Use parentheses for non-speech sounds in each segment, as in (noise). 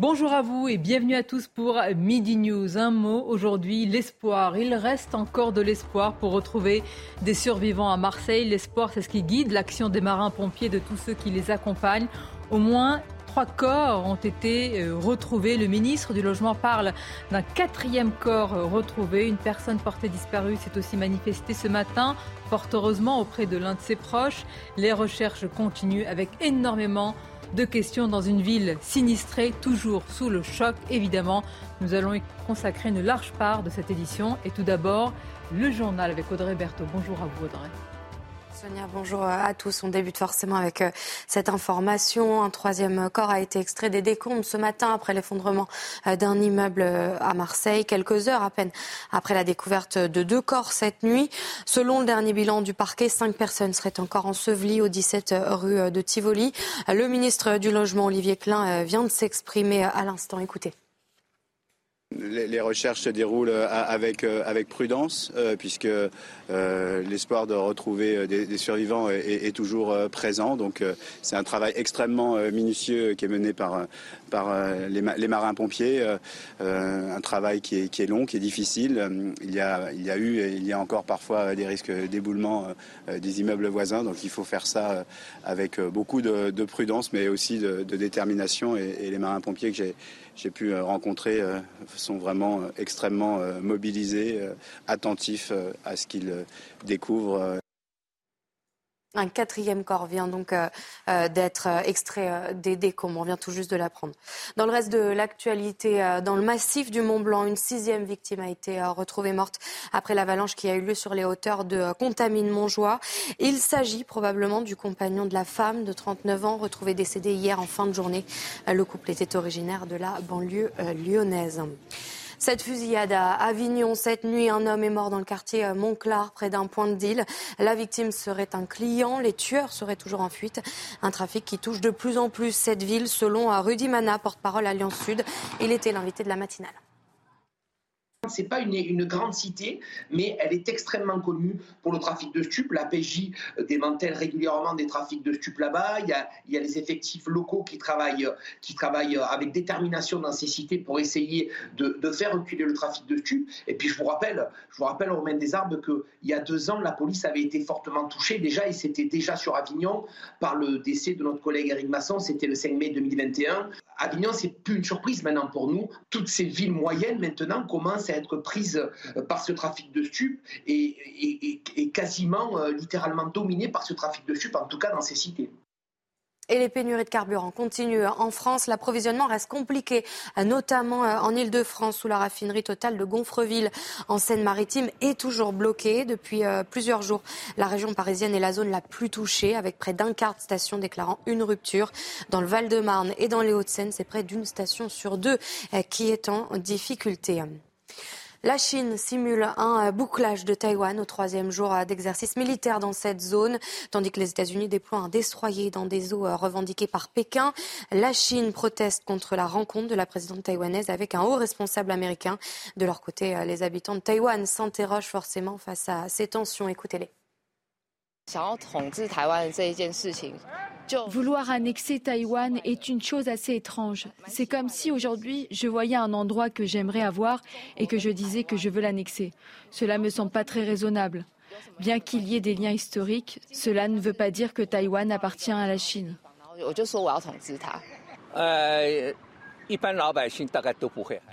Bonjour à vous et bienvenue à tous pour Midi News. Un mot aujourd'hui, l'espoir. Il reste encore de l'espoir pour retrouver des survivants à Marseille. L'espoir, c'est ce qui guide l'action des marins-pompiers, de tous ceux qui les accompagnent. Au moins trois corps ont été euh, retrouvés. Le ministre du Logement parle d'un quatrième corps retrouvé. Une personne portée disparue s'est aussi manifestée ce matin, fort heureusement auprès de l'un de ses proches. Les recherches continuent avec énormément questions dans une ville sinistrée, toujours sous le choc évidemment. Nous allons y consacrer une large part de cette édition. Et tout d'abord, le journal avec Audrey Berthaud. Bonjour à vous Audrey. Bonjour à tous. On débute forcément avec euh, cette information. Un troisième corps a été extrait des décombres ce matin après l'effondrement euh, d'un immeuble euh, à Marseille, quelques heures à peine après la découverte de deux corps cette nuit. Selon le dernier bilan du parquet, cinq personnes seraient encore ensevelies au 17 rue de Tivoli. Le ministre du Logement, Olivier Klein, vient de s'exprimer à l'instant. Écoutez. Les recherches se déroulent euh, avec, euh, avec prudence, euh, puisque l'espoir de retrouver des, survivants est, toujours présent. Donc c'est un travail extrêmement minutieux qui est mené par, les, marins-pompiers, un travail qui est, long, qui est difficile. Il y, a, eu et il y a encore parfois des risques d'éboulement des immeubles voisins. Donc il faut faire ça avec beaucoup de, prudence, mais aussi de, détermination. Et les marins-pompiers que j'ai j'ai pu euh, rencontrer euh, sont vraiment euh, extrêmement mobilisés, attentifs à ce qu'ils découvrent. Un quatrième corps vient donc euh, euh, d'être euh, extrait des décombres. On vient tout juste de l'apprendre. Dans le reste de l'actualité, dans le massif du Mont Blanc, une sixième victime a été retrouvée morte après l'avalanche qui a eu lieu sur les hauteurs de Contamine-Montjoie. Il s'agit probablement du compagnon de la femme de 39 ans retrouvée décédée hier en fin de journée. Le couple était originaire de la banlieue lyonnaise. Cette fusillade à Avignon, cette nuit, un homme est mort dans le quartier Montclar, près d'un point de deal. La victime serait un client, les tueurs seraient toujours en fuite. Un trafic qui touche de plus en plus cette ville, selon Rudy Mana, porte-parole Alliance Sud. Il était l'invité de la matinale. C'est pas une, grande cité, mais elle est extrêmement connue pour le trafic de stupes. La PJ démantèle régulièrement des trafics de stupes là-bas. Il y, a, les effectifs locaux qui travaillent, qui travaillent avec détermination dans ces cités pour essayer de, de faire reculer le trafic de stupes. Et puis je vous rappelle, je vous rappelle, Romain Desarbes, qu'il y a deux ans, la police avait été fortement touchée déjà, et c'était déjà sur Avignon par le décès de notre collègue Eric Masson. C'était le 5 mai 2021. Avignon, c'est plus une surprise maintenant pour nous. Toutes ces villes moyennes maintenant commencent à être prises euh, par ce trafic de stupes et, quasiment euh, littéralement dominées par ce trafic de stupes, en tout cas dans ces cités. Et les pénuries de carburant continuent en France. L'approvisionnement reste compliqué, notamment euh, en Ile-de-France, où la raffinerie totale de Gonfreville, en Seine-Maritime, est toujours bloquée depuis plusieurs jours. La région parisienne est la zone la plus touchée, avec près d'un quart de stations déclarant une rupture. Dans le Val-de-Marne et dans les Hauts-de-Seine, c'est près d'une station sur deux qui est en difficulté. La Chine simule un bouclage de Taïwan au troisième jour d'exercice militaire dans cette zone, tandis que les États-Unis déploient un destroyer dans des eaux revendiquées par Pékin. La Chine proteste contre la rencontre de la présidente taïwanaise avec un haut responsable américain. De leur côté, les habitants de Taïwan s'interrogent forcément face à ces tensions. Écoutez-les. Vouloir annexer Taïwan est une chose assez étrange. C'est comme si aujourd'hui je voyais un endroit que j'aimerais avoir et que je disais que je veux l'annexer. Cela me semble pas très raisonnable. Bien qu'il y ait des liens historiques, cela ne veut pas dire que Taïwan appartient à la Chine.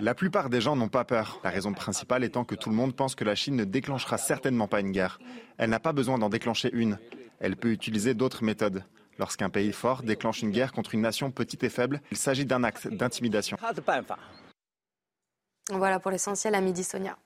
La plupart des gens n'ont pas peur, la raison principale étant que tout le monde pense que la Chine ne déclenchera certainement pas une guerre. Elle n'a pas besoin d'en déclencher une. Elle peut utiliser d'autres méthodes. Lorsqu'un pays fort déclenche une guerre contre une nation petite et faible, il s'agit d'un acte d'intimidation. Voilà pour l'essentiel à midi, Sonia.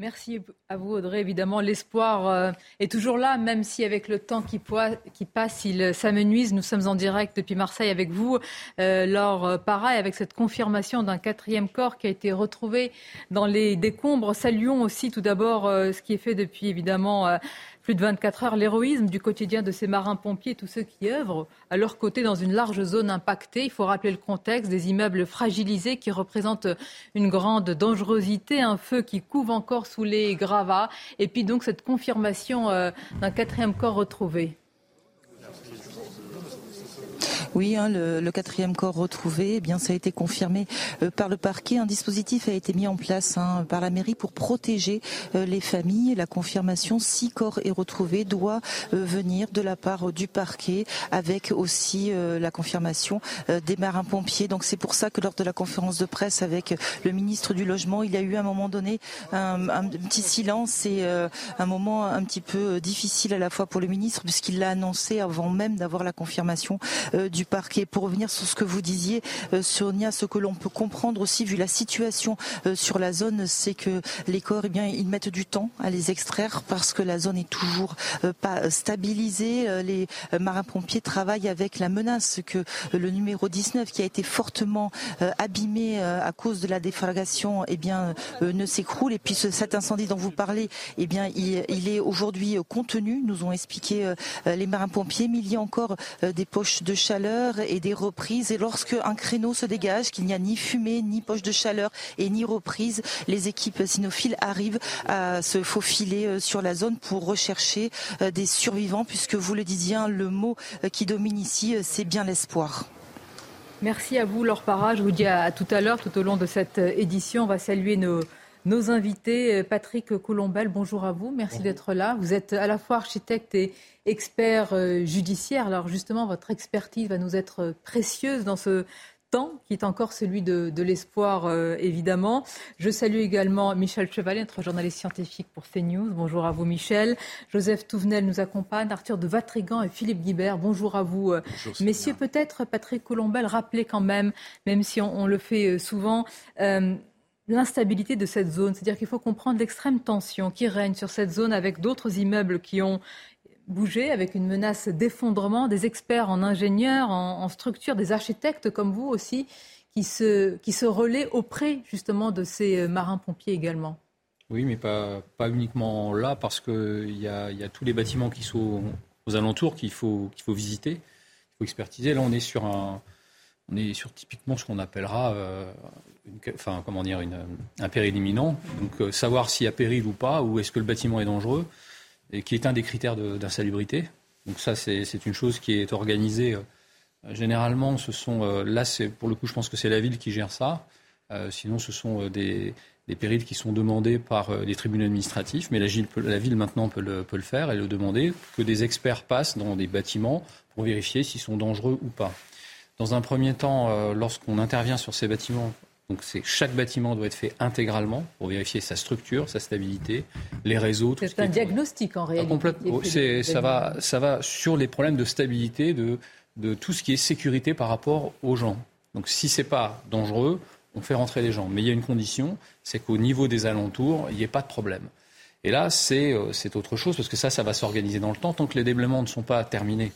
Merci à vous Audrey. Évidemment, l'espoir euh, est toujours là, même si avec le temps qui, passe, il s'amenuise. Nous sommes en direct depuis Marseille avec vous. Euh, Laure euh, pareil, avec cette confirmation d'un quatrième corps qui a été retrouvé dans les décombres. Saluons aussi tout d'abord ce qui est fait depuis évidemment plus de 24 heures, l'héroïsme du quotidien de ces marins-pompiers, tous ceux qui œuvrent à leur côté dans une large zone impactée. Il faut rappeler le contexte des immeubles fragilisés qui représentent une grande dangerosité, un feu qui couve encore sous les gravats, et puis donc cette confirmation euh, d'un quatrième corps retrouvé. Oui, hein, le, quatrième corps retrouvé, eh bien ça a été confirmé euh, par le parquet. Un dispositif a été mis en place hein, par la mairie pour protéger euh, les familles. La confirmation, si corps est retrouvé, doit euh, venir de la part du parquet, avec aussi la confirmation des marins-pompiers. Donc c'est pour ça que lors de la conférence de presse avec le ministre du Logement, il y a eu à un moment donné un, un petit silence et un moment un petit peu difficile à la fois pour le ministre puisqu'il l'a annoncé avant même d'avoir la confirmation du parquet. Pour revenir sur ce que vous disiez, euh, Sonia, ce que l'on peut comprendre aussi vu la situation euh, sur la zone, c'est que les corps, eh bien, ils mettent du temps à les extraire parce que la zone est toujours euh, pas stabilisée. Les marins-pompiers travaillent avec la menace que le numéro 19, qui a été fortement abîmé à cause de la déflagration, eh bien, ne s'écroule. Et puis cet incendie dont vous parlez, eh bien, il, est aujourd'hui contenu, nous ont expliqué les marins-pompiers, mais il y a encore des poches de chaleur et des reprises. Et lorsque un créneau se dégage, qu'il n'y a ni fumée, ni poche de chaleur et ni reprise, les équipes cynophiles arrivent à se faufiler euh, sur la zone pour rechercher euh, des survivants, puisque vous le disiez, hein, le mot euh, qui domine ici, c'est bien l'espoir. Merci à vous, Laure Parra. Je vous dis à, tout à l'heure, tout au long de cette édition. On va saluer nos, nos invités. Patrick Colombel, bonjour à vous. Merci d'être là. Vous êtes à la fois architecte et, expert euh, judiciaire. Alors justement, votre expertise va nous être précieuse dans ce temps qui est encore celui de, l'espoir, euh, évidemment. Je salue également Michel Chevalier, notre journaliste scientifique pour CNews. Bonjour à vous, Michel. Joseph Touvenel nous accompagne, Arthur de Vatrigan et Philippe Guibert. Bonjour à vous, euh, messieurs. Peut-être Patrick Colombel, rappelez quand même, même si on, le fait souvent, l'instabilité de cette zone. C'est-à-dire qu'il faut comprendre l'extrême tension qui règne sur cette zone avec d'autres immeubles qui ont bouger avec une menace d'effondrement, des experts en ingénieurs, en, structure, des architectes comme vous aussi, qui se, qui se relaient auprès justement de ces euh, marins-pompiers également. Oui, mais pas, pas uniquement là, parce qu'il y a, y a tous les bâtiments qui sont aux alentours qu'il faut, qu'il faut visiter, qu'il faut expertiser. Là, on est sur, un, on est sur typiquement ce qu'on appellera euh, enfin, comment dire, une, un péril imminent. Donc, euh, savoir s'il y a péril ou pas, ou est-ce que le bâtiment est dangereux et qui est un des critères d'insalubrité. Donc ça, c'est une chose qui est organisée. Euh, généralement, ce sont euh, là, pour le coup, je pense que c'est la ville qui gère ça. Euh, sinon, ce sont des, périls qui sont demandés par les tribunaux administratifs, mais la ville, la ville maintenant peut le, faire et le demander que des experts passent dans des bâtiments pour vérifier s'ils sont dangereux ou pas. Dans un premier temps, lorsqu'on intervient sur ces bâtiments, donc chaque bâtiment doit être fait intégralement pour vérifier sa structure, sa stabilité, les réseaux. C'est un diagnostic en réalité. complètement. ça, va, ça va sur les problèmes de stabilité de, de tout ce qui est sécurité par rapport aux gens. Donc si c'est pas dangereux, on fait rentrer les gens. Mais il y a une condition, c'est qu'au niveau des alentours, il n'y ait pas de problème. Et là, euh, c'est autre chose, parce que ça, ça va s'organiser dans le temps. Tant que les déblaiements ne sont pas terminés,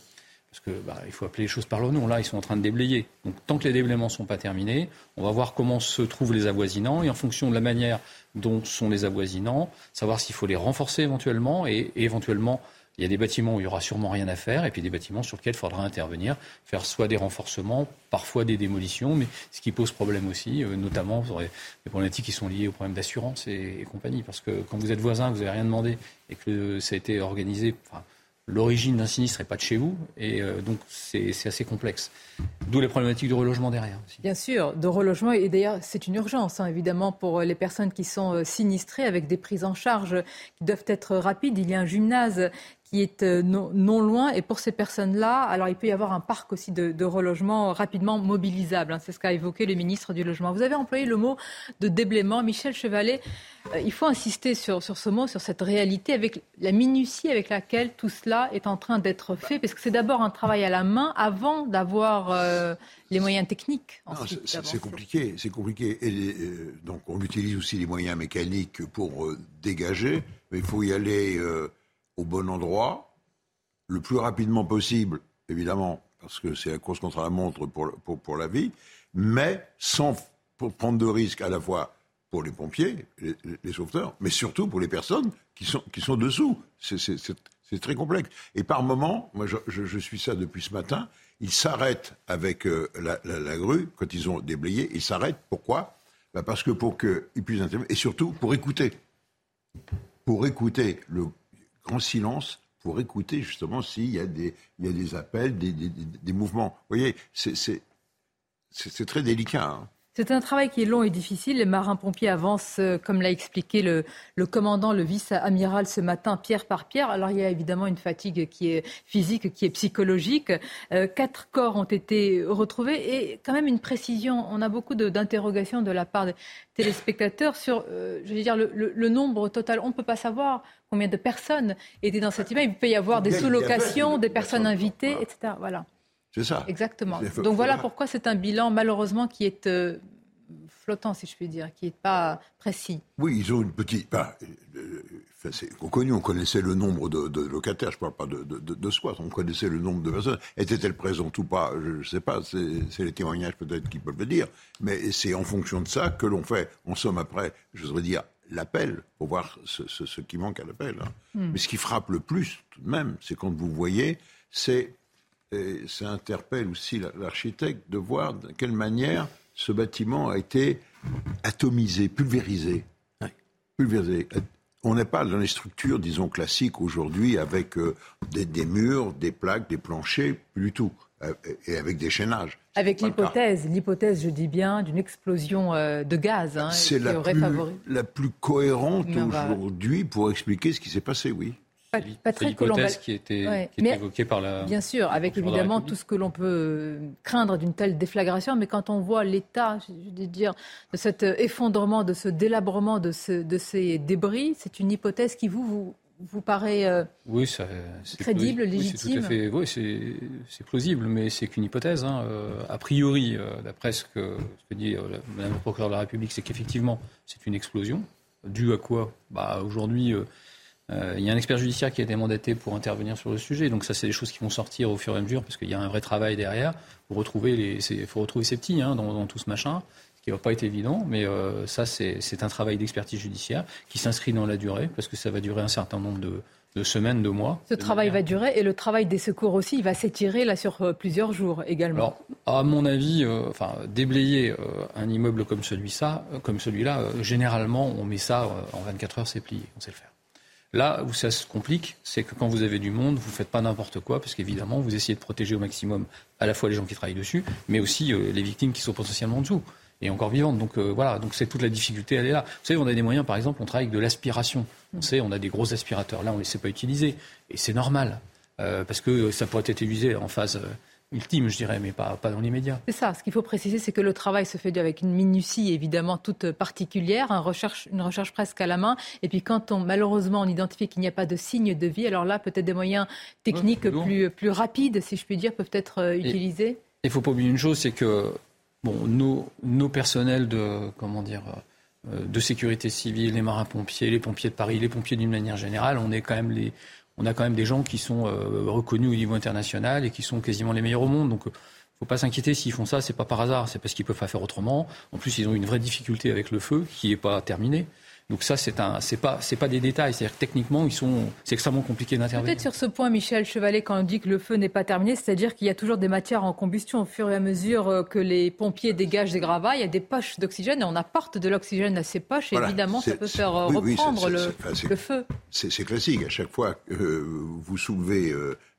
parce qu'il bah, faut appeler les choses par leur nom. Là, ils sont en train de déblayer. Donc, tant que les déblaiements ne sont pas terminés, on va voir comment se trouvent les avoisinants et en fonction de la manière dont sont les avoisinants, savoir s'il faut les renforcer éventuellement et, éventuellement. Il y a des bâtiments où il y aura sûrement rien à faire, et puis des bâtiments sur lesquels il faudra intervenir, faire soit des renforcements, parfois des démolitions, mais ce qui pose problème aussi, euh, notamment sur les, problématiques qui sont liées aux problèmes d'assurance et, compagnie. Parce que quand vous êtes voisin, vous n'avez rien demandé, et que ça a été organisé, l'origine d'un sinistre n'est pas de chez vous, et euh, donc c'est assez complexe. D'où les problématiques de relogement derrière. Bien sûr, de relogement, et d'ailleurs c'est une urgence, hein, évidemment, pour les personnes qui sont euh, sinistrées, avec des prises en charge qui doivent être rapides. Il y a un gymnase qui est euh, non, loin. Et pour ces personnes-là, alors il peut y avoir un parc aussi de, relogement rapidement mobilisable. Hein. c'est ce qu'a évoqué le ministre du Logement. Vous avez employé le mot de déblaiement. Michel Chevalet, euh, il faut insister sur, sur ce mot, sur cette réalité, avec la minutie avec laquelle tout cela est en train d'être fait, parce que c'est d'abord un travail à la main avant d'avoir euh, les moyens techniques. C'est compliqué, c'est compliqué. Et, donc on utilise aussi les moyens mécaniques pour dégager, mais il faut y aller au bon endroit, le plus rapidement possible, évidemment, parce que c'est la course contre la montre pour, pour, la vie, mais sans pour prendre de risques à la fois pour les pompiers, les, sauveteurs, mais surtout pour les personnes qui sont, qui sont dessous. C'est très complexe. Et par moment, moi je, suis ça depuis ce matin, ils s'arrêtent avec euh, la, grue, quand ils ont déblayé, ils s'arrêtent. Pourquoi? Bah, Parce que pour qu'ils puissent intervenir, et surtout pour écouter. Pour écouter le en silence pour écouter justement s'il y, a des, il y a des appels, des, des, mouvements. Vous voyez, c'est très délicat. Hein. C'est un travail qui est long et difficile. Les marins-pompiers avancent, euh, comme l'a expliqué le, le commandant, le vice-amiral ce matin, pierre par pierre. Alors il y a évidemment une fatigue qui est physique, qui est psychologique. Euh, quatre corps ont été retrouvés et quand même une précision. On a beaucoup d'interrogations de, la part des téléspectateurs sur, euh, je veux dire, le, le, nombre total. On ne peut pas savoir combien de personnes étaient dans cet immeuble. Il peut y avoir des sous-locations, des personnes invitées, etc. Voilà. C'est ça. Exactement. Donc voilà pourquoi c'est un bilan malheureusement qui est euh, flottant, si je puis dire, qui n'est pas précis. Oui, ils ont une petite. Bah, c'est connu, on connaissait le nombre de, locataires, je ne parle pas de, de, squats, on connaissait le nombre de personnes. Était-elle présente ou pas Je ne sais pas, c'est les témoignages peut-être qui peuvent le dire, mais c'est en fonction de ça que l'on fait, en somme après, je voudrais dire, l'appel, pour voir ce, qui manque à l'appel. Hein. Hmm. Mais ce qui frappe le plus, tout de même, c'est quand vous voyez, c'est et ça interpelle aussi l'architecte de voir de quelle manière ce bâtiment a été atomisé, pulvérisé. Pulvérisé. On n'est pas dans les structures, disons, classiques aujourd'hui avec euh, des, murs, des plaques, des planchers, plus du tout. Euh, et avec des chaînages. Avec l'hypothèse, l'hypothèse, je dis bien, d'une explosion euh, de gaz hein, C'est la, la, plus cohérente aujourd'hui pour expliquer ce qui s'est passé, oui. C'est l'hypothèse qui était, évoquée par la. Bien sûr, avec évidemment tout ce que l'on peut craindre d'une telle déflagration, mais quand on voit l'état, je veux dire, de cet effondrement, de ce délabrement de, ce, de ces débris, c'est une hypothèse qui vous, vous, vous paraît euh, oui, crédible, légitime Oui, c'est plausible, mais c'est qu'une hypothèse. Hein. Euh, a priori, euh, d'après ce que, ce que dit Madame le procureur de la République, c'est qu'effectivement, c'est une explosion. Due à quoi? Bah, Aujourd'hui euh, il y a un expert judiciaire qui a été mandaté pour intervenir sur le sujet. Donc ça, c'est des choses qui vont sortir au fur et à mesure parce qu'il y a un vrai travail derrière. Il faut retrouver, les, faut retrouver ces petits hein, dans, tout ce machin, ce qui va pas être évident. Mais euh, ça, c'est un travail d'expertise judiciaire qui s'inscrit dans la durée parce que ça va durer un certain nombre de, semaines, de mois. Ce travail va durer et le travail des secours aussi, il va s'étirer là sur euh, plusieurs jours également. Alors, à mon avis, enfin, déblayer un immeuble comme celui-là, comme celui-là, généralement, on met ça en 24 heures, c'est plié, on sait le faire. Là où ça se complique, c'est que quand vous avez du monde, vous ne faites pas n'importe quoi, parce qu'évidemment, vous essayez de protéger au maximum à la fois les gens qui travaillent dessus, mais aussi euh, les victimes qui sont potentiellement en dessous et encore vivantes. Donc euh, voilà, donc c'est toute la difficulté, elle est là. Vous savez, on a des moyens, par exemple, on travaille avec de l'aspiration. On sait, on a des gros aspirateurs. Là, on ne les sait pas utiliser, et c'est normal, euh, parce que ça pourrait être utilisé en phase ultime, je dirais, mais pas, pas dans l'immédiat. C'est ça. Ce qu'il faut préciser, c'est que le travail se fait avec une minutie évidemment toute particulière, une recherche, une recherche presque à la main. Et puis quand on, malheureusement, on identifie qu'il n'y a pas de signe de vie, alors là, peut-être des moyens techniques plus, plus rapides, si je puis dire, peuvent être euh, utilisés. Il ne faut pas oublier une chose, c'est que bon, nos, nos personnels de, comment dire, euh, de sécurité civile, les marins-pompiers, les pompiers de Paris, les pompiers d'une manière générale, on est quand même les on a quand même des gens qui sont euh, reconnus au niveau international et qui sont quasiment les meilleurs au monde. Donc, ne faut pas s'inquiéter s'ils font ça, c'est pas par hasard, c'est parce qu'ils peuvent pas faire autrement. En plus, ils ont une vraie difficulté avec le feu qui n'est pas terminé. Donc ça, c'est un, c'est pas, c'est pas des détails. C'est-à-dire que techniquement, ils sont, c'est extrêmement compliqué d'intervenir. Peut-être sur ce point, Michel Chevalet, quand on dit que le feu n'est pas terminé, c'est-à-dire qu'il y a toujours des matières en combustion au fur et à mesure euh, que les pompiers dégagent des gravats. Il y a des poches d'oxygène et on apporte de l'oxygène à ces poches. Et évidemment, ça peut faire euh, reprendre le, feu. C'est classique. À chaque fois que euh, vous soulevez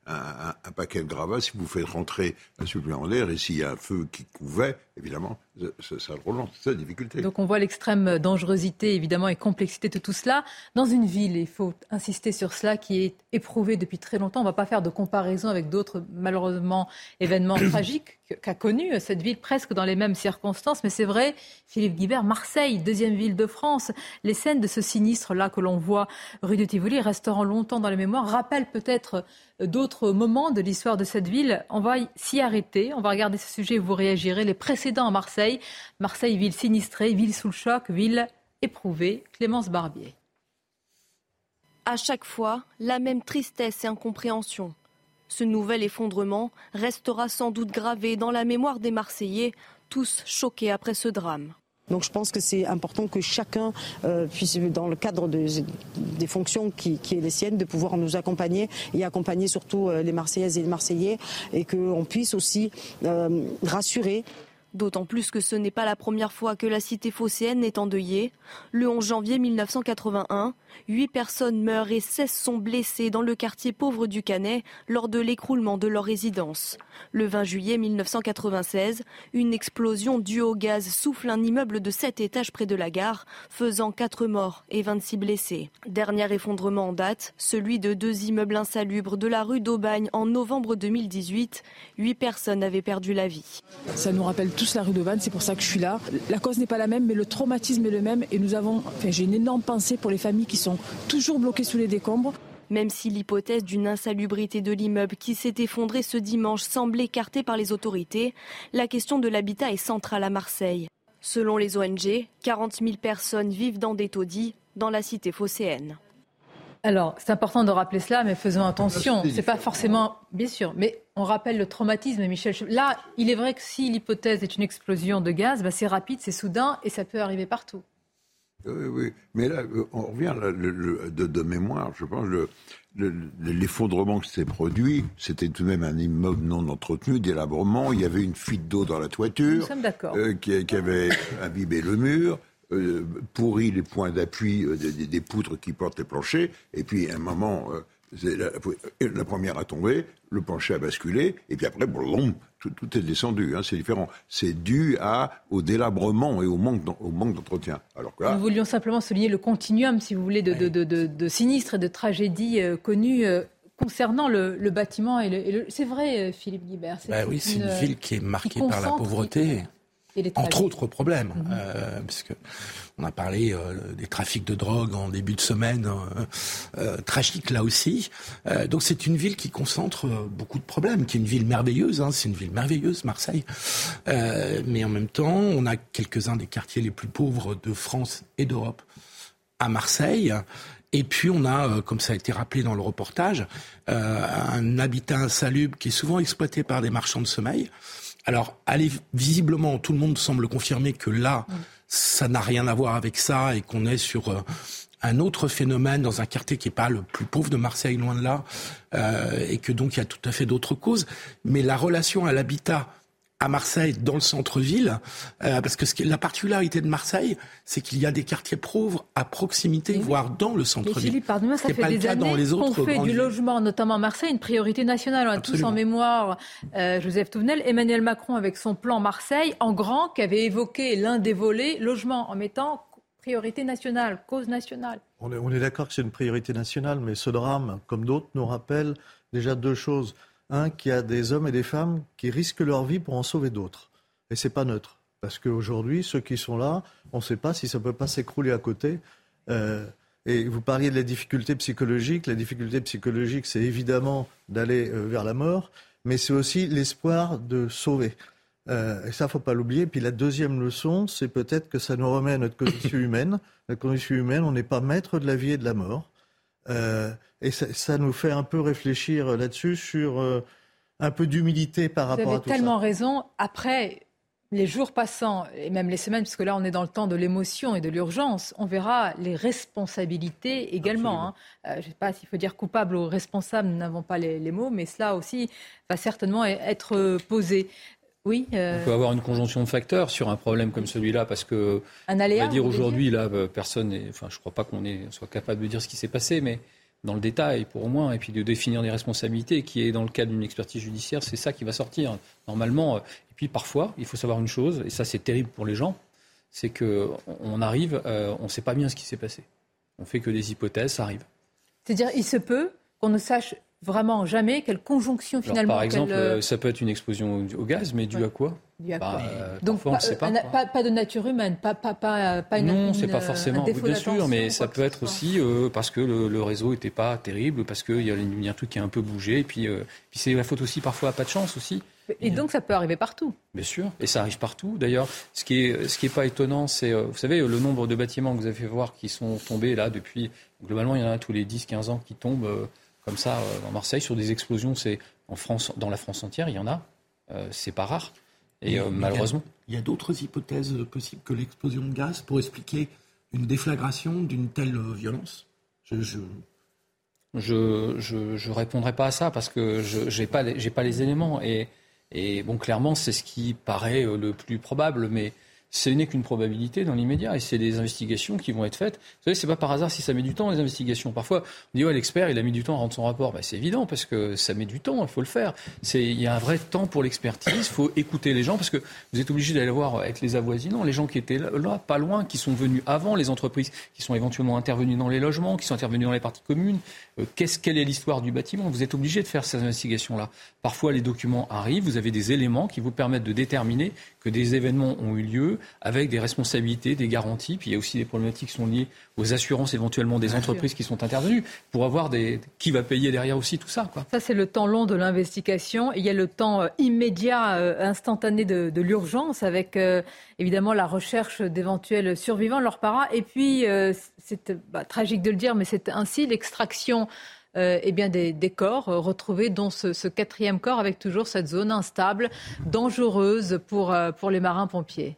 un, paquet de gravats, si vous faites rentrer un supplément d'air et s'il y a un feu qui couvait, évidemment, ça, relance, la difficulté. Donc on voit l'extrême dangerosité, évidemment, et complexité de tout cela. Dans une ville, il faut insister sur cela, qui est éprouvée depuis très longtemps. On ne va pas faire de comparaison avec d'autres, malheureusement, (clears throat) événements tragiques qu'a connu cette ville presque dans les mêmes circonstances. Mais c'est vrai, Philippe Guibert, Marseille, deuxième ville de France, les scènes de ce sinistre-là que l'on voit rue de Tivoli resteront longtemps dans les mémoires, rappellent peut-être d'autres moments de l'histoire de cette ville. On va s'y arrêter, on va regarder ce sujet et vous réagirez. Les précédents à Marseille, Marseille, ville sinistrée, ville sous le choc, ville éprouvée. Clémence Barbier. À chaque fois, la même tristesse et incompréhension. Ce nouvel effondrement restera sans doute gravé dans la mémoire des Marseillais, tous choqués après ce drame. Donc je pense que c'est important que chacun euh, puisse, dans le cadre des fonctions qui, qui, est les siennes, de pouvoir nous accompagner et accompagner surtout euh, les Marseillaises et les Marseillais et qu'on puisse aussi euh, rassurer D'autant plus que ce n'est pas la première fois que la cité phocéenne est endeuillée. Le 11 janvier 1981, huit personnes meurent et 16 sont blessées dans le quartier pauvre du Canet lors de l'écroulement de leur résidence. Le 20 juillet 1996, une explosion due au gaz souffle un immeuble de 7 étages près de la gare, faisant 4 morts et 26 blessés. Dernier effondrement en date, celui de deux immeubles insalubres de la rue d'Aubagne en novembre 2018. Huit personnes avaient perdu la vie. Tous la rue de Vannes, c'est pour ça que je suis là. La cause n'est pas la même, mais le traumatisme est le même. Et nous avons, j'ai une énorme pensée pour les familles qui sont toujours bloquées sous les décombres. Même si l'hypothèse d'une insalubrité de l'immeuble qui s'est effondré ce dimanche semble écartée par les autorités, la question de l'habitat est centrale à Marseille. Selon les ONG, 40 000 personnes vivent dans des taudis dans la cité phocéenne. Alors, c'est important de rappeler cela, mais faisons attention. C'est pas forcément, bien sûr, mais on rappelle le traumatisme, Michel. Là, il est vrai que si l'hypothèse est une explosion de gaz, bah, c'est rapide, c'est soudain et ça peut arriver partout. Oui, oui. Mais là, euh, on revient de, mémoire. Je pense l'effondrement qui s'est produit, c'était tout de même un immeuble non entretenu, délabrement. Il y avait une fuite d'eau dans la toiture. Euh, qui, qui, avait imbibé le mur. Euh, pourri les points d'appui euh, des, poutres qui portent les planchers, et puis à un moment, euh, la, première a tombé, le plancher a basculé, et puis après, tout, tout est descendu, hein, c'est différent. C'est dû à, au délabrement et au manque, au manque d'entretien. Alors Nous voulions simplement souligner le continuum, si vous voulez, de, de, sinistres et de tragédies connues concernant le, bâtiment. Et le, C'est vrai, Philippe Guibert. Bah oui, c'est une, ville qui est marquée par la pauvreté entre autres problèmes, mhm. euh, on a parlé euh, des trafics de drogue en début de semaine, euh tragique là aussi. donc c'est une ville qui concentre beaucoup de problèmes, qui est une ville merveilleuse, hein, c'est une ville merveilleuse, Marseille. mais en même temps, on a quelques-uns des quartiers les plus pauvres de France et d'Europe à Marseille. Et puis on a, comme ça a été rappelé dans le reportage, un habitat insalubre qui est souvent exploité par des marchands de sommeil. Alors, allez, visiblement, tout le monde semble confirmer que là, ça n'a rien à voir avec ça et qu'on est sur euh, un autre phénomène dans un quartier qui n'est pas le plus pauvre de Marseille, loin de là, euh, et que donc il y a tout à fait d'autres causes. Mais la relation à l'habitat à Marseille, dans le centre-ville, euh, parce que ce qui, la particularité de Marseille, c'est qu'il y a des quartiers pauvres à proximité, voire dans le centre-ville. Philippe, pardonnez-moi, ça fait des années qu'on fait du logement, notamment à Marseille, une priorité nationale. On a tous en mémoire euh, Joseph Touvenel, Emmanuel Macron avec son plan Marseille en grand, qui avait évoqué l'un des volets, logement, en mettant priorité nationale, cause nationale. On est, on est d'accord que c'est une priorité nationale, mais ce drame, comme d'autres, nous rappelle déjà deux choses. Un, qu'il y a des hommes et des femmes qui risquent leur vie pour en sauver d'autres. Et c'est pas neutre. Parce qu'aujourd'hui, ceux qui sont là, on ne sait pas si ça ne peut pas s'écrouler à côté. Euh, et vous parliez de la difficulté psychologique. La difficulté psychologique, c'est évidemment d'aller euh, vers la mort, mais c'est aussi l'espoir de sauver. Euh, et ça, faut pas l'oublier. Puis la deuxième leçon, c'est peut-être que ça nous remet à notre condition (coughs) humaine. La condition humaine, on n'est pas maître de la vie et de la mort. Euh, et ça, nous fait un peu réfléchir là-dessus sur euh, un peu d'humilité par rapport à tout ça. Vous avez tellement raison. Après, les jours passant, et même les semaines, puisque là on est dans le temps de l'émotion et de l'urgence, on verra les responsabilités également. Hein. Euh, je ne sais pas s'il faut dire coupable ou responsable, nous n'avons pas les, les, mots, mais cela aussi va certainement être posé. Oui. On peut avoir une conjonction de facteurs sur un problème comme celui-là, parce que un aléa, on va dire aujourd'hui là, personne, enfin, je ne crois pas qu'on soit capable de dire ce qui s'est passé, mais dans le détail pour au moins, et puis de définir des responsabilités, qui est dans le cadre d'une expertise judiciaire, c'est ça qui va sortir normalement. Et Puis parfois, il faut savoir une chose, et ça c'est terrible pour les gens, c'est qu'on arrive, on ne sait pas bien ce qui s'est passé. On fait que des hypothèses, ça arrive. C'est-à-dire, il se peut qu'on ne sache vraiment jamais quelle conjonction finalement. par exemple, euh, ça peut être une explosion au gaz, mais dû à quoi bah, euh, Donc pas, pas, pas, de nature humaine, pas, pas, pas, pas une. Non, c'est pas forcément. Bien sûr, mais ça peut être aussi euh, parce que le, réseau n'était pas terrible, parce qu'il y, a un truc qui a un peu bougé, et puis, puis c'est la faute aussi parfois à pas de chance aussi. Et donc ça peut arriver partout. Bien sûr, et ça arrive partout. D'ailleurs, ce qui est ce qui est pas étonnant, c'est vous savez le nombre de bâtiments que vous avez fait voir qui sont tombés là depuis globalement il y en a tous les 10-15 ans qui tombent comme ça euh, en Marseille sur des explosions. C'est en France, dans la France entière, il y en a. Euh, c'est pas rare. Et euh, malheureusement. Il y a, d'autres hypothèses possibles que l'explosion de gaz pour expliquer une déflagration d'une telle violence? Je, je... Je, répondrai pas à ça parce que je n'ai pas, les, pas les éléments. Et, et bon, clairement, c'est ce qui paraît le plus probable. Mais ce n'est qu'une probabilité dans l'immédiat et c'est des investigations qui vont être faites. Vous savez, c'est pas par hasard si ça met du temps les investigations. Parfois, on dit ouais, l'expert, il a mis du temps à rendre son rapport. Ben, c'est évident parce que ça met du temps, il faut le faire. C'est il y a un vrai temps pour l'expertise, il faut écouter les gens parce que vous êtes obligé d'aller voir avec les avoisinants, les gens qui étaient là, pas loin, qui sont venus avant, les entreprises qui sont éventuellement intervenues dans les logements, qui sont intervenues dans les parties communes. Euh, qu'est-ce quelle est l'histoire du bâtiment? Vous êtes obligé de faire ces investigations-là. Parfois, les documents arrivent, vous avez des éléments qui vous permettent de déterminer que des événements ont eu lieu avec des responsabilités, des garanties. Puis il y a aussi des problématiques qui sont liées aux assurances éventuellement des entreprises qui sont intervenues pour avoir des qui va payer derrière aussi tout ça. Quoi. Ça c'est le temps long de l'investigation. Il y a le temps euh, immédiat, euh, instantané de, l'urgence avec euh, évidemment la recherche d'éventuels survivants, leurs parents. Et puis c'est bah, tragique de le dire, mais c'est ainsi l'extraction euh, eh bien des, corps euh, retrouvés, dont ce, quatrième corps avec toujours cette zone instable, dangereuse pour, euh, pour les marins-pompiers.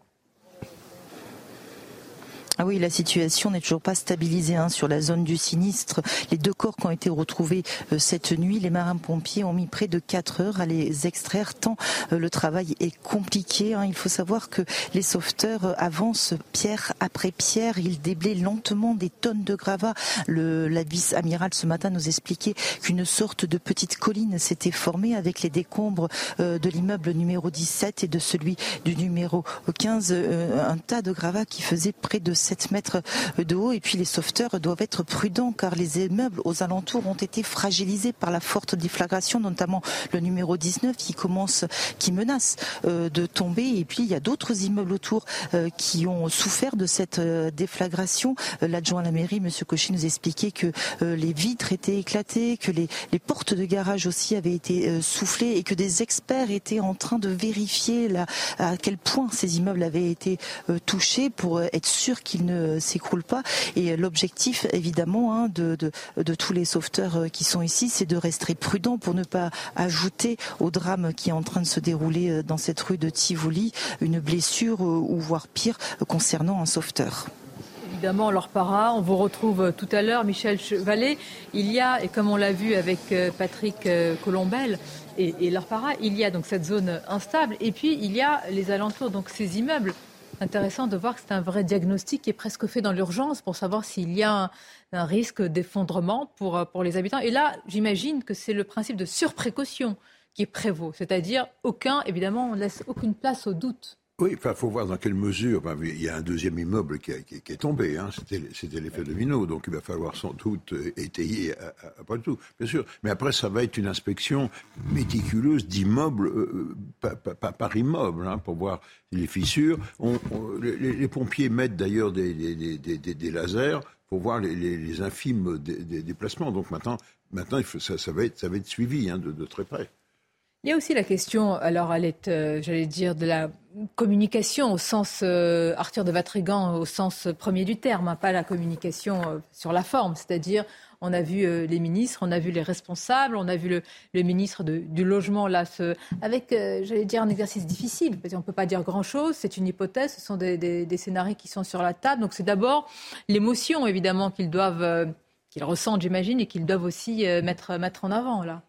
Ah oui, la situation n'est toujours pas stabilisée hein, sur la zone du sinistre. Les deux corps qui ont été retrouvés euh, cette nuit, les marins-pompiers ont mis près de 4 heures à les extraire, tant euh, le travail est compliqué. Hein. Il faut savoir que les sauveteurs euh, avancent pierre après pierre. Ils déblaient lentement des tonnes de gravats. Le, la vice-amiral ce matin nous expliquait qu'une sorte de petite colline s'était formée avec les décombres de l'immeuble numéro 17 et de celui du numéro 15. Un tas de gravats qui faisait près de 7 mètres de haut. Et puis les sauveteurs doivent être prudents car les immeubles aux alentours ont été fragilisés par la forte déflagration, notamment le numéro 19 qui commence, qui menace euh, de tomber. Et puis il y a d'autres immeubles autour euh, qui ont souffert de cette euh, déflagration. L'adjoint à la mairie, Monsieur Cochet, nous expliquait que les vitres étaient éclatées, que les, les portes de garage aussi avaient été soufflées et que des experts étaient en train de vérifier à quel point ces immeubles avaient été touchés pour être sûr qu'ils ne s'écroule pas. Et l'objectif, évidemment, hein, de, de, tous les sauveteurs euh, qui sont ici, c'est de rester prudent pour ne pas ajouter au drame qui est en train de se dérouler euh, dans cette rue de Tivoli une blessure euh, ou voire pire concernant un sauveteur évidemment leur para. On vous retrouve tout à l'heure, Michel Chevalet. Il y a, et comme on l'a vu avec Patrick Colombel et, et leur para, il y a donc cette zone instable et puis il y a les alentours, donc ces immeubles intéressant de voir que c'est un vrai diagnostic qui est presque fait dans l'urgence pour savoir s'il y a un, risque d'effondrement pour, euh, pour les habitants. Et là, j'imagine que c'est le principe de surprécaution qui prévaut, c'est-à-dire aucun, évidemment, on laisse aucune place au doute. Oui, il faut voir dans quelle mesure. il y a un deuxième immeuble qui, est tombé. Hein, C'était l'effet domino. Donc il va falloir sans doute euh, étayer après tout, bien sûr. Mais après, ça va être une inspection méticuleuse d'immeuble euh, par, immeuble hein, pour voir les fissures. les, pompiers mettent d'ailleurs des, lasers pour voir les, infimes déplacements. Donc maintenant, maintenant ça, va être, ça va être suivi hein, de très près. Il y a aussi la question, alors elle est, euh, j'allais dire, de la communication au sens euh, Arthur de Vatrigan, au sens premier du terme, hein, pas la communication euh, sur la forme, c'est-à-dire on a vu les ministres, on a vu les responsables, on a vu le, ministre du logement là, avec, j'allais dire, un exercice difficile, parce qu'on ne peut pas dire grand-chose, c'est une hypothèse, ce sont des, des, scénarios qui sont sur la table, donc c'est d'abord l'émotion évidemment qu'ils doivent, qu'ils ressentent, j'imagine, et qu'ils doivent aussi mettre, mettre en avant là.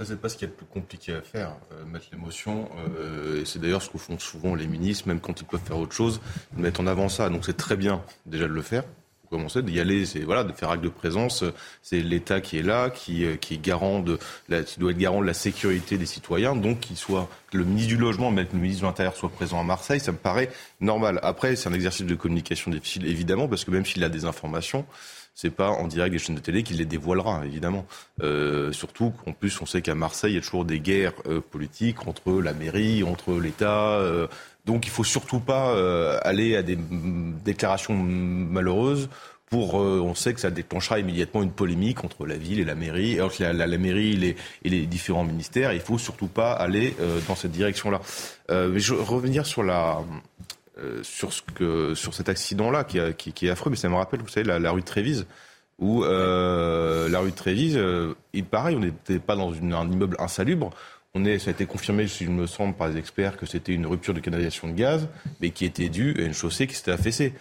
Ça, c'est pas ce qui est le plus compliqué à faire, euh, mettre l'émotion. Euh, et c'est d'ailleurs ce que font souvent les ministres, même quand ils peuvent faire autre chose, mettre en avant ça. Donc c'est très bien déjà de le faire. commencer d'y aller, c'est voilà, de faire acte de présence. C'est l'État qui est là, qui, qui est garant de, la, doit être garant de la sécurité des citoyens, donc qu'il soit le ministre du logement, même le ministre de l'Intérieur soit présent à Marseille, ça me paraît normal. Après, c'est un exercice de communication difficile, évidemment, parce que même s'il a des informations, c'est pas en direct des chaînes de télé qu'il les dévoilera, évidemment. Euh, surtout qu'en plus, on sait qu'à Marseille, il y a toujours des guerres euh, politiques entre la mairie, entre l'État. Euh, donc, il faut surtout pas euh, aller à des déclarations malheureuses pour, on sait que ça déclenchera immédiatement une polémique entre la ville et la mairie, que la, la, la mairie et les, et les, différents ministères. Il faut surtout pas aller dans cette direction-là. mais je revenir sur la euh, sur, ce que, sur cet accident-là qui, qui, qui, est affreux, mais ça me rappelle, vous savez, la, la rue de Trévise, où euh, la rue de Trévise, euh, il pareil, on n'était pas dans une, un immeuble insalubre. On est, ça a été confirmé, s'il me semble, par les experts que c'était une rupture de canalisation de gaz, mais qui était due à une chaussée qui s'était affaissée.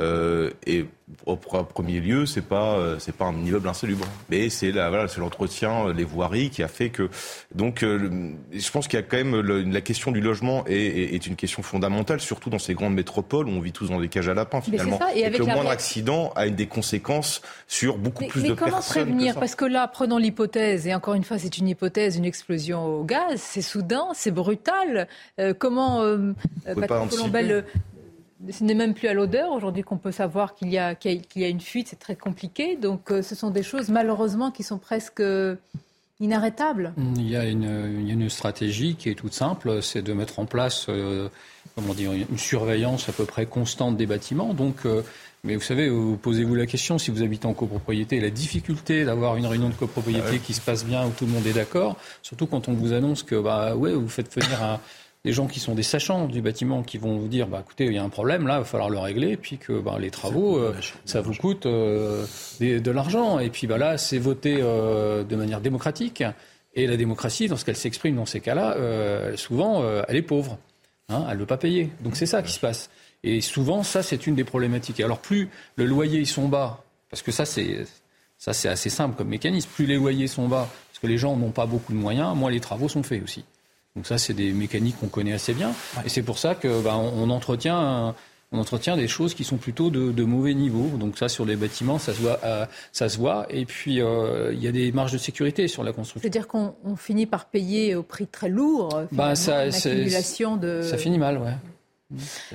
Euh, et au premier lieu, c'est pas euh, c'est pas un immeuble insalubre, mais c'est la voilà, c'est l'entretien, euh, les voiries qui a fait que donc je pense qu'il y a quand même la question du logement est, est, une question fondamentale, surtout dans ces grandes métropoles où on vit tous dans des cages à lapins finalement. Et, avec le moindre accident a des conséquences sur beaucoup plus de personnes. Mais comment prévenir Parce que là, prenons l'hypothèse et encore une fois, c'est une hypothèse, une explosion au gaz, c'est soudain, c'est brutal. comment Patrick Colombel ce n'est même plus à l'odeur aujourd'hui qu'on peut savoir qu'il y, a, qu'il y a une fuite, c'est très compliqué. Donc euh, ce sont des choses malheureusement qui sont presque inarrêtables. Il y a une, il y a une stratégie qui est toute simple, c'est de mettre en place euh, comment dire, une surveillance à peu près constante des bâtiments. Donc, euh, mais vous savez, vous posez-vous la question, si vous habitez en copropriété, la difficulté d'avoir une réunion de copropriété ah qui se passe bien, où tout le monde est d'accord, surtout quand on vous annonce que bah, ouais, vous faites venir un des gens qui sont des sachants du bâtiment qui vont vous dire bah, écoutez, il y a un problème là, il va falloir le régler, puis que bah, les travaux, euh, ça vous coûte euh, de l'argent. Et puis bah, là, c'est voté euh, de manière démocratique. Et la démocratie, lorsqu'elle s'exprime dans ces cas-là, souvent, elle est pauvre. Hein, elle ne veut pas payer. Donc c'est ça qui se passe. Et souvent, ça, c'est une des problématiques. alors, plus le loyer, ils sont bas, parce que ça, c'est, ça, c'est assez simple comme mécanisme, plus les loyers sont bas, parce que les gens n'ont pas beaucoup de moyens, moins les travaux sont faits aussi. Donc ça, c'est des mécaniques qu'on connaît assez bien. Et c'est pour ça que bah, on, entretient on entretient des choses qui sont plutôt de, mauvais niveau. Donc ça, sur les bâtiments, ça se voit. Euh, ça se voit. Et puis, euh, il y a des marges de sécurité sur la construction. C'est-à-dire qu'on finit par payer au prix très lourd bah, ça, de... Ça finit mal, ouais.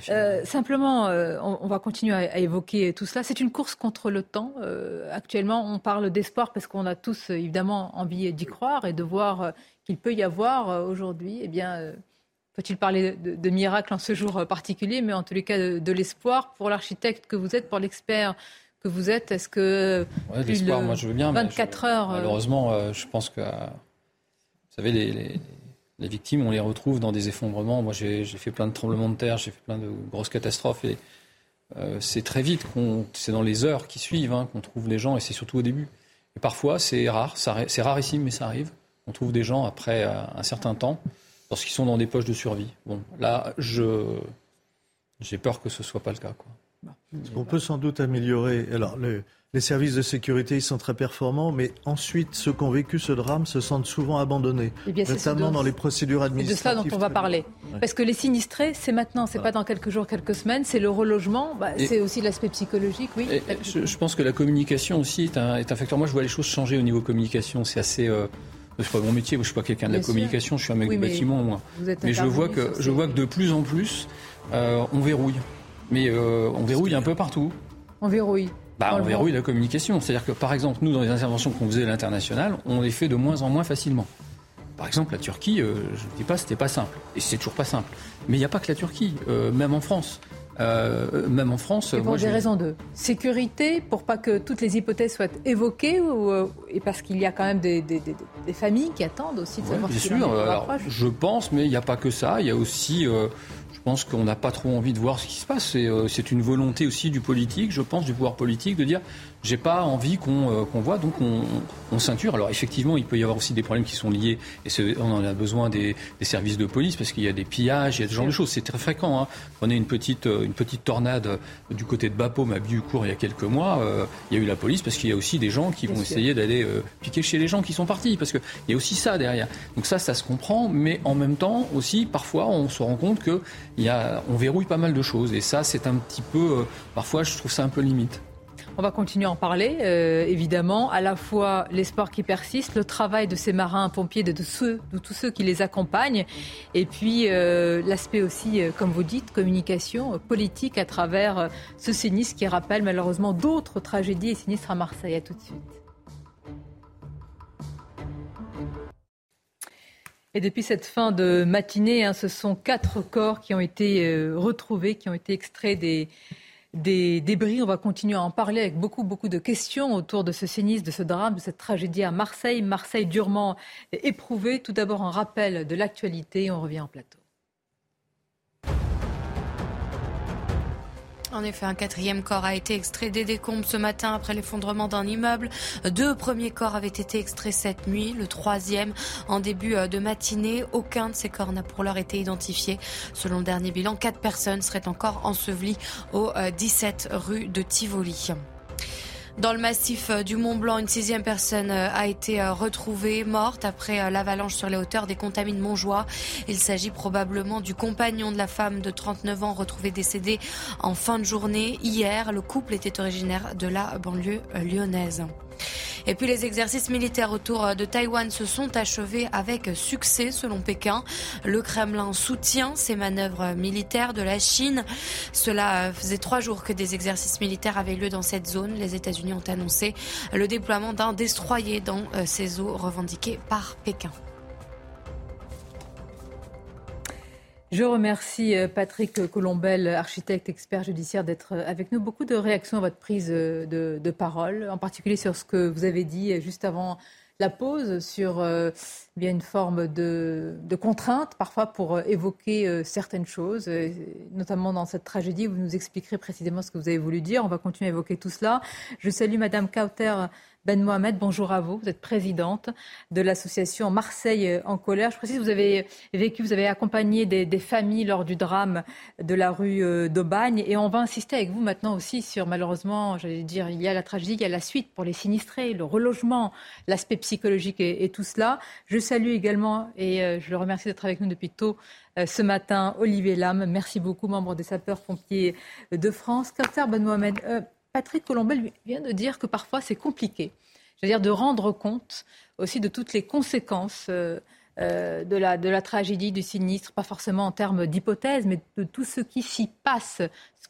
Euh, simplement, on, va continuer à, évoquer tout cela. C'est une course contre le temps. actuellement, on parle d'espoir parce qu'on a tous évidemment envie d'y croire et de voir qu'il peut y avoir euh, aujourd'hui, eh bien, euh, faut-il parler de, miracle en ce jour euh, particulier, mais en tous les cas de, l'espoir pour l'architecte que vous êtes, pour l'expert que vous êtes? Est-ce que ouais, l'espoir, moi je veux bien. 24 heures. Malheureusement, je pense que, vous savez, les, les, victimes, on les retrouve dans des effondrements. Moi, j'ai fait plein de tremblements de terre, j'ai fait plein de grosses catastrophes et c'est très vite, c'est dans les heures qui suivent hein, qu'on trouve les gens et c'est surtout au début. Et parfois, c'est rare, c'est rarissime, mais ça arrive on trouve des gens après euh, un certain temps lorsqu'ils sont dans des poches de survie. Bon, là, je j'ai peur que ce soit pas le cas. Quoi. On peut sans doute améliorer. Alors, les services de sécurité, ils sont très performants, mais ensuite, ceux qui ont vécu ce drame se sentent souvent abandonnés, eh notamment dans les procédures administratives. C'est de ça dont on va parler. Parce que les sinistrés, c'est maintenant, c'est pas dans quelques jours, quelques semaines, c'est le relogement, bah, c'est aussi l'aspect psychologique, oui. Je, pense que la communication aussi est un, est un, facteur. Moi, je vois les choses changer au niveau communication. C'est assez. Euh, c'est pas mon métier, je suis pas quelqu'un de la communication, je suis un mec du bâtiment moi. Mais je vois que je vois que de plus en plus euh, on verrouille. Mais euh, on verrouille un peu partout. On verrouille. Bah, on verrouille la communication. C'est-à-dire que par exemple, nous, dans les interventions qu'on faisait à l'international, on les fait de moins en moins facilement. Par exemple, la Turquie, euh, je ne dis pas, c'était pas simple. Et c'est toujours pas simple. Mais il n'y a pas que la Turquie, même en France. Euh, même en France. Et pour des raisons de sécurité, pour pas que toutes les hypothèses soient évoquées, ou, euh, et parce qu'il y a quand même des, des, des, familles qui attendent aussi de savoir bien sûr. Alors, je pense, mais il n'y a pas que ça. Il y a aussi, euh, je pense qu'on n'a pas trop envie de voir ce qui se passe. C'est une volonté aussi du politique, je pense, du pouvoir politique, de dire j'ai pas envie qu'on euh, voit, donc on, on, ceinture. Alors effectivement, il peut y avoir aussi des problèmes qui sont liés, et on en a besoin des, des services de police, parce qu'il y a des pillages, il y a ce genre de choses. C'est très fréquent. Hein. Prenez une petite, euh, une petite tornade euh, du côté de Bapaume à Biucourt il y a quelques mois. il y a eu la police, parce qu'il y a aussi des gens qui vont essayer d'aller piquer chez les gens qui sont partis, parce qu'il y a aussi ça derrière. Donc ça, ça se comprend, mais en même temps aussi, parfois, on se rend compte que y a, on verrouille pas mal de choses, et ça, c'est un petit peu, parfois, je trouve ça un peu limite. On va continuer à en parler, euh, évidemment. À la fois l'espoir qui persiste, le travail de ces marins-pompiers, de, de, ceux, de tous ceux qui les accompagnent, et puis euh, l'aspect aussi, euh, comme vous dites, communication politique à travers ce sinistre qui rappelle malheureusement d'autres tragédies et sinistres à Marseille. À tout de suite. Et depuis cette fin de matinée, hein, ce sont quatre corps qui ont été retrouvés, qui ont été extraits des des débris. On va continuer à en parler avec beaucoup, beaucoup de questions autour de ce sinistre, de ce drame, de cette tragédie à Marseille. Marseille durement éprouvée. Tout d'abord, un rappel de l'actualité. On revient en plateau. En effet, un quatrième corps a été extrait des décombres ce matin après l'effondrement d'un immeuble. Deux premiers corps avaient été extraits cette nuit, le troisième en début de matinée. Aucun de ces corps n'a pour l'heure été identifié. Selon le dernier bilan, quatre personnes seraient encore ensevelies au 17 euh, rue de Tivoli. Dans le massif euh, du Mont Blanc, une sixième personne euh, a été euh, retrouvée morte après l'avalanche sur les hauteurs des Contamines Montjoie. Il s'agit probablement du compagnon de la femme de 39 ans retrouvée décédée en fin de journée. Hier, le couple était originaire de la banlieue lyonnaise. Et puis les exercices militaires autour de Taïwan se sont achevés avec succès selon Pékin. Le Kremlin soutient ces manœuvres militaires de la Chine. Cela faisait trois jours que des exercices militaires avaient lieu dans cette zone. Les États-Unis ont annoncé le déploiement d'un destroyer dans euh, ces eaux revendiquées par Pékin. Je remercie euh, Patrick Colombel, architecte, expert judiciaire, d'être euh, avec nous. Beaucoup de réactions à votre prise euh, de, parole, en particulier sur ce que vous avez dit juste avant la pause, sur bien une forme de, contrainte parfois pour évoquer certaines choses, notamment dans cette tragédie. Vous nous expliquerez précisément ce que vous avez voulu dire. On va continuer à évoquer tout cela. Je salue Madame Kauter. Ben Mohamed, bonjour à vous. Vous êtes présidente de l'association Marseille en colère. Je précise, vous avez vécu, vous avez accompagné des, familles lors du drame de la rue euh, d'Aubagne. Et on va insister avec vous maintenant aussi sur, malheureusement, j'allais dire, il y a la tragédie, il y a la suite pour les sinistrés, le relogement, l'aspect psychologique et, tout cela. Je salue également, et euh, je le remercie d'être avec nous depuis tôt, euh, ce matin, Olivier Lam. Merci beaucoup, membre des sapeurs-pompiers de France. Carter Ben Mohamed. Patrick Colombel vient de dire que parfois c'est compliqué. C'est-à-dire de rendre compte aussi de toutes les conséquences euh, euh, de, la, tragédie, du sinistre, pas forcément en termes d'hypothèse, mais de tout ce qui s'y passe,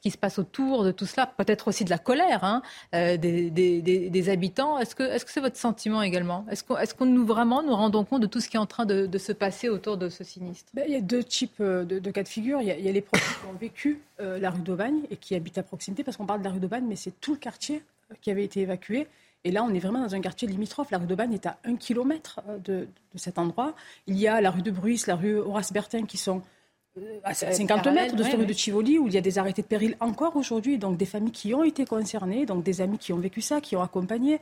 qui se passe autour de tout cela, peut-être aussi de la colère hein, euh, des, des, habitants. Est-ce que c'est -ce c'est votre sentiment également? Est-ce qu'on est qu'on nous vraiment nous rendons compte de tout ce qui est en train de, se passer autour de ce sinistre? Ben, Il y a deux types de, cas de figure. Il y a, les proches qui ont vécu la rue d'Aubagne et qui habitent à proximité, parce qu'on parle de la rue d'Aubagne, mais c'est tout le quartier qui avait été évacué. Et là, on est vraiment dans un quartier limitrophe. La rue d'Aubagne est à un kilomètre euh, de, cet endroit. Il y a la rue de Bruys, la rue Horace Bertin qui sont euh, à 50 mètres de cette rue de Tivoli, où il y a des arrêtés de péril encore aujourd'hui. Donc des familles qui ont été concernées, donc des amis qui ont vécu ça, qui ont accompagné.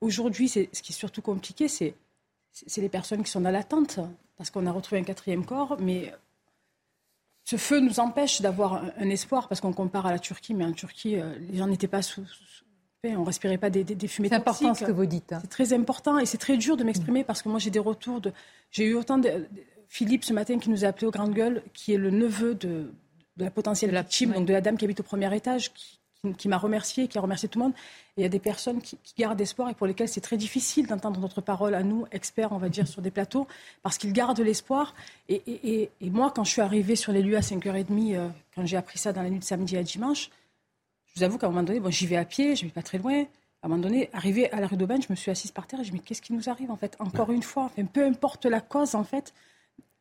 Aujourd'hui, ce qui est surtout compliqué, c'est les personnes qui sont dans l'attente, parce qu'on a retrouvé un quatrième corps, mais ce feu nous empêche d'avoir un, espoir, parce qu'on compare à la Turquie, mais en Turquie, euh, les gens n'étaient pas sous, on respirait pas des, des, fumées C'est important ce que vous dites. Hein. C'est très important et c'est très dur de m'exprimer parce que moi j'ai des retours de. J'ai eu autant de. Philippe ce matin qui nous a appelé au Grande Gueule, qui est le neveu de, la potentielle victime, donc de la dame qui habite au premier étage, qui, m'a remercié, qui a remercié tout le monde. Et il y a des personnes qui, gardent espoir et pour lesquelles c'est très difficile d'entendre notre parole à nous, experts, on va dire, sur des plateaux, parce qu'ils gardent l'espoir. Et, moi, quand je suis arrivée sur les lieux à 5h30, euh, quand j'ai appris ça dans la nuit de samedi à dimanche, je vous avoue qu'à un moment donné, bon, j'y vais à pied, je vais pas très loin. À un moment donné, arrivé à la rue d'Aubagne, je me suis assise par terre et je me dis, mais qu'est-ce qui nous arrive en fait? Encore une fois, enfin, peu importe la cause en fait.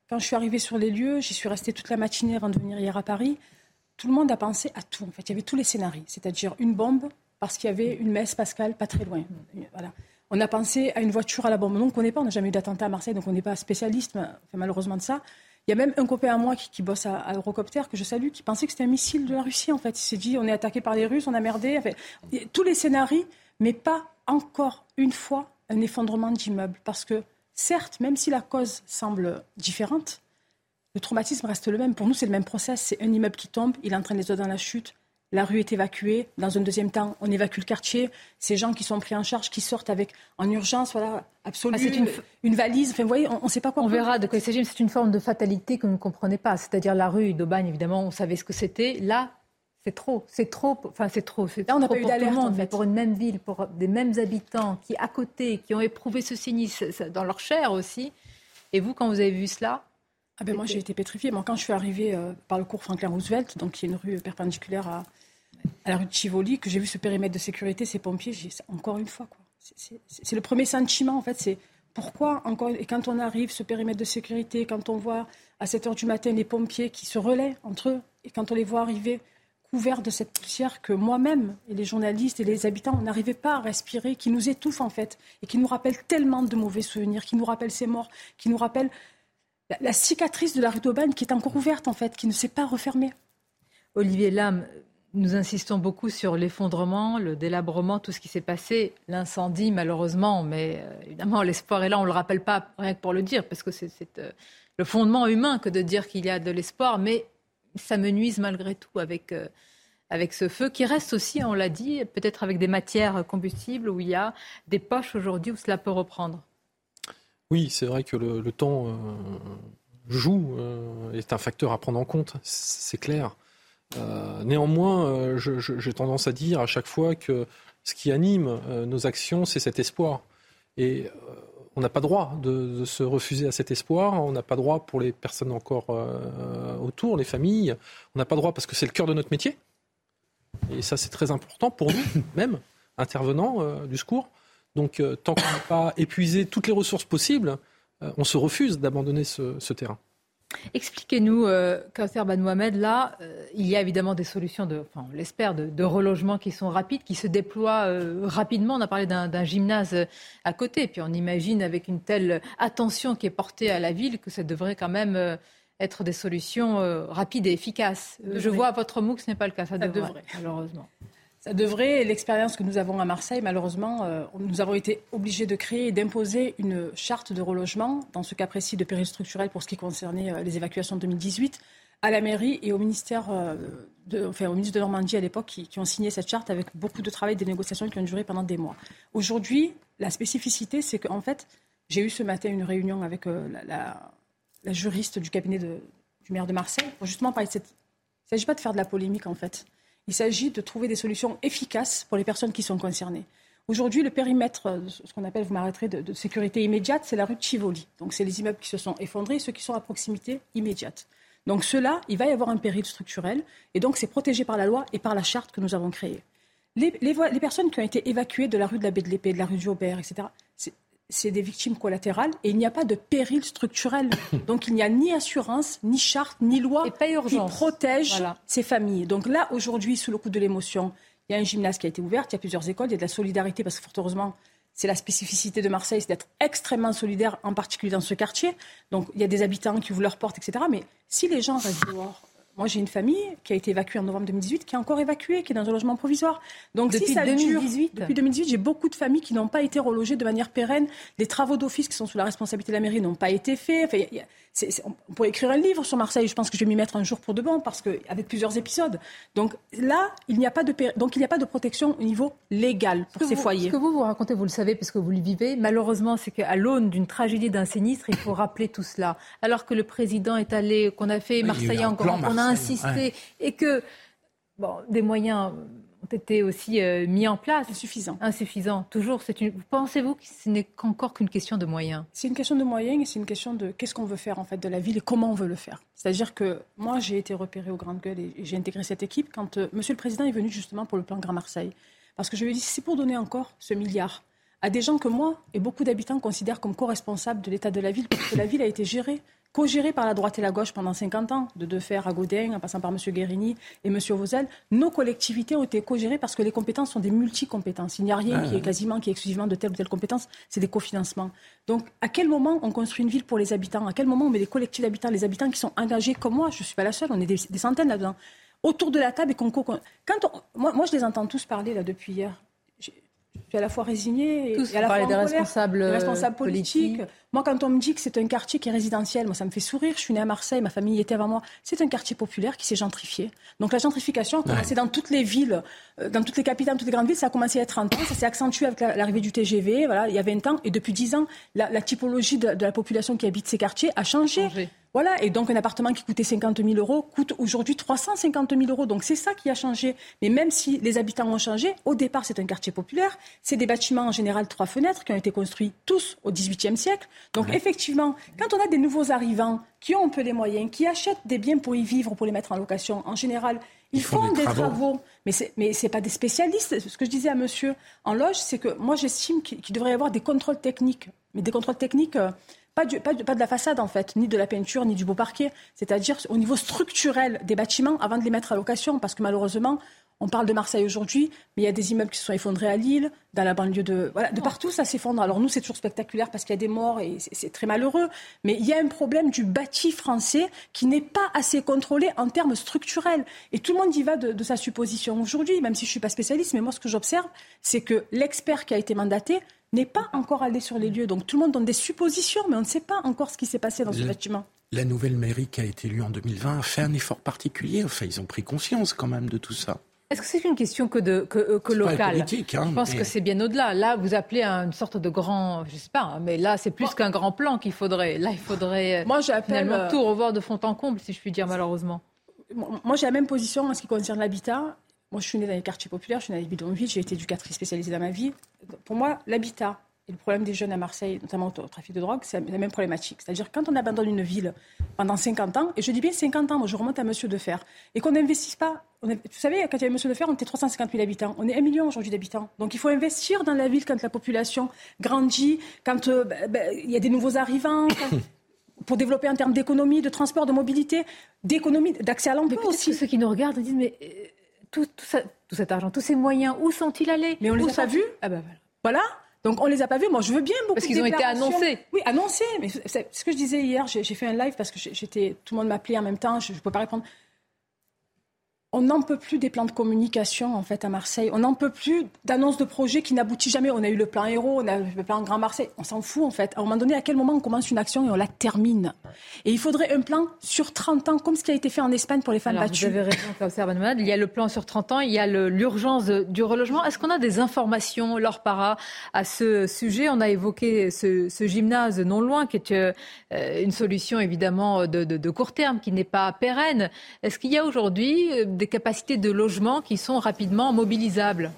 Quand je suis arrivée sur les lieux, j'y suis restée toute la matinée avant de venir hier à Paris. Tout le monde a pensé à tout. En fait, il y avait tous les scénarios, c'est-à-dire une bombe parce qu'il y avait une messe pascale pas très loin. Voilà. On a pensé à une voiture à la bombe. Nous, on ne pas, on n'a jamais eu d'attentat à Marseille, donc on n'est pas spécialiste, malheureusement de ça. Il y a même un copain à moi qui, bosse à, Eurocopter, que je salue, qui pensait que c'était un missile de la Russie, en fait. Il s'est dit, on est attaqué par les Russes, on a merdé. tous les scénarios, mais pas encore une fois un effondrement d'immeuble. Parce que, certes, même si la cause semble différente, le traumatisme reste le même. Pour nous, c'est le même process. C'est un immeuble qui tombe, il entraîne les autres dans la chute, la rue est évacuée. Dans un deuxième temps, on évacue le quartier. Ces gens qui sont pris en charge, qui sortent avec en urgence, voilà, absolue, ah, une... valise. Enfin, vous voyez, on ne sait pas quoi. On verra de quoi il s'agit. C'est une forme de fatalité que vous ne comprenez pas. C'est-à-dire la rue d'Aubagne, évidemment, on savait ce que c'était. Là, C'est trop, c'est trop, enfin c'est trop, c'est on n'a pas eu d'alerte en fait. pour une même ville, pour des mêmes habitants qui à côté, qui ont éprouvé ce cynisme dans leur chair aussi. Et vous, quand vous avez vu cela ah ben moi j'ai été pétrifiée. Moi quand je suis arrivée euh, par le cours Franklin Roosevelt, donc qui est une rue perpendiculaire à, à la rue de Chivoli, que j'ai vu ce périmètre de sécurité, ces pompiers, j'ai encore une fois quoi. C'est le premier sentiment en fait, c'est pourquoi encore et quand on arrive ce périmètre de sécurité, quand on voit à 7 heures du matin les pompiers qui se relaient entre eux et quand on les voit arriver couverts de cette poussière que moi-même et les journalistes et les habitants, on n'arrivait pas à respirer, qui nous étouffe en fait, et qui nous rappelle tellement de mauvais souvenirs, qui nous rappelle ces morts, qui nous rappelle la, cicatrice de la rue d'Aubagne qui est encore ouverte en fait, qui ne s'est pas refermée. Olivier Lam, nous insistons beaucoup sur l'effondrement, le délabrement, tout ce qui s'est passé, l'incendie malheureusement, mais euh, évidemment l'espoir est là, on ne le rappelle pas rien que pour le dire, parce que c'est euh, le fondement humain que de dire qu'il y a de l'espoir, mais ça me nuise malgré tout avec, euh, avec ce feu qui reste aussi, on l'a dit, peut-être avec des matières combustibles où il y a des poches aujourd'hui où cela peut reprendre. Oui, c'est vrai que le, temps euh, joue, euh, est un facteur à prendre en compte, c'est clair. néanmoins, j'ai tendance à dire à chaque fois que ce qui anime nos actions, c'est cet espoir. Et on n'a pas droit de, se refuser à cet espoir. On n'a pas droit pour les personnes encore euh, autour, les familles. On n'a pas droit parce que c'est le cœur de notre métier. Et ça, c'est très important pour nous, (coughs) même, intervenants euh, du secours. Donc, euh, tant qu'on n'a pas épuisé toutes les ressources possibles, on se refuse d'abandonner ce terrain. Expliquez-nous, euh, Ben Mohamed, là, euh, il y a évidemment des solutions, de, enfin, on l'espère, de, relogement qui sont rapides, qui se déploient euh, rapidement. On a parlé d'un gymnase euh, à côté, puis on imagine avec une telle attention qui est portée à la ville que ça devrait quand même être des solutions rapides et efficaces. Je vois à votre mot que ce n'est pas le cas, ça, devrait, malheureusement. Ça devrait. L'expérience que nous avons à Marseille, malheureusement, euh, nous avons été obligés de créer et d'imposer une charte de relogement, dans ce cas précis de péril structurel pour ce qui concernait euh, les évacuations de 2018, à la mairie et au ministère, euh, de, enfin, au ministre de Normandie à l'époque, qui, ont signé cette charte avec beaucoup de travail, des négociations qui ont duré pendant des mois. Aujourd'hui, la spécificité, c'est qu'en fait, j'ai eu ce matin une réunion avec la, juriste du cabinet du maire de Marseille pour justement parler de cette. Il ne s'agit pas de faire de la polémique, en fait. Il s'agit de trouver des solutions efficaces pour les personnes qui sont concernées. Aujourd'hui, le périmètre, ce qu'on appelle, vous m'arrêterez, de, sécurité immédiate, c'est la rue de Chivoli. Donc, c'est les immeubles qui se sont effondrés, ceux qui sont à proximité immédiate. Donc, cela, il va y avoir un péril structurel, et donc c'est protégé par la loi et par la charte que nous avons créée. Les, les, personnes qui ont été évacuées de la rue de la Baie de l'Épée, de la rue du Aubert, etc., c'est des victimes collatérales et il n'y a pas de péril structurel. (coughs) Donc il n'y a ni assurance, ni charte, ni loi qui protège ces familles. Donc là, aujourd'hui, sous le coup de l'émotion, il y a un gymnase qui a été ouvert, il y a plusieurs écoles, il y a de la solidarité parce que fort heureusement, c'est la spécificité de Marseille, c'est d'être extrêmement solidaire, en particulier dans ce quartier. Donc il y a des habitants qui ouvrent leurs portes, etc. Mais si les gens restent dehors, moi, j'ai une famille qui a été évacuée en novembre 2018, qui est encore évacuée, qui est dans un logement provisoire. Donc, depuis 2018, depuis 2018, j'ai beaucoup de familles qui n'ont pas été relogées de manière pérenne. Les travaux d'office qui sont sous la responsabilité de la mairie n'ont pas été faits. Enfin, y a, on pourrait écrire un livre sur Marseille. Je pense que je vais m'y mettre un jour pour de bon, parce que avec plusieurs épisodes. Donc là, il n'y a pas de donc il n'y a pas de protection au niveau légal pour ces foyers. Ce que vous vous racontez, vous le savez, puisque vous le vivez. Malheureusement, c'est qu'à l'aune d'une tragédie, d'un sinistre, il faut rappeler tout cela. Alors que le président est allé, qu'on a fait Marseille encore, qu'on a insisté, et que bon, des moyens ont été aussi euh, mis en place. Insuffisant. Insuffisant. Toujours. Une... Pensez-vous que ce n'est qu'encore qu'une question de moyens? C'est une question de moyens et c'est une question de qu'est-ce qu'on veut faire en fait de la ville et comment on veut le faire. C'est-à-dire que moi, j'ai été repéré au Grand Gueule et j'ai intégré cette équipe quand euh, Monsieur le Président est venu justement pour le plan Grand Marseille. Parce que je lui ai dit, c'est pour donner encore ce milliard à des gens que moi et beaucoup d'habitants considèrent comme co-responsables de l'état de la ville, parce que la ville a été gérée co-géré par la droite et la gauche pendant 50 ans, de Defer à Godin, en passant par M. Guérini et M. Vauzel, nos collectivités ont été co-gérées parce que les compétences sont des multi-compétences. Il n'y a rien qui est quasiment, qui est exclusivement de telle ou telle compétence, c'est des cofinancements. Donc, à quel moment on construit une ville pour les habitants? À quel moment on met des collectifs d'habitants, les habitants qui sont engagés comme moi? Je ne suis pas la seule, on est des, centaines là-dedans autour de la table et qu'on. Quand moi, moi, je les entends tous parler là depuis hier suis à la fois résignée et, à la fois des responsables, des responsables politiques. Moi, quand on me dit que c'est un quartier qui est résidentiel, moi, ça me fait sourire. Je suis née à Marseille, ma famille y était avant moi. C'est un quartier populaire qui s'est gentrifié. Donc la gentrification a commencé dans toutes les villes, euh, dans toutes les capitales, dans toutes les grandes villes. Ça a commencé à être 30 ans. Ça s'est accentué avec l'arrivée du TGV. Voilà, il y a 20 ans. Et depuis 10 ans, la, typologie de, la population qui habite ces quartiers a changé. Voilà, et donc un appartement qui coûtait 50 000 euros coûte aujourd'hui 350 000 euros. Donc c'est ça qui a changé. Mais même si les habitants ont changé, au départ c'est un quartier populaire, c'est des bâtiments en général trois fenêtres qui ont été construits tous au XVIIIe siècle. Donc effectivement, quand on a des nouveaux arrivants qui ont un peu les moyens, qui achètent des biens pour y vivre, pour les mettre en location, en général, ils, font, des, travaux. Mais ce n'est pas des spécialistes. Ce que je disais à monsieur en loge, c'est que moi j'estime qu'il devrait y avoir des contrôles techniques. Mais des contrôles techniques... Euh, pas, de la façade en fait, ni de la peinture, ni du beau parquet. C'est-à-dire au niveau structurel des bâtiments avant de les mettre à location, parce que malheureusement, on parle de Marseille aujourd'hui, mais il y a des immeubles qui se sont effondrés à Lille, dans la banlieue de... Voilà, de partout, ça s'effondre. Alors nous, c'est toujours spectaculaire parce qu'il y a des morts et c'est très malheureux. Mais il y a un problème du bâti français qui n'est pas assez contrôlé en termes structurels. Et tout le monde y va de, de sa supposition aujourd'hui, même si je ne suis pas spécialiste. Mais moi, ce que j'observe, c'est que l'expert qui a été mandaté n'est pas encore allé sur les lieux. Donc tout le monde donne des suppositions, mais on ne sait pas encore ce qui s'est passé dans ce bâtiment. La nouvelle mairie qui a été élue en 2020 a fait un effort particulier. Enfin, ils ont pris conscience quand même de tout ça. Est-ce que c'est une question que, de, que, euh, que locale politique, hein, Je pense que c'est bien au-delà. Là, vous appelez une sorte de grand, je sais pas, mais là, c'est plus qu'un grand plan qu'il faudrait. Là, il faudrait euh, Moi, finalement euh, tout revoir de fond en comble, si je puis dire, malheureusement. Moi, j'ai la même position en ce qui concerne l'habitat. Moi, je suis née dans les quartiers populaires, je suis née dans les bidonvilles, j'ai été éducatrice spécialisée dans ma vie. Pour moi, l'habitat, et le problème des jeunes à Marseille, notamment au trafic de drogue, c'est la même problématique. C'est-à-dire quand on abandonne une ville pendant 50 ans, et je dis bien 50 ans, moi je remonte à Monsieur Defer, et qu'on n'investisse pas. vous savez, quand il y avait Monsieur Defer, on était 350 000 habitants. On est 1 million aujourd'hui d'habitants. Donc il faut investir dans la ville quand la population grandit, quand euh, bah, bah, il y a des nouveaux arrivants. (laughs) pour développer en termes d'économie, de transport, de mobilité, d'économie, d'accès à l'emploi aussi. ceux qui nous regardent disent mais euh, tout, cet argent, tous ces moyens, où sont-ils allés Mais on les a pas vus. Ah ben voilà. voilà. Donc on les a pas vus. Moi, je veux bien beaucoup. Parce qu'ils ont été annoncés. Oui, annoncés. Mais c'est ce que je disais hier. J'ai fait un live parce que j'étais, tout le monde m'appelait en même temps. Je ne peux pas répondre. On n'en peut plus des plans de communication en fait à Marseille. On n'en peut plus d'annonces de projets qui n'aboutissent jamais. On a eu le plan Héros, on a eu le plan Grand Marseille. On s'en fout en fait. À un moment donné, à quel moment on commence une action et on la termine? Et il faudrait un plan sur 30 ans, comme ce qui a été fait en Espagne pour les femmes battues. Vous avez raison, Il y a le plan sur 30 ans, il y a l'urgence du relogement. Est-ce qu'on a des informations, Laure Para, à ce sujet? On a évoqué ce, gymnase non loin, qui est euh, une solution évidemment de, de court terme, qui n'est pas pérenne. Est-ce qu'il y a aujourd'hui euh, des capacités de logement qui sont rapidement mobilisables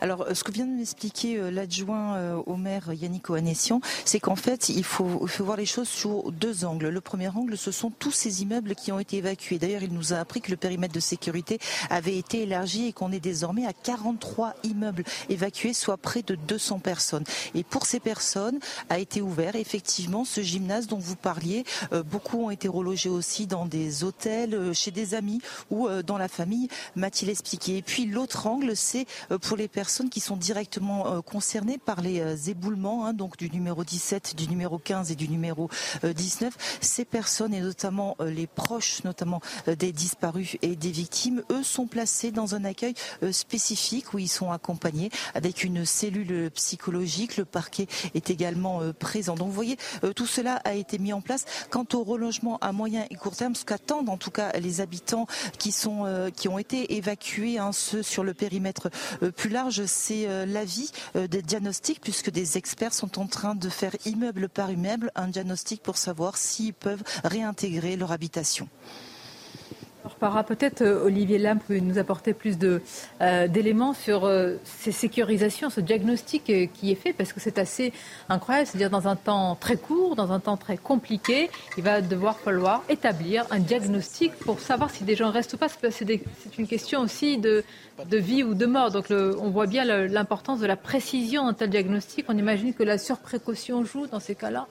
alors, ce que vient de m'expliquer euh, l'adjoint euh, au maire Yannick Oanessian, c'est qu'en fait, il faut, voir les choses sous deux angles. Le premier angle, ce sont tous ces immeubles qui ont été évacués. D'ailleurs, il nous a appris que le périmètre de sécurité avait été élargi et qu'on est désormais à 43 immeubles évacués, soit près de 200 personnes. Et pour ces personnes, a été ouvert effectivement ce gymnase dont vous parliez. Euh, beaucoup ont été relogés aussi dans des hôtels, chez des amis ou dans la famille, m'a-t-il expliqué. Et puis l'autre angle, c'est pour les personnes personnes qui sont directement euh, concernées par les euh, éboulements, hein, donc du numéro 17, du numéro 15 et du numéro 19. Euh, Ces personnes et notamment les proches, notamment des disparus et des victimes, eux sont placés dans un accueil spécifique où ils sont accompagnés avec une cellule psychologique. Le parquet est également présent. Donc vous voyez, tout cela a été mis en place. Quant au relogement à moyen et court terme, ce qu'attendent en tout cas les habitants qui sont qui ont été évacués, hein, ceux sur le périmètre plus large, c'est euh, l'avis euh, des diagnostics, puisque des experts sont en train de faire immeuble par immeuble un diagnostic pour savoir s'ils peuvent réintégrer leur habitation. Alors, peut-être euh, Olivier Lam peut nous apporter plus d'éléments sur ces sécurisations, ce diagnostic qui est fait, parce que c'est assez incroyable. C'est-à-dire dans un temps très court, dans un temps très compliqué, il va devoir falloir établir un diagnostic pour savoir si des gens restent ou pas. C'est une question aussi de, vie ou de mort. Donc on voit bien l'importance de la précision dans tel diagnostic. On imagine que la surprécaution joue dans ces cas-là.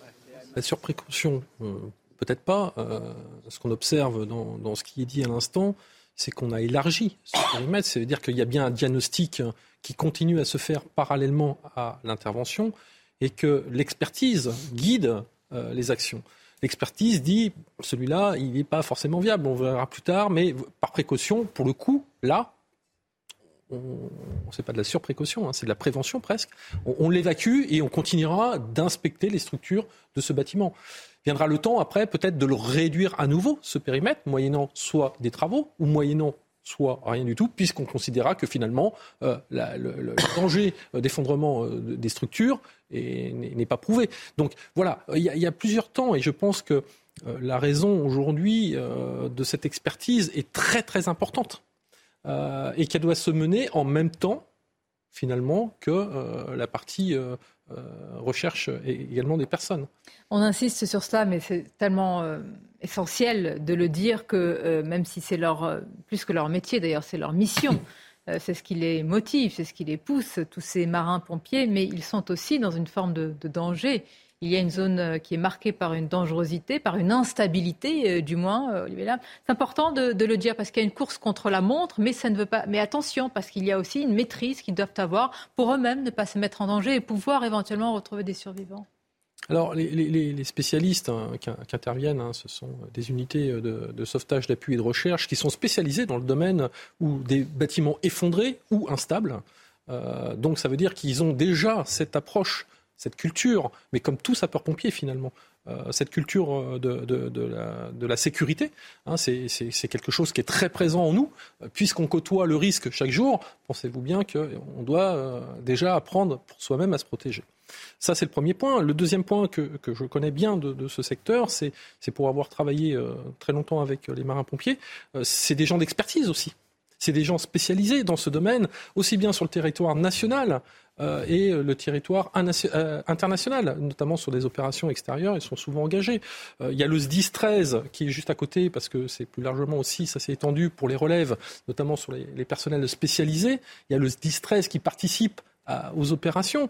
La surprécaution, euh, peut-être pas. Euh, ce qu'on observe dans, ce qui est dit à l'instant, c'est qu'on a élargi ce périmètre. Ça veut dire qu'il y a bien un diagnostic qui continue à se faire parallèlement à l'intervention et que l'expertise guide euh, les actions. L'expertise dit celui-là, il n'est pas forcément viable, on verra plus tard, mais par précaution, pour le coup, là, c'est pas de la surprécaution, hein, c'est de la prévention presque. On, l'évacue et on continuera d'inspecter les structures de ce bâtiment. Viendra le temps après peut-être de le réduire à nouveau, ce périmètre, moyennant soit des travaux ou moyennant soit rien du tout, puisqu'on considéra que finalement euh, le, danger d'effondrement des structures n'est pas prouvé. Donc voilà, il y, a plusieurs temps, et je pense que la raison aujourd'hui de cette expertise est très très importante, et qu'elle doit se mener en même temps finalement que la partie euh, recherche également des personnes. On insiste sur cela, mais c'est tellement euh, essentiel de le dire que euh, même si c'est leur, plus que leur métier d'ailleurs, c'est leur mission. (laughs) c'est ce qui les motive, c'est ce qui les pousse, tous ces marins-pompiers, mais ils sont aussi dans une forme de danger il y a une zone euh, qui est marquée par une dangerosité, par une instabilité, euh, du moins, euh, C'est important de, le dire parce qu'il y a une course contre la montre. Mais attention, parce qu'il y a aussi une maîtrise qu'ils doivent avoir pour eux-mêmes ne pas se mettre en danger et pouvoir éventuellement retrouver des survivants. Alors, les, spécialistes hein, qui, interviennent, hein, ce sont des unités de, sauvetage, d'appui et de recherche qui sont spécialisées dans le domaine où des bâtiments effondrés ou instables. donc, ça veut dire qu'ils ont déjà cette approche cette culture, mais comme tout sapeur-pompier finalement, euh, cette culture euh, de, la, sécurité, hein, c'est quelque chose qui est très présent en nous, euh, puisqu'on côtoie le risque chaque jour, pensez-vous bien qu'on doit déjà apprendre pour soi-même à se protéger. Ça, c'est le premier point. Le deuxième point que, je connais bien de, ce secteur, c'est pour avoir travaillé très longtemps avec les marins-pompiers, c'est des gens d'expertise aussi. C'est des gens spécialisés dans ce domaine, aussi bien sur le territoire national euh, et le territoire euh, international, notamment sur des opérations extérieures, ils sont souvent engagés. Euh, il y a le SDIS 13 qui est juste à côté, parce que c'est plus largement aussi, ça s'est étendu pour les relèves, notamment sur les, personnels spécialisés. Il y a le SDIS 13 qui participe aux opérations.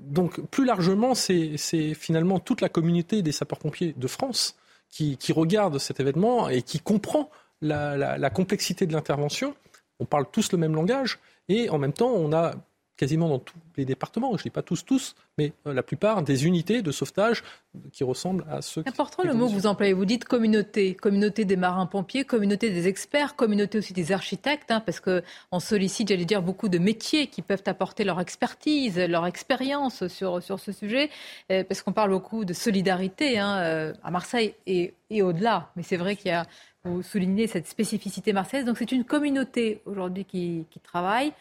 Donc plus largement, c'est finalement toute la communauté des sapeurs-pompiers de France qui, regarde cet événement et qui comprend la complexité de l'intervention. On parle tous le même langage et en même temps, on a quasiment dans tous les départements, je ne dis pas tous, tous, mais euh, la plupart des unités de sauvetage qui ressemblent à ceux. C'est important le mot que vous employez. Vous dites communauté, communauté des marins-pompiers, communauté des experts, communauté aussi des architectes, hein, parce qu'on sollicite, j'allais dire, beaucoup de métiers qui peuvent apporter leur expertise, leur expérience sur, sur ce sujet, euh, parce qu'on parle beaucoup de solidarité hein, euh, à Marseille et, et au-delà. Mais c'est vrai qu'il y a, vous soulignez cette spécificité marseillaise. Donc c'est une communauté aujourd'hui qui, travaille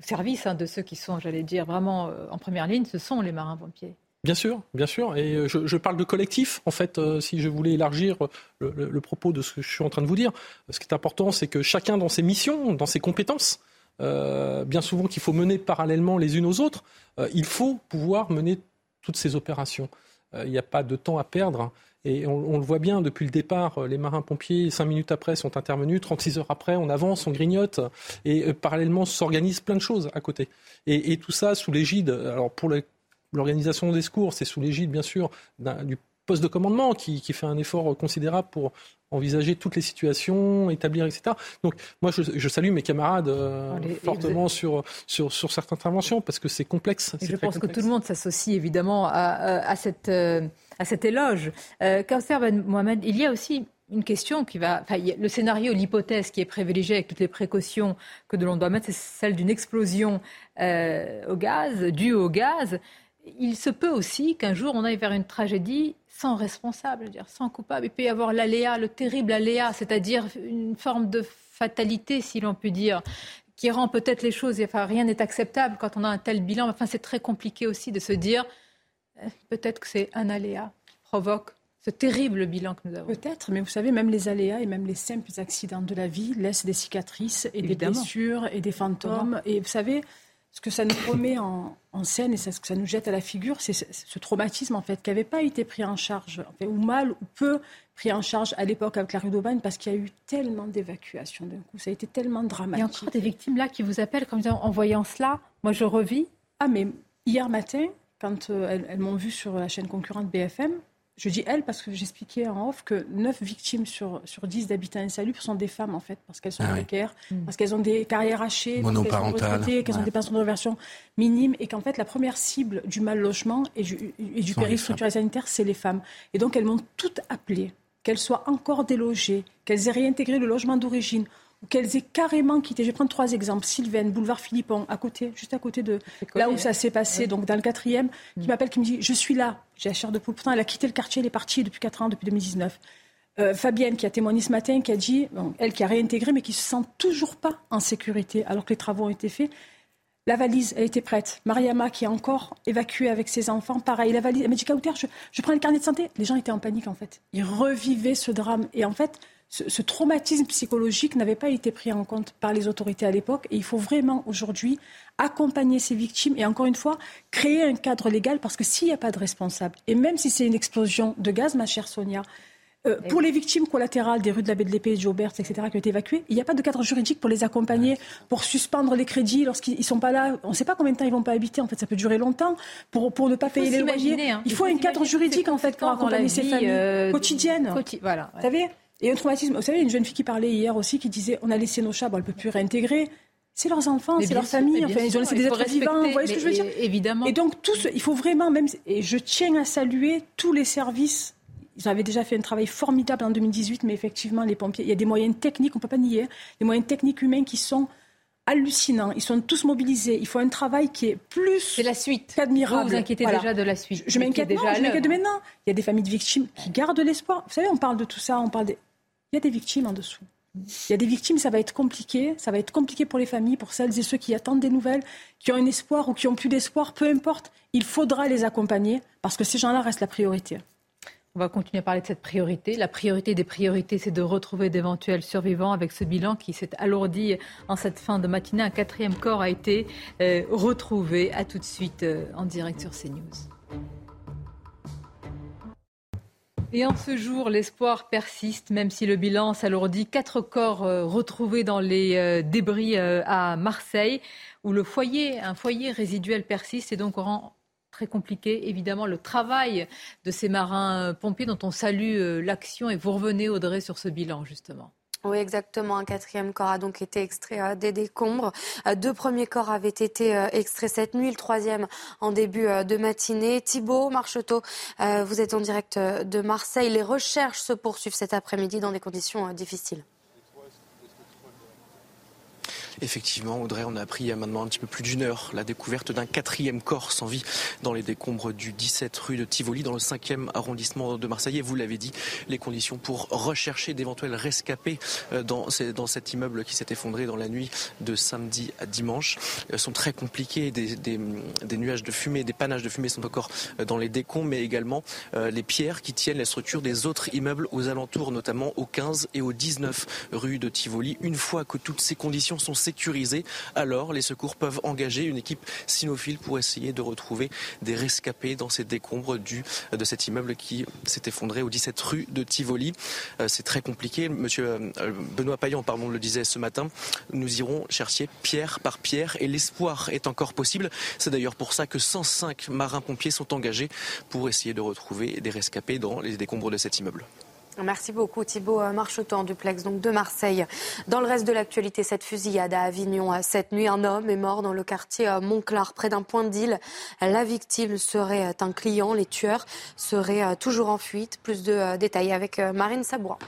service hein, de ceux qui sont, j'allais dire, vraiment euh, en première ligne, ce sont les marins-pompiers. Bien sûr, bien sûr. Et euh, je, parle de collectif, en fait, euh, si je voulais élargir le, propos de ce que je suis en train de vous dire. Ce qui est important, c'est que chacun dans ses missions, dans ses compétences, bien souvent qu'il faut mener parallèlement les unes aux autres, il faut pouvoir mener toutes ces opérations. Il n'y a pas de temps à perdre. Et on, le voit bien depuis le départ, euh, les marins-pompiers, cinq minutes après, sont intervenus, 36 heures après, on avance, on grignote, et euh, parallèlement s'organisent plein de choses à côté. Et, tout ça sous l'égide, alors pour l'organisation des secours, c'est sous l'égide bien sûr du poste de commandement qui, fait un effort considérable pour envisager toutes les situations, établir, etc. Donc moi, je, salue mes camarades euh, fortement sur, sur, sur certaines interventions parce que c'est complexe. je pense que tout le monde s'associe évidemment à, à cette à cet éloge. Euh, Ben Mohamed, il y a aussi une question qui va. Enfin, le scénario, l'hypothèse qui est privilégiée avec toutes les précautions que l'on doit mettre, c'est celle d'une explosion euh, au gaz, due au gaz. Il se peut aussi qu'un jour on aille vers une tragédie sans responsable, dire sans coupable. Il peut y avoir l'aléa, le terrible aléa, c'est-à-dire une forme de fatalité, si l'on peut dire, qui rend peut-être les choses. Enfin, rien n'est acceptable quand on a un tel bilan. Enfin, c'est très compliqué aussi de se dire peut-être que c'est un aléa qui provoque ce terrible bilan que nous avons. Peut-être, mais vous savez, même les aléas et même les simples accidents de la vie laissent des cicatrices et des blessures et des fantômes. Et vous savez, ce que ça nous remet en, scène et ce que ça nous jette à la figure, c'est ce, traumatisme en fait qui n'avait pas été pris en charge, ou mal ou peu pris en charge à l'époque avec la rue d'Aubagne parce qu'il y a eu tellement d'évacuations d'un coup, ça a été tellement dramatique. Il y a encore des victimes là qui vous appellent comme disant en voyant cela, moi je revis. Ah mais hier matin, quand euh, elles, m'ont vu sur la chaîne concurrente BFM, je dis elles parce que j'expliquais en off que 9 victimes sur, sur 10 d'habitants insalubres sont des femmes, en fait, parce qu'elles sont ah précaires, mm. parce qu'elles ont des carrières hachées, qu'elles sont qu'elles ont des pensions de reversion minimes, et qu'en fait, la première cible du mal logement et du, et du péril structurel sanitaire, c'est les femmes. Et donc, elles m'ont toutes appelées, qu'elles soient encore délogées, qu'elles aient réintégré le logement d'origine, qu'elles aient carrément quitté. Je vais prendre trois exemples. Sylvaine, boulevard Philippon, à côté, juste à côté de là où ça s'est passé, donc dans le quatrième, qui mm. m'appelle, qui me dit Je suis là, j'ai la chair de poule. Pourtant, elle a quitté le quartier, elle est partie depuis quatre ans, depuis 2019. euh, Fabienne qui a témoigné ce matin, qui a dit, elle qui a réintégré, mais qui se sent toujours pas en sécurité alors que les travaux ont été faits. La valise, elle était prête. Mariama, qui est encore évacuée avec ses enfants, pareil. La valise, elle m'a dit, je, je prends le carnet de santé. Les gens étaient en panique, en fait. Ils revivaient ce drame. Et en fait, ce, traumatisme psychologique n'avait pas été pris en compte par les autorités à l'époque. Et il faut vraiment, aujourd'hui, accompagner ces victimes et, encore une fois, créer un cadre légal parce que s'il n'y a pas de responsable, et même si c'est une explosion de gaz, ma chère Sonia, euh, pour les victimes collatérales des rues de la Baie de l'Épée, de Jaubert, etc., qui ont été évacuées, il n'y a pas de cadre juridique pour les accompagner, pour suspendre les crédits lorsqu'ils ne sont pas là. On ne sait pas combien de temps ils vont pas habiter. En fait, ça peut durer longtemps pour, pour ne pas payer les loyers. Hein. Il, faut, un cadre juridique, en fait, pour accompagner ces familles euh, quotidiennes. voilà, Vous savez Et un traumatisme. Vous savez, une jeune fille qui parlait hier aussi, qui disait on a laissé nos chats, bon, elle ne peut plus réintégrer. C'est leurs enfants, c'est leur famille. Enfin, ils ont laissé des êtres vivants. Vous voyez ce que je veux dire Évidemment. Et donc, tout il faut vraiment, même, et je tiens à saluer tous les services ils avaient déjà fait un travail formidable en 2018, mais effectivement, les pompiers, il y a des moyens techniques, on ne peut pas nier, des moyens techniques humains qui sont hallucinants. Ils sont tous mobilisés. Il faut un travail qui est plus C'est la suite. qu'admirable. Vous vous inquiétez déjà de la suite. Je, m'inquiète déjà. Je m'inquiète de maintenant. Il y a des familles de victimes qui gardent l'espoir. Vous savez, on parle de tout ça, on parle des... Il y a des victimes en dessous. Il y a des victimes, ça va être compliqué. Ça va être compliqué pour les familles, pour celles et ceux qui attendent des nouvelles, qui ont un espoir ou qui ont plus d'espoir. Peu importe, il faudra les accompagner parce que ces gens-là restent la priorité. On va continuer à parler de cette priorité. La priorité des priorités, c'est de retrouver d'éventuels survivants avec ce bilan qui s'est alourdi en cette fin de matinée. Un quatrième corps a été euh, retrouvé. À tout de suite euh, en direct sur CNews. Et en ce jour, l'espoir persiste, même si le bilan s'alourdit. Quatre corps euh, retrouvés dans les débris à Marseille, où le foyer, un foyer résiduel persiste et donc rend très compliqué. Évidemment, le travail de ces marins-pompiers dont on salue euh, l'action. Et vous revenez, Audrey, sur ce bilan, justement. Oui, exactement. Un quatrième corps a donc été extrait euh, des décombres. Euh, deux premiers corps avaient été extraits cette nuit, le troisième en début de matinée. Thibault Marcheteau, vous êtes en direct de Marseille. Les recherches se poursuivent cet après-midi dans des conditions difficiles. Effectivement, Audrey, on a appris il y a maintenant un petit peu plus d'une heure la découverte d'un quatrième corps sans vie dans les décombres du 17 rue de Tivoli, dans le 5e arrondissement de Marseille. Et vous l'avez dit, les conditions pour rechercher d'éventuels rescapés euh, dans, cet immeuble qui s'est effondré dans la nuit de samedi à dimanche euh, sont très compliquées. Des, nuages de fumée, des panaches de fumée sont encore euh, dans les décombres, mais également les pierres qui tiennent la structure des autres immeubles aux alentours, notamment au 15 et au 19 rue de Tivoli. Une fois que toutes ces conditions sont alors les secours peuvent engager une équipe cynophile pour essayer de retrouver des rescapés dans ces décombres de cet immeuble qui s'est effondré au 17 rue de Tivoli. Euh, c'est très compliqué. Monsieur euh, Benoît Payan pardon, le disait ce matin. Nous irons chercher pierre par pierre et l'espoir est encore possible. C'est d'ailleurs pour ça que 105 marins-pompiers sont engagés pour essayer de retrouver des rescapés dans les décombres de cet immeuble. Merci beaucoup Thibault euh, Marcheteau en duplex donc de Marseille. Dans le reste de l'actualité, cette fusillade à Avignon cette nuit, un homme est mort dans le quartier euh, Montclar, près d'un point deal. La victime serait euh, un client, les tueurs seraient toujours en fuite. Plus de détails avec Marine Sabouin.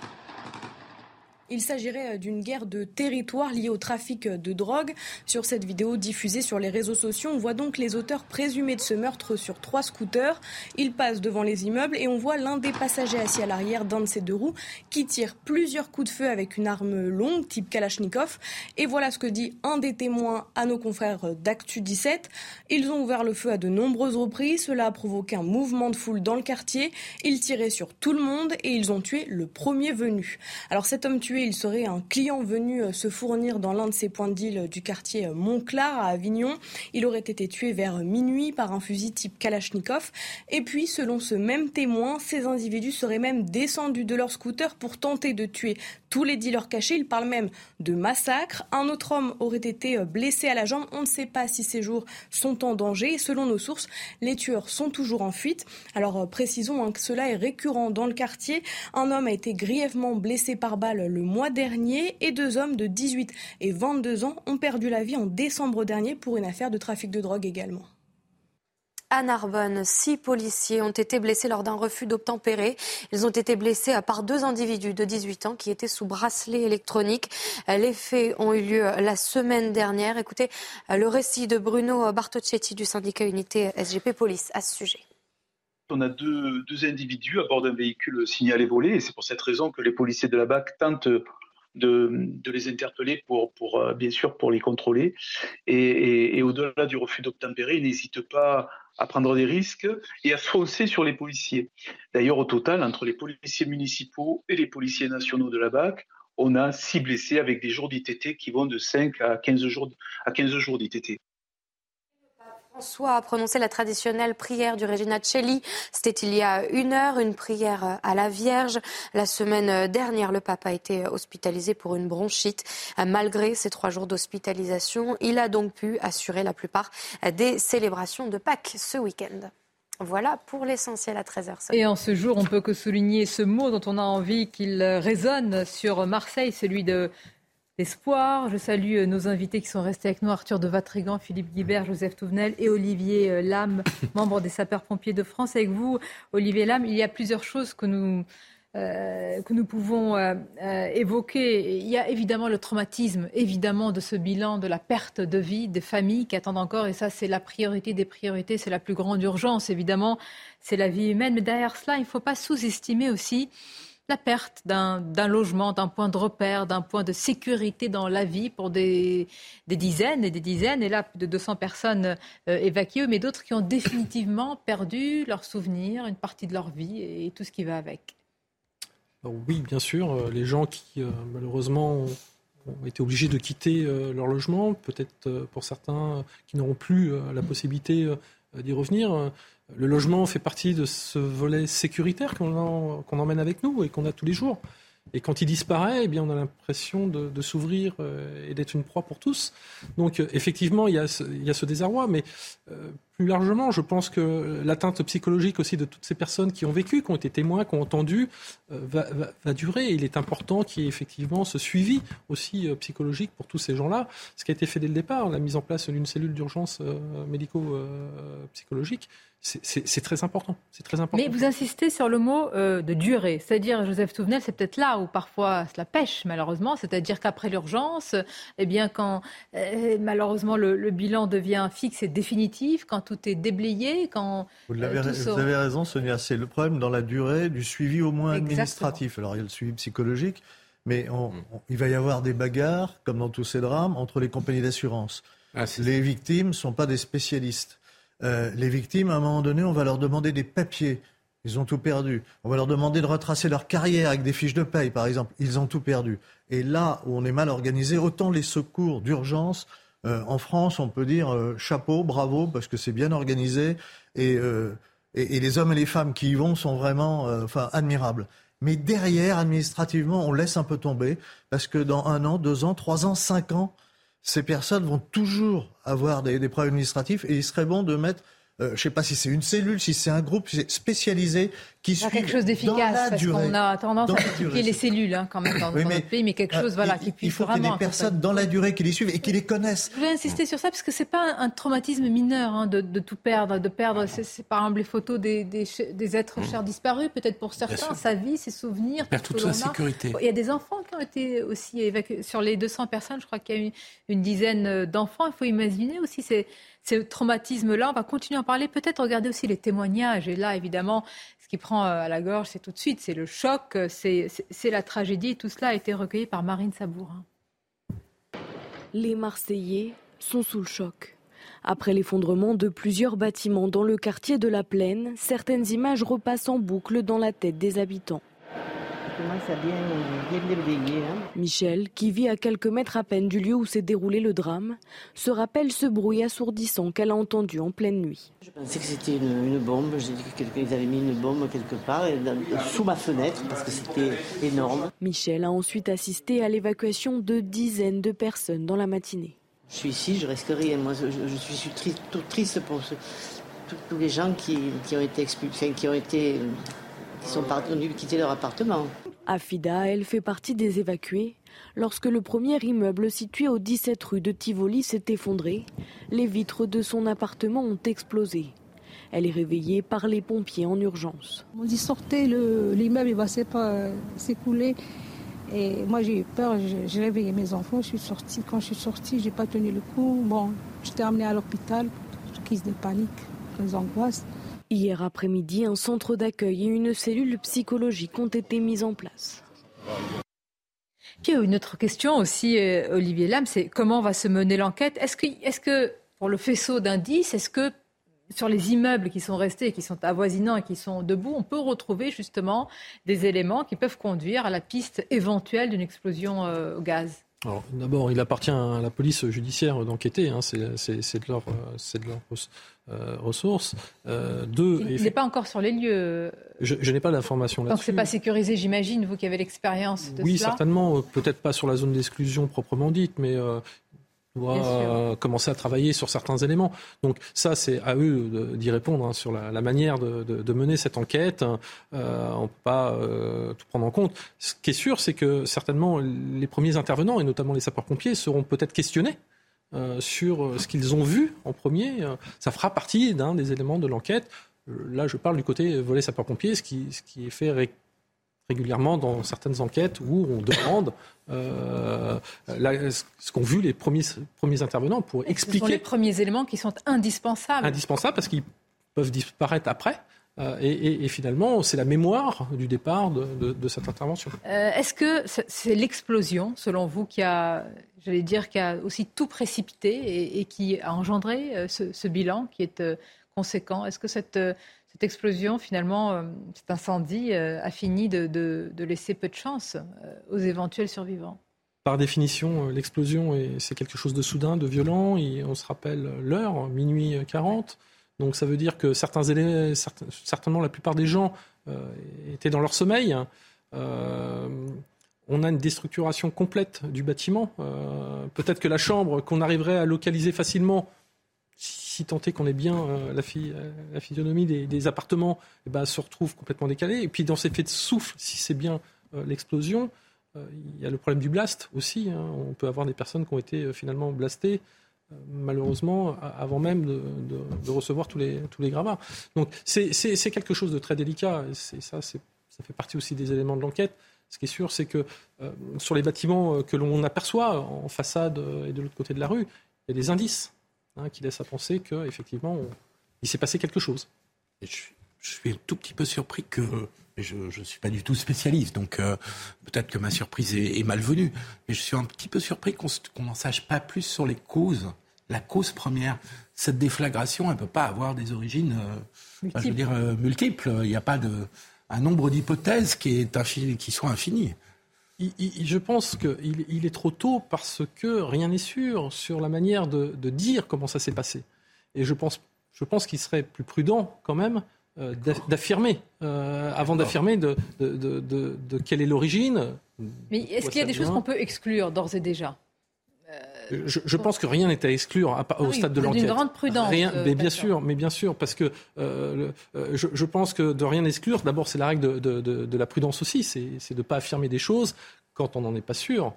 Il s'agirait euh, d'une guerre de territoire liée au trafic de drogue. Sur cette vidéo diffusée sur les réseaux sociaux, on voit donc les auteurs présumés de ce meurtre sur trois scooters. Ils passent devant les immeubles et on voit l'un des passagers assis à l'arrière d'un de ces deux roues qui tire plusieurs coups de feu avec une arme longue type Kalachnikov. Et voilà ce que dit un des témoins à nos confrères d'Actu 17. Ils ont ouvert le feu à de nombreuses reprises. Cela a provoqué un mouvement de foule dans le quartier. Ils tiraient sur tout le monde et ils ont tué le premier venu. Alors cet homme tué il serait un client venu euh, se fournir dans l'un de ces points de deal du quartier euh, Montclar à Avignon. Il aurait été tué vers minuit par un fusil type Kalachnikov. Et puis, selon ce même témoin, ces individus seraient même descendus de leur scooter pour tenter de tuer tous les dealers cachés. Il parle même de massacre. Un autre homme aurait été euh, blessé à la jambe. On ne sait pas si ces jours sont en danger. selon nos sources, les tueurs sont toujours en fuite. Alors précisons hein, que cela est récurrent dans le quartier. Un homme a été grièvement blessé par balle le mois dernier et deux hommes de 18 et 22 ans ont perdu la vie en décembre dernier pour une affaire de trafic de drogue également. À Narbonne, six policiers ont été blessés lors d'un refus d'obtempérer. Ils ont été blessés par deux individus de 18 ans qui étaient sous bracelet électronique. Les faits ont eu lieu la semaine dernière. Écoutez le récit de Bruno Bartocchetti du syndicat Unité SGP Police à ce sujet. On a deux, individus à bord d'un véhicule signalé volé et c'est pour cette raison que les policiers de la BAC tentent de, les interpeller pour, euh, bien sûr pour les contrôler. Et, et, au-delà du refus d'obtempérer, ils n'hésitent pas à prendre des risques et à foncer sur les policiers. D'ailleurs, au total, entre les policiers municipaux et les policiers nationaux de la BAC, on a six blessés avec des jours d'ITT qui vont de 5 à 15 jours, à 15 jours d'ITT. François a prononcé la traditionnelle prière du Regina Celli. C'était il y a une heure, une prière à la Vierge. La semaine dernière, le pape a été hospitalisé pour une bronchite. Malgré ces trois jours d'hospitalisation, il a donc pu assurer la plupart des célébrations de Pâques ce week-end. Voilà pour l'essentiel à 13h. Et en ce jour, on peut que souligner ce mot dont on a envie qu'il résonne sur Marseille, celui de l'espoir. Je salue euh, nos invités qui sont restés avec nous, Arthur de Vatrigan, Philippe Guibert, Joseph Touvenel et Olivier euh, Lam, (laughs) membre des sapeurs-pompiers de France. Avec vous, Olivier Lam, il y a plusieurs choses que nous, euh, que nous pouvons évoquer. Il y a évidemment le traumatisme, évidemment, de ce bilan, de la perte de vie des familles qui attendent encore, et ça, c'est la priorité des priorités, c'est la plus grande urgence, évidemment, c'est la vie humaine. Mais derrière cela, il ne faut pas sous-estimer aussi la perte d'un logement, d'un point de repère, d'un point de sécurité dans la vie pour des, dizaines et des dizaines, et là plus de 200 personnes euh, évacuées, mais d'autres qui ont définitivement perdu leurs souvenirs, une partie de leur vie et, tout ce qui va avec. oui, bien sûr, euh, les gens qui euh, malheureusement ont été obligés de quitter leur logement, peut-être pour certains qui n'auront plus la possibilité d'y revenir. Le logement fait partie de ce volet sécuritaire qu'on emmène avec nous et qu'on a tous les jours. Et quand il disparaît, eh bien, on a l'impression de, s'ouvrir euh, et d'être une proie pour tous. Donc, euh, effectivement, il y, a ce, il y a ce désarroi, mais euh, plus largement, je pense que l'atteinte psychologique aussi de toutes ces personnes qui ont vécu, qui ont été témoins, qui ont entendu, va, va, durer. il est important qu'il y ait effectivement ce suivi aussi psychologique pour tous ces gens-là. Ce qui a été fait dès le départ, la mise en place d'une cellule d'urgence médico-psychologique, c'est très important. C'est très important. Mais vous insistez sur le mot euh, de durée, c'est-à-dire Joseph Touvenel, c'est peut-être là où parfois cela pêche malheureusement, c'est-à-dire qu'après l'urgence, eh bien quand euh, malheureusement le, bilan devient fixe et définitif, quand tout est déblayé, quand vous, avez, euh, vous avez raison, Sonia, c'est le problème dans la durée du suivi au moins administratif. Alors il y a le suivi psychologique, mais mm. il va y avoir des bagarres, comme dans tous ces drames, entre les compagnies d'assurance. Ah, les victimes ne sont pas des spécialistes. Euh, les victimes, à un moment donné, on va leur demander des papiers. Ils ont tout perdu. On va leur demander de retracer leur carrière avec des fiches de paye, par exemple. Ils ont tout perdu. Et là où on est mal organisé, autant les secours d'urgence, euh, en France, on peut dire euh, chapeau, bravo, parce que c'est bien organisé. Et, et, les hommes et les femmes qui y vont sont vraiment admirables. Mais derrière, administrativement, on laisse un peu tomber, parce que dans un an, deux ans, trois ans, cinq ans, ces personnes vont toujours avoir des, des problèmes administratifs et il serait bon de mettre euh, je ne sais pas si c'est une cellule, si c'est un groupe spécialisé qui quelque chose d'efficace parce qu'on a tendance à multiplier les cellules hein, quand même dans, oui, notre pays, mais quelque euh, chose voilà qui puisse Il faut qu'il y ait des personnes dans la durée qui les suivent et qui les connaissent. Je voulais insister sur ça parce que c'est pas un, traumatisme mineur hein, de, de, tout perdre, de perdre c'est par exemple les photos des, des, des êtres mmh. chers disparus, peut-être pour certains sa vie, ses souvenirs, perd toute sa sécurité. Il y a des enfants qui ont été aussi évacués sur les 200 personnes, je crois qu'il y a eu une dizaine d'enfants. Il faut imaginer aussi c'est ce traumatisme-là. On va continuer à en parler, peut-être regarder aussi les témoignages. Et là, évidemment, ce qui prend euh, à la gorge, c'est tout de suite, c'est le choc, c'est la tragédie. Tout cela a été recueilli par Marine Sabourin. Les Marseillais sont sous le choc. Après l'effondrement de plusieurs bâtiments dans le quartier de la Plaine, certaines images repassent en boucle dans la tête des habitants. Hein. Michel, qui vit à quelques mètres à peine du lieu où s'est déroulé le drame, se rappelle ce bruit assourdissant qu'elle a entendu en pleine nuit. Je pensais que c'était une, bombe. J'ai dit qu'ils avaient mis une bombe quelque part sous ma fenêtre parce que c'était énorme. Michel a ensuite assisté à l'évacuation de dizaines de personnes dans la matinée. Je suis ici, je risque rien. Moi, je, suis triste, triste pour tous les gens qui, ont été expulsés, qui ont été qui sont partis quitter leur appartement. Afida, elle fait partie des évacués. Lorsque le premier immeuble situé au 17 rue de Tivoli s'est effondré, les vitres de son appartement ont explosé. Elle est réveillée par les pompiers en urgence. On dit sortez, l'immeuble va s'écouler. Et moi j'ai eu peur, j'ai réveillé mes enfants, je suis sortie. Quand je suis sortie, j'ai pas tenu le coup. Bon, j'étais amenée à l'hôpital, crise de panique, des angoisses. Hier après-midi, un centre d'accueil et une cellule psychologique ont été mis en place. Puis une autre question aussi, euh, Olivier Lam, c'est comment va se mener l'enquête? Est-ce que, est que, pour le faisceau d'indices, est-ce que sur les immeubles qui sont restés, qui sont avoisinants et qui sont debout, on peut retrouver justement des éléments qui peuvent conduire à la piste éventuelle d'une explosion euh, au gaz? D'abord, il appartient à la police judiciaire d'enquêter, hein, c'est de leur, de leur euh, ressources. Euh, deux, il n'est pas encore sur les lieux. Je, n'ai pas d'informations là-dessus. Donc c'est pas sécurisé, j'imagine, vous qui avez l'expérience de oui, certainement. Peut-être pas sur la zone d'exclusion proprement dite, mais doit euh, commencer à travailler sur certains éléments. Donc ça, c'est à eux d'y répondre hein, sur la, manière de, mener cette enquête. Euh, on ne peut pas euh, tout prendre en compte. Ce qui est sûr, c'est que certainement les premiers intervenants, et notamment les sapeurs-pompiers, seront peut-être questionnés sur ce qu'ils ont vu en premier. Ça fera partie d'un des éléments de l'enquête. Là, je parle du côté volet sapeurs-pompiers, ce qui, ce qui est fait régulièrement dans certaines enquêtes où on demande euh, ce qu'ont vu les premiers, premiers intervenants pour expliquer. Ce sont les premiers éléments qui sont indispensables. Indispensables parce qu'ils peuvent disparaître après. Euh, et, finalement, c'est la mémoire du départ de, cette intervention. Euh, est-ce que c'est l'explosion, selon vous, qui a, j'allais dire, qui a aussi tout précipité et, qui a engendré ce, ce, bilan qui est conséquent? Est-ce que cette cette explosion, finalement, euh, cet incendie euh, a fini de, laisser peu de chance euh, aux éventuels survivants? Par définition, l'explosion, c'est quelque chose de soudain, de violent. Et on se rappelle l'heure, minuit 40. Donc ça veut dire que certainement la plupart des gens étaient dans leur sommeil. on a une déstructuration complète du bâtiment. Peut-être que la chambre qu'on arriverait à localiser facilement si tant est qu'on ait bien euh, la, euh, physionomie des, appartements, eh ben, se retrouve complètement décalé. Et puis dans ces faits de souffle, si c'est bien euh, l'explosion, il y a le problème du blast aussi. Hein. On peut avoir des personnes qui ont été finalement blastées malheureusement, avant même de, recevoir tous les, gravats. Donc c'est quelque chose de très délicat. Et ça, ça fait partie aussi des éléments de l'enquête. Ce qui est sûr, c'est que sur les bâtiments que l'on aperçoit en façade et de l'autre côté de la rue, il y a des indices. Hein, qui laisse à penser qu'effectivement, il s'est passé quelque chose. je, suis un tout petit peu surpris que. Je ne suis pas du tout spécialiste, donc euh, peut-être que ma surprise est, malvenue. Mais je suis un petit peu surpris qu'on n'en sache pas plus sur les causes. La cause première, cette déflagration, elle ne peut pas avoir des origines euh, je veux dire, euh, multiples. Il n'y a pas de, un nombre d'hypothèses qui, est qui soit infini je pense qu'il il est trop tôt parce que rien n'est sûr sur la manière de, dire comment ça s'est passé. Et je pense, je pense qu'il serait plus prudent quand même d'affirmer, euh, avant d'affirmer de, de, quelle est l'origine. Mais est-ce qu'il y a des choses qu'on peut exclure d'ores et déjà? Je, pense que rien n'est à exclure au ah stade de l'enquête. Une grande prudence. Rien, euh, mais bien sûr, mais bien sûr, parce que euh, euh, je, pense que de rien exclure, d'abord c'est la règle de, la prudence aussi, c'est de ne pas affirmer des choses quand on n'en est pas sûr.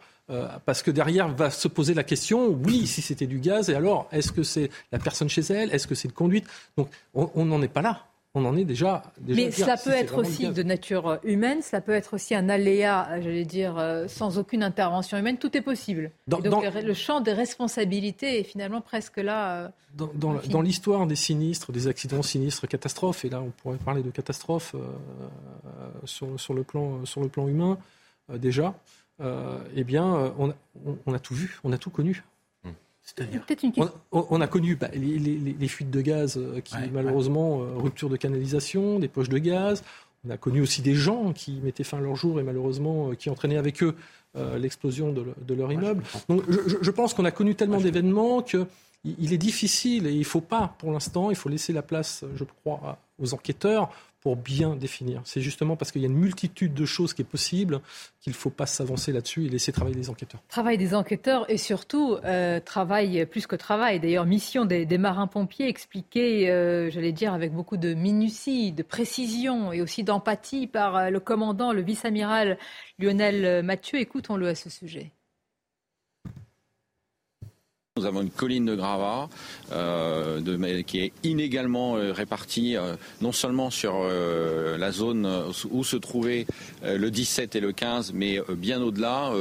parce que derrière va se poser la question, oui, si c'était du gaz, et alors, est-ce que c'est la personne chez elle Est-ce que c'est une conduite? Donc, on n'en est pas là on en est déjà. Mais cela peut être aussi de nature euh, humaine, ça peut être aussi un aléa, j'allais dire, euh, sans aucune intervention humaine. Tout est possible. donc le champ des responsabilités est finalement presque là. Euh, dans, l'histoire des sinistres, des accidents sinistres, catastrophes, et là on pourrait parler de catastrophes sur, le plan, sur le plan humain déjà, eh bien on a tout vu, on a tout connu. On, a connu bah, les, fuites de gaz euh, qui, malheureusement, euh, rupture de canalisation, des poches de gaz. On a connu aussi des gens qui mettaient fin à leur jour et malheureusement euh, qui entraînaient avec eux l'explosion de, leur immeuble. Donc je, pense qu'on a connu tellement d'événements qu'il est difficile et il ne faut pas, pour l'instant, il faut laisser la place, je crois, aux enquêteurs pour bien définir. C'est justement parce qu'il y a une multitude de choses qui est possible qu'il ne faut pas s'avancer là-dessus et laisser travailler les enquêteurs. Travail des enquêteurs et surtout euh, travail plus que travail. D'ailleurs, mission des, marins-pompiers expliquée, euh, j'allais dire, avec beaucoup de minutie, de précision et aussi d'empathie par euh, le commandant, le vice-amiral Lionel Mathieu. Écoutons-le à ce sujet. Nous avons une colline de gravats euh, qui est inégalement euh, répartie, euh, non seulement sur la zone où se trouvaient le 17 et le 15, mais bien au-delà,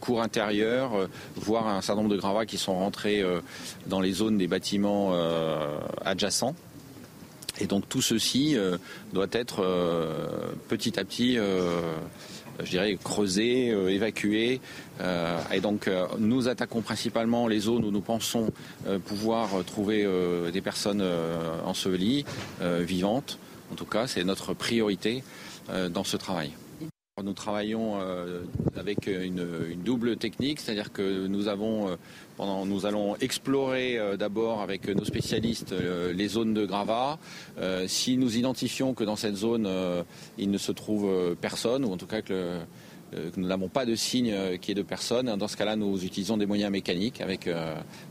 cours intérieur, voire un certain nombre de gravats qui sont rentrés dans les zones des bâtiments adjacents. Et donc tout ceci doit être petit à petit je dirais, creusé, évacué. et donc, nous attaquons principalement les zones où nous pensons pouvoir trouver des personnes ensevelies, vivantes. En tout cas, c'est notre priorité dans ce travail. Nous travaillons euh, avec une, double technique, c'est-à-dire que nous avons euh, pendant, nous allons explorer euh, d'abord avec nos spécialistes les zones de gravats. si nous identifions que dans cette zone il ne se trouve personne, ou en tout cas que, nous n'avons pas de signe qui est de personne, dans ce cas-là nous utilisons des moyens mécaniques, avec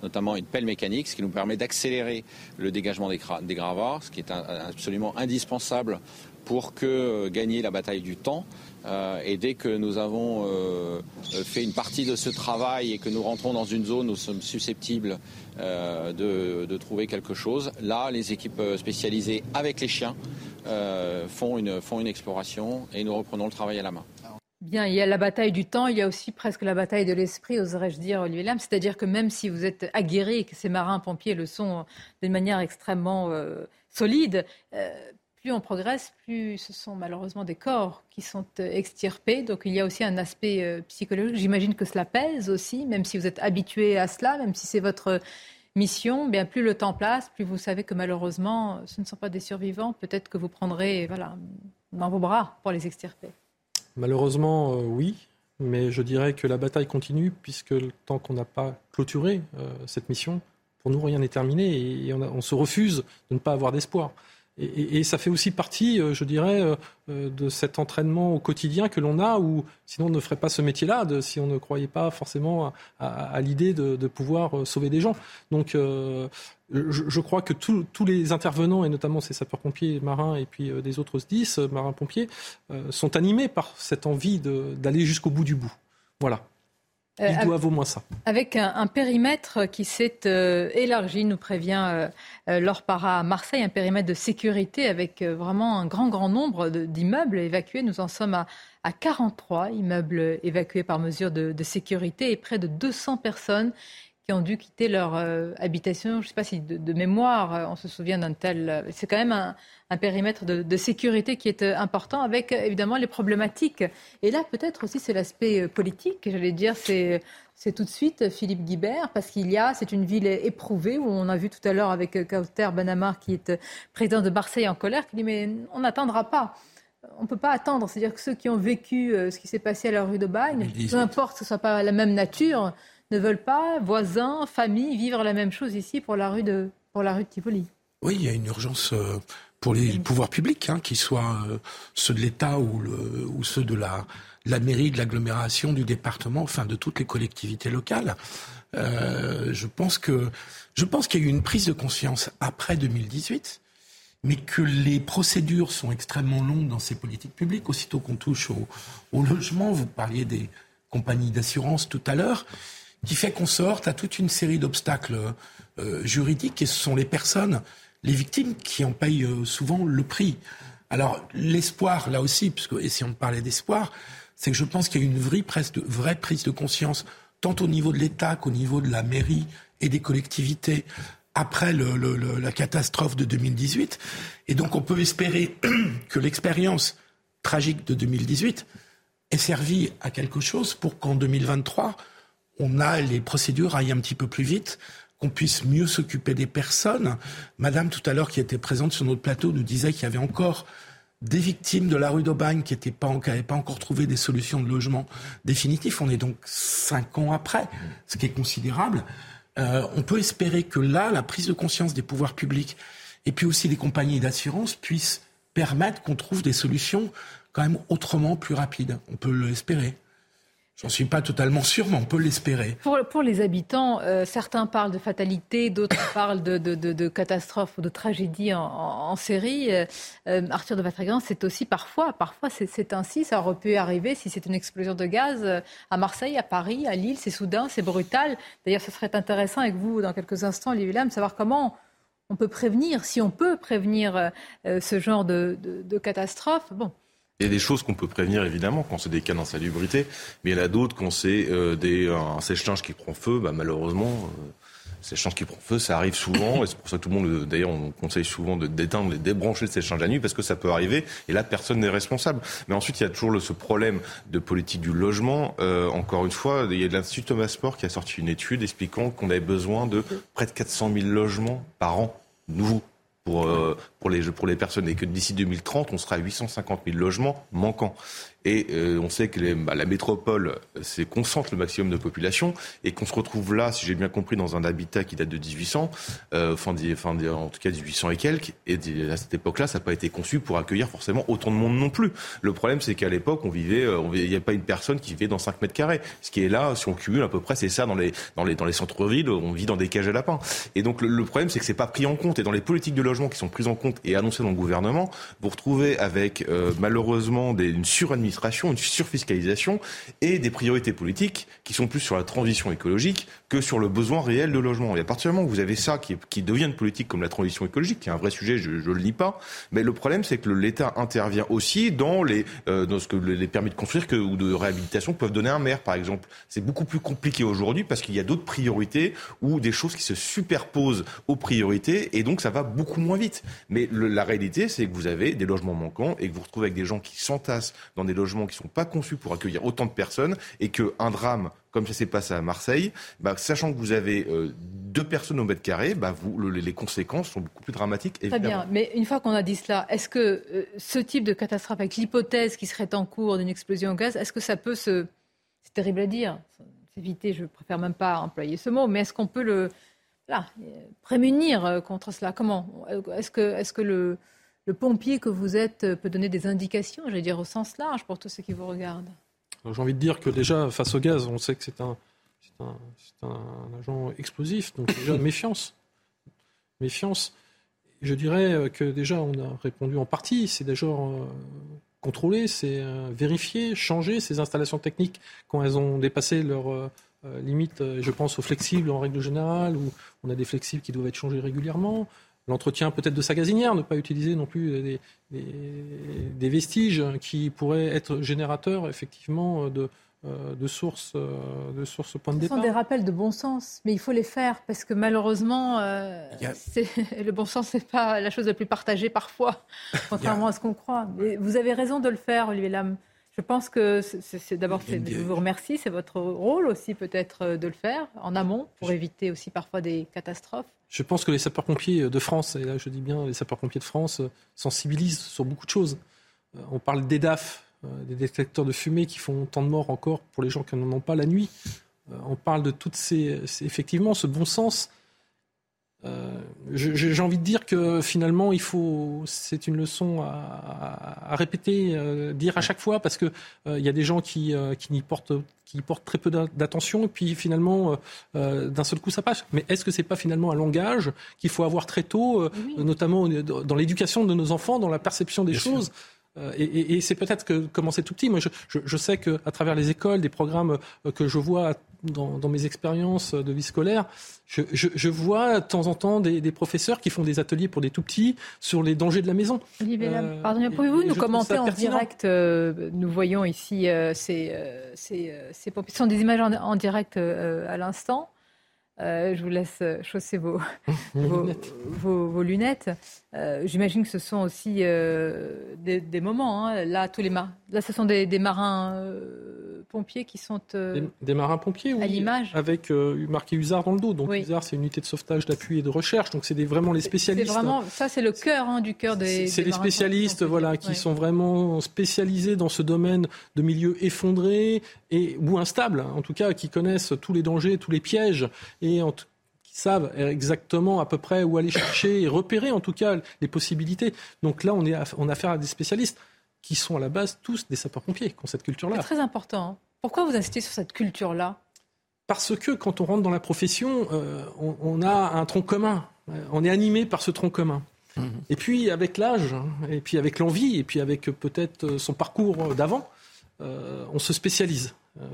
notamment une pelle mécanique, ce qui nous permet d'accélérer le dégagement des, des, gravats, ce qui est absolument indispensable pour que gagner la bataille du temps. Euh, et dès que nous avons euh, fait une partie de ce travail et que nous rentrons dans une zone où nous sommes susceptibles euh, de, trouver quelque chose, là, les équipes spécialisées avec les chiens font, une, font une exploration et nous reprenons le travail à la main. Bien, il y a la bataille du temps, il y a aussi presque la bataille de l'esprit, oserais-je dire, Olivier Lam. C'est-à-dire que même si vous êtes aguerri et que ces marins-pompiers le sont d'une manière extrêmement solide, plus on progresse, plus ce sont malheureusement des corps qui sont euh, extirpés. Donc il y a aussi un aspect euh, psychologique. J'imagine que cela pèse aussi, même si vous êtes habitué à cela, même si c'est votre mission. Bien plus le temps passe, plus vous savez que malheureusement, ce ne sont pas des survivants. Peut-être que vous prendrez voilà, dans vos bras pour les extirper. Malheureusement, euh, oui. Mais je dirais que la bataille continue, puisque tant qu'on n'a pas clôturé cette mission, pour nous, rien n'est terminé et on, se refuse de ne pas avoir d'espoir. Et, ça fait aussi partie, euh, je dirais, euh, euh, de cet entraînement au quotidien que l'on a, où sinon on ne ferait pas ce métier-là, si on ne croyait pas forcément à, l'idée de, pouvoir sauver des gens. Donc, je, crois que tous les intervenants, et notamment ces sapeurs-pompiers marins et puis des autres 10 marins-pompiers, sont animés par cette envie d'aller jusqu'au bout du bout. Voilà. Euh, Ils doivent au moins ça. Avec un, périmètre qui s'est euh, élargi, nous prévient euh, Laure Para à Marseille, un périmètre de sécurité avec vraiment un grand, grand nombre d'immeubles évacués. Nous en sommes à, à 43 immeubles évacués par mesure de, de, sécurité et près de 200 personnes qui ont dû quitter leur euh, habitation. Je ne sais pas si de, mémoire, euh, on se souvient d'un tel. Euh, c'est quand même un, périmètre de, sécurité qui est important, avec évidemment les problématiques. Et là, peut-être aussi, c'est l'aspect politique. J'allais dire, c'est. C'est tout de suite Philippe Guibert, parce qu'il y a, c'est une ville éprouvée, où on a vu tout à l'heure avec Kauter Banamar, qui est président de Marseille en colère, qui dit Mais on n'attendra pas on ne peut pas attendre. C'est-à-dire que ceux qui ont vécu ce qui s'est passé à la rue de Bagne, peu importe que ce ne soit pas la même nature, ne veulent pas, voisins, familles, vivre la même chose ici pour la rue de, pour la rue de Tivoli. Oui, il y a une urgence euh, pour les pouvoirs publics, hein, qu'ils soient euh, ceux de l'État ou, ou, ceux de la, la mairie, de l'agglomération, du département, enfin de toutes les collectivités locales. Euh, je pense que je pense qu'il y a eu une prise de conscience après 2018, mais que les procédures sont extrêmement longues dans ces politiques publiques. Aussitôt qu'on touche au, au logement, vous parliez des compagnies d'assurance tout à l'heure qui fait qu'on sorte à toute une série d'obstacles euh, juridiques et ce sont les personnes, les victimes qui en payent euh, souvent le prix. Alors l'espoir, là aussi, puisque essayons de parler d'espoir, c'est que je pense qu'il y a une vraie, prise de conscience, tant au niveau de l'État qu'au niveau de la mairie et des collectivités, après la catastrophe de 2018. Et donc on peut espérer (clears throat) que l'expérience tragique de 2018 ait servi à quelque chose pour qu'en 2023, on a les procédures aillent un petit peu plus vite, qu'on puisse mieux s'occuper des personnes. Madame, tout à l'heure, qui était présente sur notre plateau, nous disait qu'il y avait encore des victimes de la rue d'Aubagne qui n'avaient pas, encore trouvé des solutions de logement définitives. On est donc cinq ans après, ce qui est considérable. Euh, on peut espérer que là, la prise de conscience des pouvoirs publics et puis aussi des compagnies d'assurance puisse permettre qu'on trouve des solutions quand même autrement plus rapides. On peut l'espérer. J'en suis pas totalement sûr, mais on peut l'espérer. Pour, les habitants, euh, certains parlent de fatalité, d'autres (coughs) parlent de, de, de, catastrophe ou de tragédie en, série. Euh, euh, Arthur de Vatrigan, c'est aussi parfois, parfois c'est ainsi, ça aurait pu arriver si c'est une explosion de gaz à Marseille, à Paris, à Lille, c'est soudain, c'est brutal. D'ailleurs, ce serait intéressant avec vous, dans quelques instants, Olivier Lam, de savoir comment on peut prévenir, si on peut prévenir ce genre de, de catastrophe. Bon. Il y a des choses qu'on peut prévenir évidemment quand c'est des cas d'insalubrité, mais il y en a d'autres quand c'est euh, des, un sèche-linge qui prend feu, bah, malheureusement, euh, échanges qui prend feu, ça arrive souvent, et c'est pour ça que tout le monde, d'ailleurs, on conseille souvent d'éteindre, de débrancher ces échanges la nuit, parce que ça peut arriver, et là, personne n'est responsable. Mais ensuite, il y a toujours ce problème de politique du logement. Euh, encore une fois, il y a de l'Institut Thomas Sport qui a sorti une étude expliquant qu'on avait besoin de près de 400 000 logements par an nouveaux pour, euh, pour, les, pour les personnes et que d'ici 2030, on sera à 850 000 logements manquants. Et euh, on sait que bah, la métropole c'est concentre le maximum de population et qu'on se retrouve là, si j'ai bien compris, dans un habitat qui date de 1800, euh, enfin, enfin, en tout cas 1800 et quelques. Et à cette époque-là, ça n'a pas été conçu pour accueillir forcément autant de monde non plus. Le problème, c'est qu'à l'époque, on vivait, euh, il n'y a pas une personne qui vivait dans 5 mètres carrés. Ce qui est là, si on cumule à peu près, c'est ça dans les, dans les, dans les centres-villes, on vit dans des cages à lapins. Et donc le, le problème, c'est que c'est pas pris en compte. Et dans les politiques de logement qui sont prises en compte et annoncées dans le gouvernement, vous retrouvez avec euh, malheureusement une suradministration une surfiscalisation et des priorités politiques qui sont plus sur la transition écologique que sur le besoin réel de logement. Et à partir du moment où vous avez ça qui, qui devient une politique comme la transition écologique, qui est un vrai sujet, je ne le lis pas, mais le problème c'est que l'État intervient aussi dans, les, euh, dans ce que les permis de construire que, ou de réhabilitation peuvent donner un maire, par exemple. C'est beaucoup plus compliqué aujourd'hui parce qu'il y a d'autres priorités ou des choses qui se superposent aux priorités et donc ça va beaucoup moins vite. Mais le, la réalité, c'est que vous avez des logements manquants et que vous vous retrouvez avec des gens qui s'entassent dans des logements qui ne sont pas conçus pour accueillir autant de personnes et qu'un drame comme ça s'est passé à Marseille, bah, sachant que vous avez euh, deux personnes au mètre carré, bah, vous, le, les conséquences sont beaucoup plus dramatiques. Évidemment. Très bien, mais une fois qu'on a dit cela, est-ce que euh, ce type de catastrophe, avec l'hypothèse qui serait en cours d'une explosion au gaz, est-ce que ça peut se... C'est terrible à dire, éviter, je préfère même pas employer ce mot, mais est-ce qu'on peut le là, prémunir euh, contre cela? Comment Est-ce que, est -ce que le, le pompier que vous êtes peut donner des indications, j'allais dire au sens large, pour tous ceux qui vous regardent? J'ai envie de dire que déjà, face au gaz, on sait que c'est un, un, un, agent explosif, donc déjà (coughs) méfiance. Méfiance. Je dirais que déjà, on a répondu en partie. C'est déjà euh, contrôler, c'est euh, vérifier, changer ces installations techniques quand elles ont dépassé leur euh, limite. Je pense aux flexibles en règle générale, où on a des flexibles qui doivent être changés régulièrement l'entretien peut-être de sa gazinière, ne pas utiliser non plus des, des, vestiges qui pourraient être générateurs effectivement de, euh, de sources de sources point de départ. Ce sont des rappels de bon sens, mais il faut les faire parce que malheureusement, euh, le bon sens n'est pas la chose la plus partagée parfois, (laughs) contrairement à ce qu'on croit. Mais vous avez raison de le faire, Olivier Lam. Je pense que c'est d'abord, je vous remercie, c'est votre rôle aussi peut-être euh, de le faire en amont pour éviter aussi parfois des catastrophes. Je pense que les sapeurs-pompiers de France, et là je dis bien les sapeurs-pompiers de France, euh, sensibilisent sur beaucoup de choses. Euh, on parle d'EDAF, des détecteurs de fumée qui font tant de morts encore pour les gens qui n'en ont pas la nuit. On parle de toutes ces, effectivement, ce bon sens euh, j'ai envie de dire que finalement, il faut, c'est une leçon à, répéter, euh, dire à chaque fois, parce que euh, il y a des gens qui, qui n'y portent, qui portent très peu d'attention, et puis finalement, d'un seul coup, ça passe. Mais est-ce que c'est pas finalement un langage qu'il faut avoir très tôt, notamment dans l'éducation de nos enfants, dans la perception des choses? Et, et, c'est peut-être que commencer tout petit. Moi, je, je, je sais qu'à travers les écoles, des programmes que je vois dans, dans mes expériences de vie scolaire, je, je, je, vois de temps en temps des, des, professeurs qui font des ateliers pour des tout petits sur les dangers de la maison. Euh, pouvez-vous nous commenter en direct euh, Nous voyons ici euh, ces, euh, ces, euh, ces, ce sont des images en, en direct à l'instant. je vous laisse chausser (laughs) vos, vos, lunettes. Vos, vos, lunettes. J'imagine que ce sont aussi des, des, moments. Hein. Là, tous les mar... Là, ce sont des, des marins pompiers qui sont euh, des, marins-pompiers, oui, à l'image, avec euh, marqué USAR dans le dos. Donc USAR, c'est une unité de sauvetage, d'appui et de recherche. Donc c'est vraiment les spécialistes. Vraiment, ça, c'est le cœur hein, du cœur des. C'est les spécialistes, voilà, qui sont vraiment spécialisés dans ce domaine de milieux effondrés et ou instables, en tout cas, qui connaissent tous les dangers, tous les pièges et en qui savent exactement à peu près où aller chercher et repérer en tout cas les possibilités. Donc là, on est on a affaire à des spécialistes qui sont à la base tous des sapeurs-pompiers, qui ont cette culture-là. C'est très important. Pourquoi vous insistez sur cette culture-là? Parce que quand on rentre dans la profession, euh, on, a un tronc commun. On est animé par ce tronc commun. Mhm. Et puis avec l'âge, hein, et puis avec l'envie, et puis avec peut-être son parcours d'avant, euh, on se spécialise. Euh,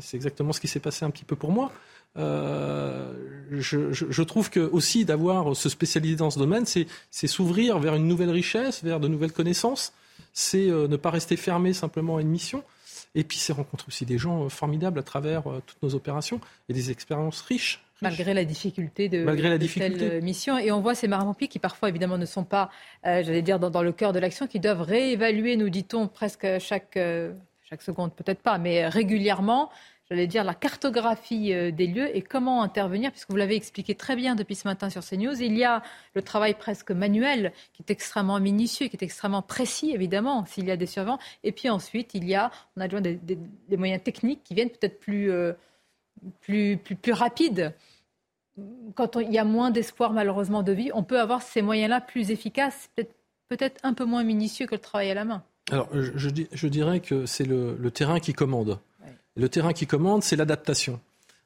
c'est exactement ce qui s'est passé un petit peu pour moi. Euh, je, je, je, trouve que aussi d'avoir se spécialiser dans ce domaine, c'est s'ouvrir vers une nouvelle richesse, vers de nouvelles connaissances c'est euh, ne pas rester fermé simplement à une mission. Et puis c'est rencontrer aussi des gens formidables à travers toutes nos opérations et des expériences riches. Malgré la difficulté de, Malgré la difficulté. mission. Et on voit ces marins-pompiers qui parfois évidemment ne sont pas, j'allais dire, dans, le cœur de l'action, qui doivent réévaluer, nous dit-on, presque chaque, chaque seconde, peut-être pas, mais régulièrement, j'allais dire, la cartographie euh, des lieux et comment intervenir, puisque vous l'avez expliqué très bien depuis ce matin sur CNews. Il y a le travail presque manuel qui est extrêmement minutieux, qui est extrêmement précis, évidemment, s'il y a des survivants. Et puis ensuite, il y a, on a besoin des, moyens techniques qui viennent peut-être plus, euh, plus, plus, rapides. Quand il y a moins d'espoir, malheureusement, de vie, on peut avoir ces moyens-là plus efficaces, peut-être peut un peu moins minutieux que le travail à la main. Alors, je, dirais que c'est le terrain qui commande. Le terrain qui commande, c'est l'adaptation.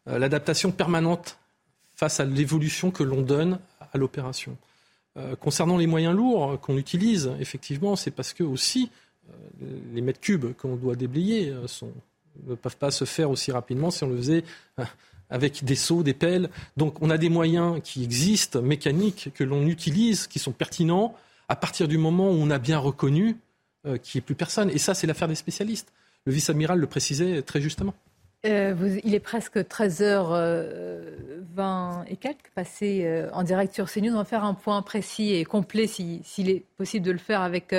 Euh, l'adaptation permanente face à l'évolution que l'on donne à l'opération. Euh, concernant les moyens lourds qu'on utilise, effectivement, c'est parce que aussi euh, les mètres cubes qu'on doit déblayer ne peuvent pas se faire aussi rapidement si on le faisait avec des seaux, des pelles. Donc on a des moyens qui existent, mécaniques, que l'on utilise, qui sont pertinents, à partir du moment où on a bien reconnu qu'il n'y ait plus personne. Et ça, c'est l'affaire des spécialistes. Le vice-amiral le précisait très justement. Euh, il est presque 13h20 euh, et quelques passé euh, en direct sur CNews. On va faire un point précis et complet s'il est possible de le faire avec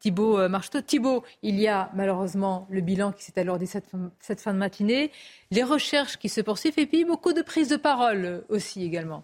Thibault Marcheteau. Thibault, il y a malheureusement le bilan qui s'est alourdi cette, cette fin de matinée, les recherches qui se poursuivent et puis beaucoup de prises de parole aussi également.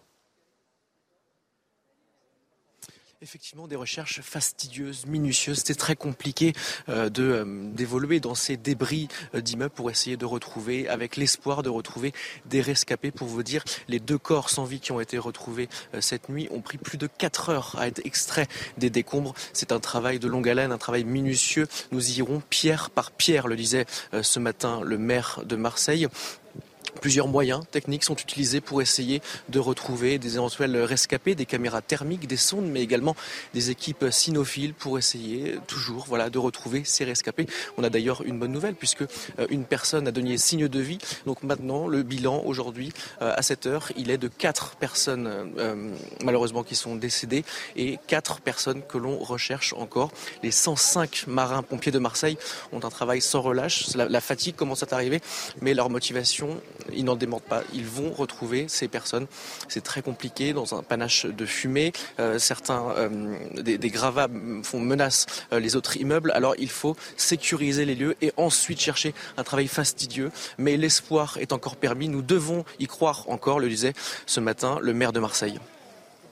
Effectivement, des recherches fastidieuses, minutieuses. C'était très compliqué euh, de euh, d'évoluer dans ces débris euh, d'immeubles pour essayer de retrouver, avec l'espoir de retrouver des rescapés. Pour vous dire, les deux corps sans vie qui ont été retrouvés cette nuit ont pris plus de 4 heures à être extraits des décombres. C'est un travail de longue haleine, un travail minutieux. Nous y irons pierre par pierre, le disait ce matin le maire de Marseille. Plusieurs moyens techniques sont utilisés pour essayer de retrouver des éventuels rescapés, des caméras thermiques, des sondes, mais également des équipes cynophiles pour essayer toujours voilà, de retrouver ces rescapés. On a d'ailleurs une bonne nouvelle puisque euh, une personne a donné signe de vie. Donc maintenant, le bilan aujourd'hui, euh, à cette heure, il est de quatre personnes euh, malheureusement qui sont décédées et quatre personnes que l'on recherche encore. Les 105 marins-pompiers de Marseille ont un travail sans relâche. La fatigue commence à arriver, mais leur motivation ils n'en démentent pas. Ils vont retrouver ces personnes. C'est très compliqué dans un panache de fumée. Euh, certains euh, des, gravats font menace euh, les autres immeubles. Alors il faut sécuriser les lieux et ensuite chercher un travail fastidieux. Mais l'espoir est encore permis. Nous devons y croire encore, le disait ce matin le maire de Marseille.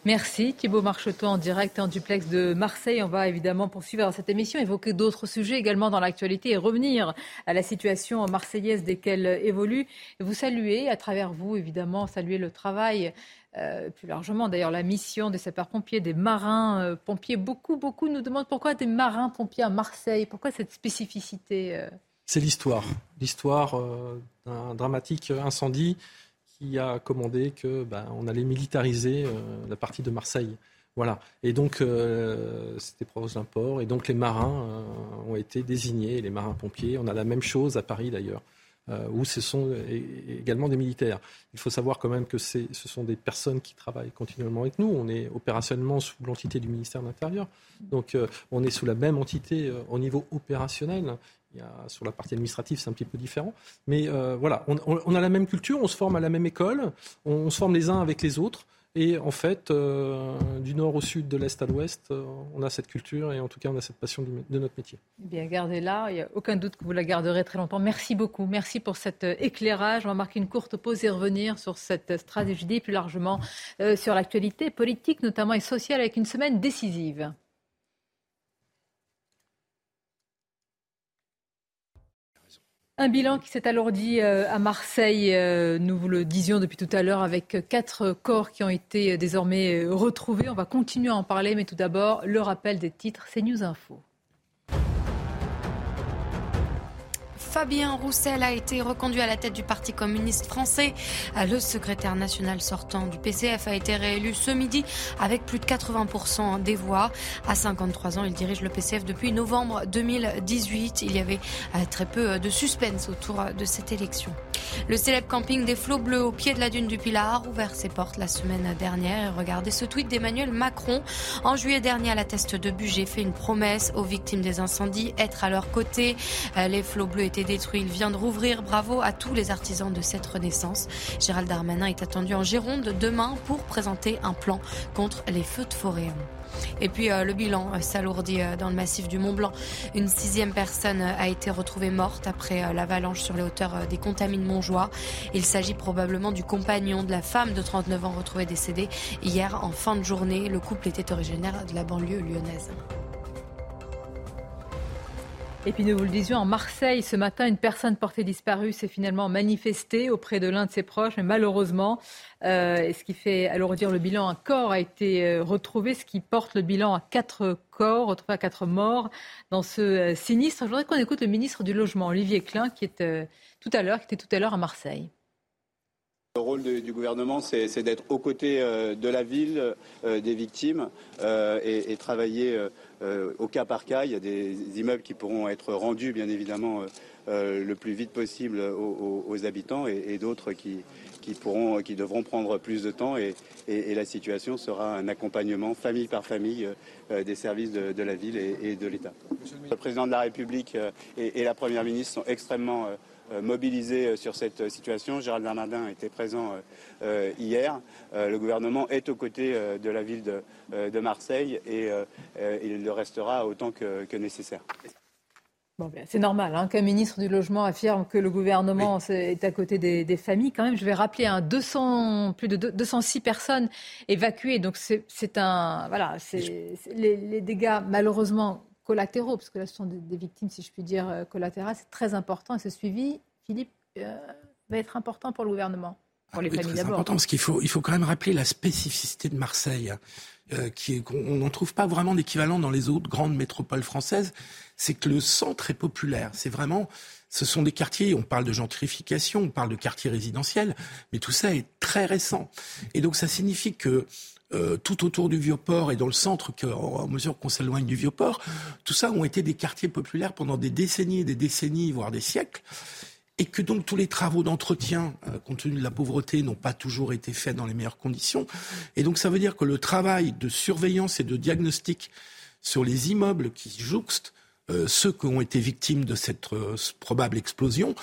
Merci Thibault Marcheteau en direct en duplex de Marseille. On va évidemment poursuivre cette émission, évoquer d'autres sujets également dans l'actualité et revenir à la situation marseillaise desquelles évolue. Et vous saluer, à travers vous évidemment, saluer le travail, euh, plus largement d'ailleurs la mission des sapeurs-pompiers, des marins-pompiers. Euh, beaucoup, beaucoup nous demandent pourquoi des marins-pompiers à Marseille, pourquoi cette spécificité euh? C'est l'histoire, l'histoire d'un dramatique incendie qui a commandé que ben, on allait militariser euh, la partie de Marseille. Voilà. Et donc, euh, c'était proche d'un port. Et donc, les marins euh, ont été désignés, les marins-pompiers. On a la même chose à Paris, d'ailleurs, où ce sont également des militaires. Il faut savoir quand même que ce sont des personnes qui travaillent continuellement avec nous. On est opérationnellement sous l'entité du ministère de l'Intérieur. Donc, on est sous la même entité au niveau opérationnel. Sur la partie administrative, c'est un petit peu différent. Mais euh, voilà, on, a la même culture, on se forme à la même école, on, se forme les uns avec les autres. Et en fait, euh, du nord au sud, de l'est à l'ouest, euh, on a cette culture et en tout cas, on a cette passion de notre métier. Bien, gardez-la. Il n'y a aucun doute que vous la garderez très longtemps. Merci beaucoup. Merci pour cet éclairage. On va marquer une courte pause et revenir sur cette stratégie plus largement sur l'actualité politique, notamment et sociale, avec une semaine décisive. Un bilan qui s'est alourdi euh, à Marseille, euh, nous vous le disions depuis tout à l'heure, avec quatre corps qui ont été euh, désormais retrouvés. On va continuer à en parler, mais tout d'abord, le rappel des titres, c'est News Info. Fabien Roussel a été reconduit à la tête du Parti communiste français. Le secrétaire national sortant du PCF a été réélu ce midi avec plus de 80% des voix. À 53 ans, il dirige le PCF depuis novembre 2018. Il y avait euh, très peu de suspense autour de cette élection. Le célèbre camping des Flots Bleus au pied de la dune du Pilar a ouvert ses portes la semaine dernière. regardez ce tweet d'Emmanuel Macron. En juillet dernier, à la teste de Bugey, fait une promesse aux victimes des incendies, être à leur côté. Euh, les Flots Bleus étaient détruit. Il vient de rouvrir. Bravo à tous les artisans de cette renaissance. Gérald Darmanin est attendu en Gironde demain pour présenter un plan contre les feux de forêt. Et puis euh, le bilan euh, s'alourdit euh, dans le massif du Mont Blanc. Une sixième personne a été retrouvée morte après l'avalanche sur les hauteurs des Contamines Montjoie. Il s'agit probablement du compagnon de la femme de 39 ans retrouvée décédée hier en fin de journée. Le couple était originaire de la banlieue lyonnaise. Et puis nous vous le disions, en Marseille, ce matin, une personne portée disparue s'est finalement manifestée auprès de l'un de ses proches, mais malheureusement, euh, ce qui fait alourdir le bilan, un corps a été euh, retrouvé, ce qui porte le bilan à quatre corps, retrouvés à quatre morts dans ce euh, sinistre. Je voudrais qu'on écoute le ministre du Logement, Olivier Klein, qui était tout à l'heure à Marseille. Le rôle du gouvernement, c'est d'être aux côtés de la ville, des victimes, et, travailler au cas par cas. Il y a des immeubles qui pourront être rendus, bien évidemment, le plus vite possible aux, habitants, et d'autres qui, qui, pourront, qui devront prendre plus de temps et, la situation sera un accompagnement famille par famille euh, des services de, la ville et, de l'État. Le président de la République euh, et, la Première ministre sont extrêmement euh, mobilisés sur cette situation. Gérald Darmanin était présent hier. le gouvernement est aux côtés de la ville de, Marseille et il le restera autant que nécessaire. Ben, c'est normal hein, qu'un ministre du Logement affirme que le gouvernement est à côté des, familles. Quand même, je vais rappeler un 200, plus de 206 personnes évacuées. Donc c'est un voilà, c'est les, dégâts malheureusement collatéraux, parce que là ce sont des, victimes, si je puis dire, euh, collatérales. C'est très important et ce suivi, Philippe, euh, va être important pour le gouvernement. Pour les familles d'abord. important parce qu'il faut, il faut quand même rappeler la spécificité de Marseille. Euh, qui on n'en trouve pas vraiment d'équivalent dans les autres grandes métropoles françaises, c'est que le centre est populaire. C'est vraiment, ce sont des quartiers, on parle de gentrification, on parle de quartiers résidentiels, mais tout ça est très récent. Et donc ça signifie que euh, tout autour du Vieux-Port et dans le centre, en mesure qu'on s'éloigne du Vieux-Port, tout ça ont été des quartiers populaires pendant des décennies et des décennies, voire des siècles et que donc tous les travaux d'entretien, euh, compte tenu de la pauvreté, n'ont pas toujours été faits dans les meilleures conditions. Et donc ça veut dire que le travail de surveillance et de diagnostic sur les immeubles qui jouxtent euh, ceux qui ont été victimes de cette euh, probable explosion,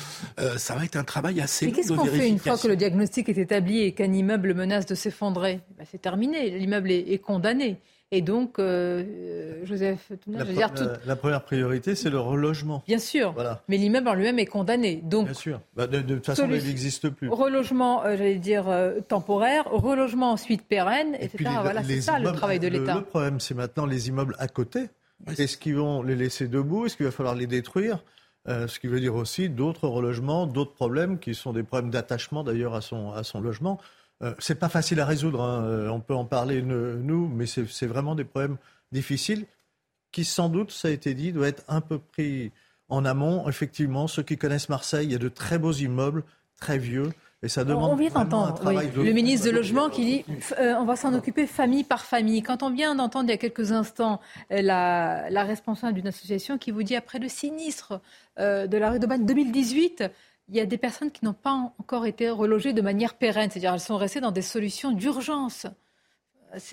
ça va être un travail assez long. Mais qu'est-ce qu'on fait une fois que le diagnostic est établi et qu'un immeuble menace de s'effondrer? Ben, C'est terminé, l'immeuble est, condamné. Et donc, euh, euh, Joseph, la, dire, la, première priorité, c'est le relogement. Bien sûr. Mais l'immeuble en lui-même est condamné. Donc, Bien sûr. Bah, de, toute façon, il n'existe plus. Relogement, euh, j'allais dire, temporaire, relogement ensuite pérenne, et etc. voilà, c'est ça le travail de l'État. Le, problème, c'est maintenant les immeubles à côté. Est-ce qu'ils vont les laisser debout? Est-ce qu'il va falloir les détruire? Ce qui veut dire aussi d'autres relogements, d'autres problèmes qui sont des problèmes d'attachement d'ailleurs à son, à son logement. Euh, c'est pas facile à résoudre. Hein. Euh, on peut en parler nous, mais c'est vraiment des problèmes difficiles qui, sans doute, ça a été dit, doivent être un peu pris en amont. Effectivement, ceux qui connaissent Marseille, il y a de très beaux immeubles, très vieux. Et ça demande on vient d'entendre le ministre de Logement qui dit euh, on va s'en occuper famille par famille. Quand on vient d'entendre il y a quelques instants la, la responsable d'une association qui vous dit après le sinistre de la rue de 2018, il y a des personnes qui n'ont pas encore été relogées de manière pérenne, c'est-à-dire elles sont restées dans des solutions d'urgence.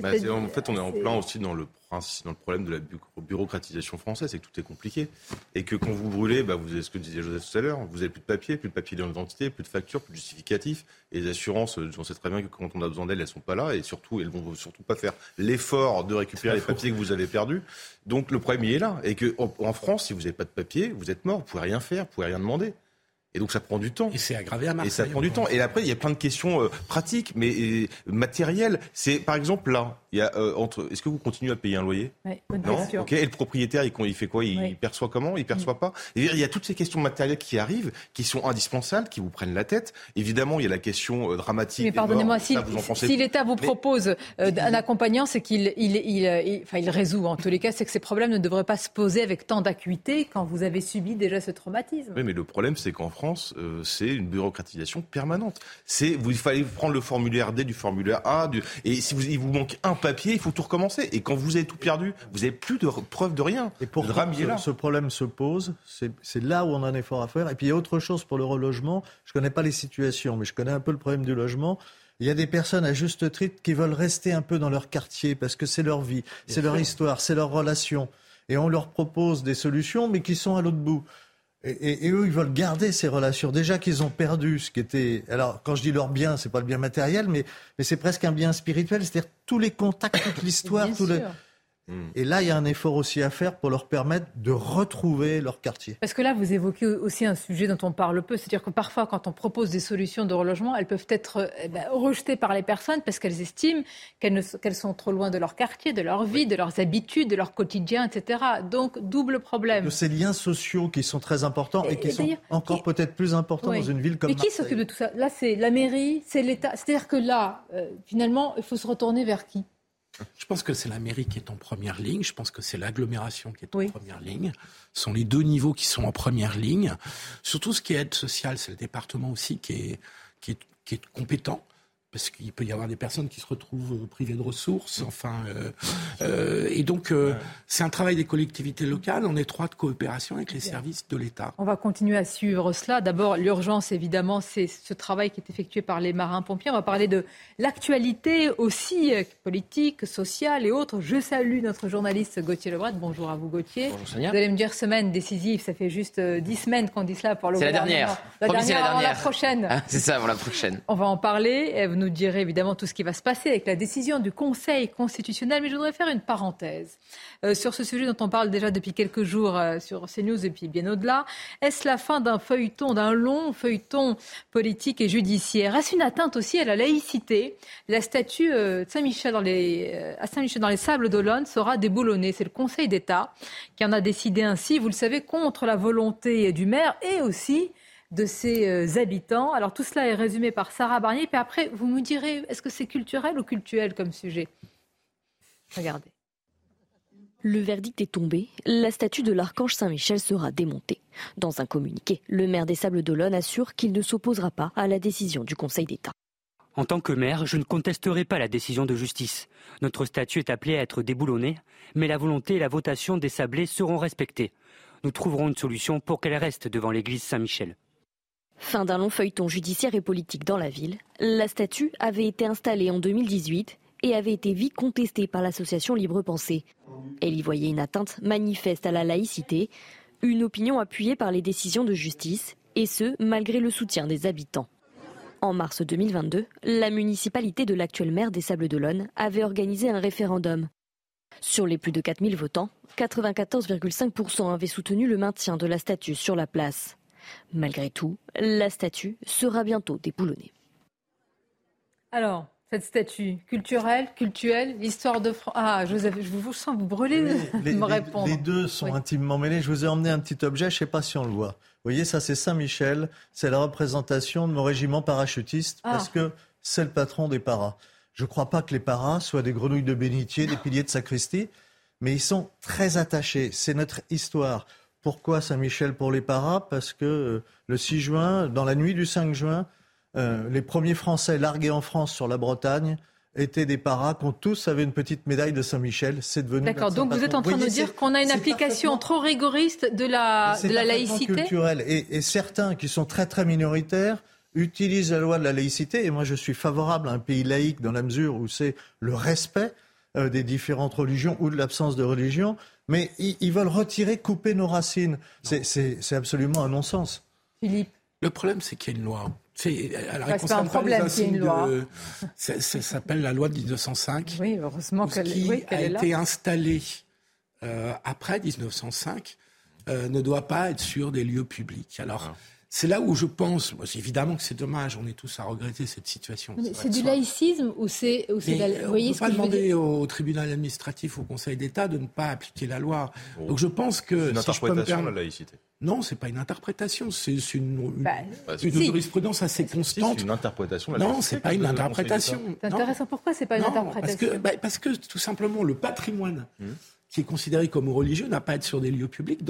Bah, en fait, on est en plein aussi dans le, dans le problème de la bureaucratisation française, c'est que tout est compliqué. Et que quand vous brûlez, bah, vous avez ce que disait Joseph tout à l'heure, vous n'avez plus de papier, plus de papier d'identité, plus de factures, plus de justificatifs. Et les assurances, on sait très bien que quand on a besoin d'elles, elles ne sont pas là. Et surtout, elles vont surtout pas faire l'effort de récupérer les papiers que vous avez perdus. Donc le problème, il est là. Et qu'en en France, si vous n'avez pas de papier, vous êtes mort, vous ne pouvez rien faire, vous ne pouvez rien demander. Et donc ça prend du temps. Et c'est aggravé à Marseille. Et ça prend du temps. Et après, il y a plein de questions euh, pratiques, mais euh, matérielles. C'est par exemple là, il y a euh, entre. Est-ce que vous continuez à payer un loyer? Oui, Non? Ok. Et le propriétaire, il, il fait quoi? Il, perçoit comment? Il perçoit mm. pas? Et il y a toutes ces questions matérielles qui arrivent, qui sont indispensables, qui vous prennent la tête. Évidemment, il y a la question dramatique. Mais pardonnez-moi, si, si l'État vous propose un accompagnant, c'est qu'il, il, enfin, il résout. En tous les cas, c'est que ces problèmes ne devraient pas se poser avec tant d'acuité quand vous avez subi déjà ce traumatisme. Oui, mais le problème, c'est qu'en France euh, c'est une bureaucratisation permanente. C'est vous, il fallait prendre le formulaire D du formulaire A, et si vous, il vous manque un papier, il faut tout recommencer. Et quand vous avez tout perdu, vous n'avez plus de preuve de rien. Et pour ce, ce problème se pose, c'est là où on a un effort à faire. Et puis il y a autre chose pour le relogement. Je connais pas les situations, mais je connais un peu le problème du logement. Il y a des personnes à juste titre qui veulent rester un peu dans leur quartier parce que c'est leur vie, c'est leur histoire, c'est leur relation. Et on leur propose des solutions, mais qui sont à l'autre bout. Et, eux, ils veulent garder ces relations. Déjà qu'ils ont perdu ce qui était. Alors, quand je dis leur bien, c'est pas le bien matériel, mais, mais c'est presque un bien spirituel. C'est-à-dire tous les contacts, toute (laughs) l'histoire, tout le. Hmm. Et là, il y a un effort aussi à faire pour leur permettre de retrouver leur quartier. Parce que là, vous évoquez aussi un sujet dont on parle peu, c'est-à-dire que parfois, quand on propose des solutions de relogement, elles peuvent être eh ben, rejetées par les personnes parce qu'elles estiment qu'elles, sont trop loin de leur quartier, de leur vie, de leurs habitudes, de leur quotidien, etc. Donc, double problème. De ces liens sociaux qui sont très importants et, qui sont encore peut-être plus importants dans une ville comme Mais qui s'occupe de tout ça? Là, c'est la mairie, c'est l'État. C'est-à-dire que là, euh, finalement, il faut se retourner vers qui? Je pense que c'est la mairie qui est en première ligne. Je pense que c'est l'agglomération qui est en première ligne. Ce sont les deux niveaux qui sont en première ligne. Surtout ce qui est aide sociale, c'est le département aussi qui est, qui est, qui est compétent parce qu'il peut y avoir des personnes qui se retrouvent euh, privées de ressources. Enfin, euh, euh, et donc c'est un travail des collectivités locales en étroite coopération avec les services de l'État. On va continuer à suivre cela. D'abord, l'urgence, évidemment, c'est ce travail qui est effectué par les marins-pompiers. On va parler de l'actualité aussi politique, sociale et autres. Je salue notre journaliste Gauthier Lebret. Bonjour à vous, Gauthier. Bonjour, Sonia. Vous allez me dire semaine décisive. Ça fait juste dix semaines qu'on dit cela pour le C'est la dernière. La dernière, la dernière. la prochaine. c'est ça, avant la prochaine. On va en parler. Vous nous direz évidemment tout ce qui va se passer avec la décision du Conseil constitutionnel, mais je voudrais faire une parenthèse euh, sur ce sujet dont on parle déjà depuis quelques jours euh, sur CNews et puis bien au-delà. Est-ce la fin d'un feuilleton, d'un long feuilleton politique et judiciaire? Est-ce une atteinte aussi à la laïcité? La statue euh, Saint-Michel dans les, à Saint-Michel dans les Sables d'Olonne sera déboulonnée. C'est le Conseil d'État qui en a décidé ainsi, vous le savez, contre la volonté du maire et aussi de ses euh, habitants. Alors tout cela est résumé par Sarah Barnier. Puis après, vous me direz, est-ce que c'est culturel ou cultuel comme sujet? Regardez. Le verdict est tombé. La statue de l'archange Saint-Michel sera démontée. Dans un communiqué, le maire des Sables d'Olonne assure qu'il ne s'opposera pas à la décision du Conseil d'État. En tant que maire, je ne contesterai pas la décision de justice. Notre statue est appelée à être déboulonnée, mais la volonté et la votation des Sablés seront respectées. Nous trouverons une solution pour qu'elle reste devant l'église Saint-Michel. Fin d'un long feuilleton judiciaire et politique dans la ville, la statue avait été installée en 2018 et avait été vite contestée par l'association Libre Pensée. Elle y voyait une atteinte manifeste à la laïcité, une opinion appuyée par les décisions de justice, et ce, malgré le soutien des habitants. En mars 2022, la municipalité de l'actuel maire des Sables d'Olonne avait organisé un référendum. Sur les plus de 4000 votants, 94,5% avaient soutenu le maintien de la statue sur la place. Malgré tout, la statue sera bientôt déboulonnée. Alors, cette statue culturelle, cultuelle, l'histoire de France. Ah, Joseph, je vous sens vous brûler de me répondre. Les deux sont intimement mêlés. Je vous ai emmené un petit objet, je ne sais pas si on le voit. Vous voyez, ça c'est Saint-Michel, c'est la représentation de mon régiment parachutiste ah. parce que c'est le patron des paras. Je ne crois pas que les paras soient des grenouilles de bénitier, des piliers de sacristie, mais ils sont très attachés. C'est notre histoire. Pourquoi Saint-Michel pour les paras? Parce que euh, le 6 juin, dans la nuit du 5 juin, euh, les premiers Français largués en France sur la Bretagne étaient des paras, qui tous avaient une petite médaille de Saint-Michel. C'est devenu. D'accord. Donc vous êtes en train de dire qu'on a une application trop rigoriste de la, de la laïcité. culturelle. Et, et certains qui sont très très minoritaires utilisent la loi de la laïcité. Et moi, je suis favorable à un pays laïque dans la mesure où c'est le respect euh, des différentes religions ou de l'absence de religion mais ils, veulent retirer, couper nos racines. C'est absolument un non-sens. Philippe Le problème, c'est qu'il y a une loi. C'est un problème qu'il y ait une loi. ça, s'appelle la loi de 1905. Oui, heureusement qu'elle oui, a été installée euh, après 1905 euh, ne doit pas être sur des lieux publics. Alors, ah. C'est là où je pense, évidemment que c'est dommage, on est tous à regretter cette situation. C'est du laïcisme ou c'est... On ne peut pas demander au tribunal administratif, au Conseil d'État de ne pas appliquer la loi. Oh. Donc je pense que... C'est une interprétation de la laïcité. Non, c'est pas une interprétation, c'est une, bah, jurisprudence assez constante. C'est une interprétation. De la non, c'est pas une interprétation. C'est intéressant. Pourquoi c'est pas une interprétation parce que, bah, parce que tout simplement le patrimoine hum qui est considéré comme religieux n'a pas à être sur des lieux publics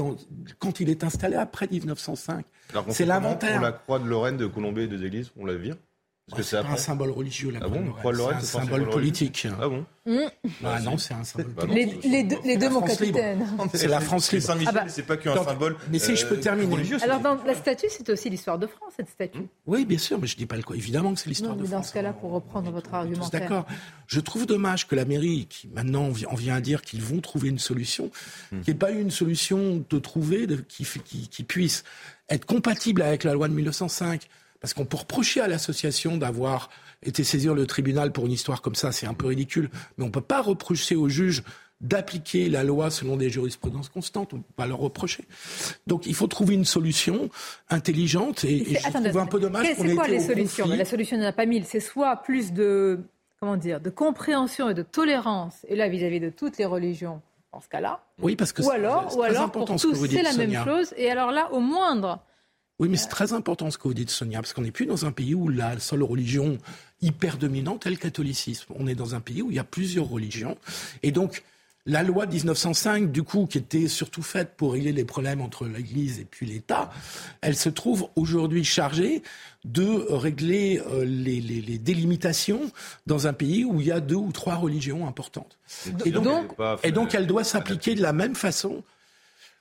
quand il est installé après 1905. C'est l'inventaire. Pour la croix de Lorraine de Colombey et des Églises, on la vire Parce que c'est un symbole religieux, la ah bon C'est un symbole politique. Ah bon mmh. bah non, c'est un symbole bah politique. les, deux, les deux, mon capitaine. C'est la France libre. Saint-Michel, ah bah. c'est pas qu'un symbole. Mais si je peux euh, terminer. Religieux, Alors, dans la statue, c'est aussi l'histoire de France, cette statue. Mmh. Oui, bien sûr, mais je dis pas le quoi. Évidemment que c'est l'histoire de France. Dans ce cas-là, pour reprendre votre argument. D'accord. Je trouve dommage que la mairie, qui maintenant en vient à dire qu'ils vont trouver une solution, mmh. qu'il n'y ait pas eu une solution de trouver qui puisse être compatible avec la loi de 1905 parce qu'on peut reprocher à l'association d'avoir été saisir le tribunal pour une histoire comme ça, c'est un peu ridicule, mais on ne peut pas reprocher au juge d'appliquer la loi selon des jurisprudences constantes. On ne peut pas leur reprocher. Donc il faut trouver une solution intelligente et, et je trouve un peu dommage C'est quoi les solutions? La solution n'a pas mille. C'est soit plus de, comment dire, de compréhension et de tolérance, et là vis-à-vis de toutes les religions, dans ce cas-là. Oui, parce que ou alors, ou alors pour tous, c'est la même chose. Et alors là, au moindre oui, mais c'est très important ce que vous dites, Sonia, parce qu'on n'est plus dans un pays où la seule religion hyper dominante est le catholicisme. On est dans un pays où il y a plusieurs religions. Et donc, la loi de 1905, du coup, qui était surtout faite pour régler les problèmes entre l'Église et puis l'État, elle se trouve aujourd'hui chargée de régler euh, les, les, délimitations dans un pays où il y a deux ou trois religions importantes. Et donc, et donc elle doit s'appliquer de la même façon.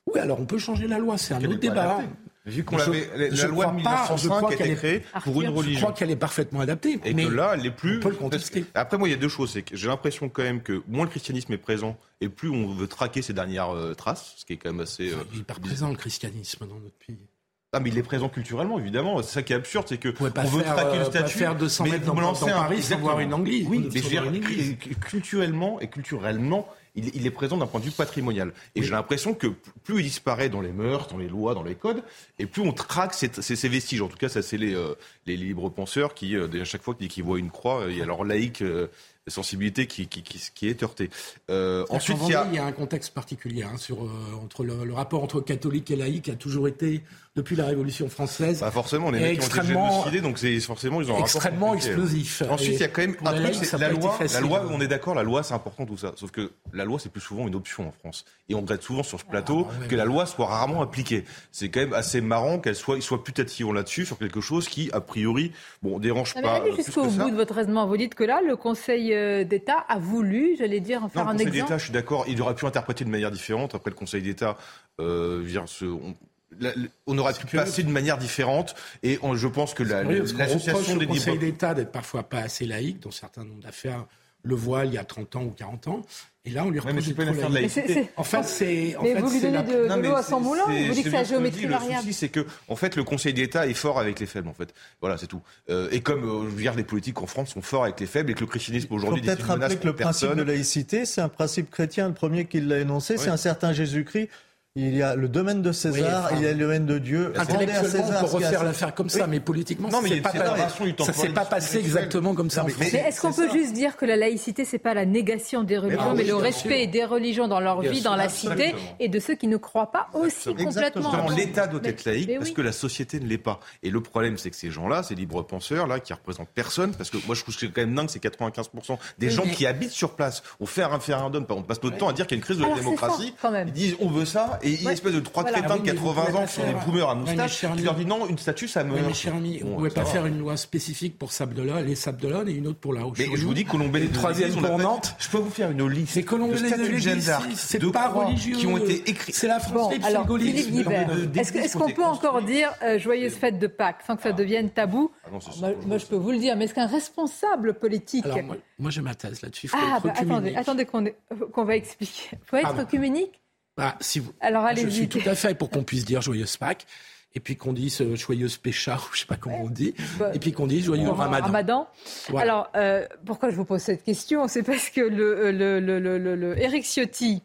Oui, alors on peut changer la loi, c'est un autre débat. Vu qu'on l'avait, la, loi de 1905 a été créée pour une religion. Je crois qu'elle est parfaitement adaptée. Et que là, elle est plus. On peut le contester. Après, moi, il y a deux choses. C'est que j'ai l'impression quand même que moins le christianisme est présent et plus on veut traquer ses dernières euh, traces, ce qui est quand même assez. Euh, il est pas présent le christianisme dans notre pays. Ah, mais il est présent culturellement, évidemment. C'est ça qui est absurde, c'est que on veut traquer le statut. faire 200 mètres dans, dans, Paris sans voir une église. Oui, mais culturellement et culturellement, il, est présent d'un point de vue patrimonial. Et j'ai l'impression que plus il disparaît dans les mœurs, dans les lois, dans les codes, et plus on traque ces, vestiges. En tout cas, ça c'est les, euh, les libres penseurs qui, euh, à chaque fois qu'ils voient une croix, il y a leur laïque euh, sensibilité qui, qui, qui, est heurtée. ensuite, il y, a... il y, a... un contexte particulier hein, sur entre le, rapport entre catholique et laïque a toujours été depuis la Révolution française. Pas forcément, les mecs extrêmement, ont été donc c'est forcément ils ont extrêmement explosif. Ensuite, il y a quand même un truc, c'est la loi. La loi, on est d'accord, la loi c'est important tout ça. Sauf que la loi c'est plus souvent une option en France. Et on regrette souvent sur ce plateau ah, que la loi soit rarement appliquée. C'est quand même assez marrant qu'elle soit, soit putativement là-dessus sur quelque chose qui a priori, bon, dérange pas. Mais jusqu'au bout de votre raisonnement, vous dites que là, le Conseil euh, d'État a voulu, j'allais dire, en faire un exemple. Le Conseil d'État, je suis d'accord, il aurait pu interpréter de manière différente. Après, le Conseil d'État, euh, dire, on aurait pu passer d'une manière différente. Et je pense que l'association des Conseil d'État d'être parfois pas assez laïque, dont certains noms d'affaires le voient il y a 30 ans ou 40 ans. Et là, on lui reproche pas une affaire de laïcité. En fait, c'est. Mais vous lui donnez de, l'eau à son moulin Vous dites que c'est la géométrie variable. Le souci, c'est que, en fait, le Conseil d'État est fort avec les faibles, en fait. Voilà, c'est tout. Euh, et comme, euh, je veux dire, les politiques en France sont forts avec les faibles et que le christianisme aujourd'hui peut-être rappeler que le principe de laïcité, c'est un principe chrétien. Le premier qui l'a énoncé, c'est un certain Jésus-Christ il y a le domaine de César, il y a le domaine de Dieu. Intellectuellement, on peut refaire l'affaire comme ça, mais politiquement, non, mais pas ça s'est pas passé exactement comme ça. mais, est-ce qu'on peut juste dire que la laïcité, c'est pas la négation des religions, mais, le respect des religions dans leur vie, dans la cité, et de ceux qui ne croient pas aussi complètement. L'État doit être laïque parce que la société ne l'est pas. Et le problème, c'est que ces gens-là, ces libres penseurs là, qui représentent personne, parce que moi, je trouve que c'est quand même dingue, c'est 95% des gens qui habitent sur place. Ont fait un référendum. On passe notre temps à dire qu'il y a une crise de la démocratie. Ils disent on veut ça et une espèce de trois crétins de 80 ans qui sont des boomers à moustache qui leur dit non, une statue, ça me. Mais cher ami, on ne pouvait pas faire une loi spécifique pour Sabdelon, les Sabdelon et une autre pour la Roche. Mais je vous dis, Colombey, les troisième pour Nantes. Je peux vous faire une liste. C'est Jeanne d'Arc. C'est pas religieux. Qui ont été écrits. C'est la France alors, Philippe Guibert, est-ce qu'on peut encore dire euh, joyeuse fête de Pâques sans que ça devienne tabou? Ah Moi, je peux vous le dire, mais est-ce qu'un responsable politique. Moi, j'ai ma thèse là-dessus. Ah, bah, attendez, attendez qu'on va expliquer. Il faut être œcuménique? Bah, si vous... Alors allez Je suis tout à fait pour qu'on puisse dire joyeuse Pâques et puis qu'on dise euh, joyeuse Pécha, ou je sais pas comment on dit, bah, et puis qu'on dise joyeux Ramadan. Ramadan. Alors, euh, pourquoi je vous pose cette question? C'est parce que le, le, le, le Eric Ciotti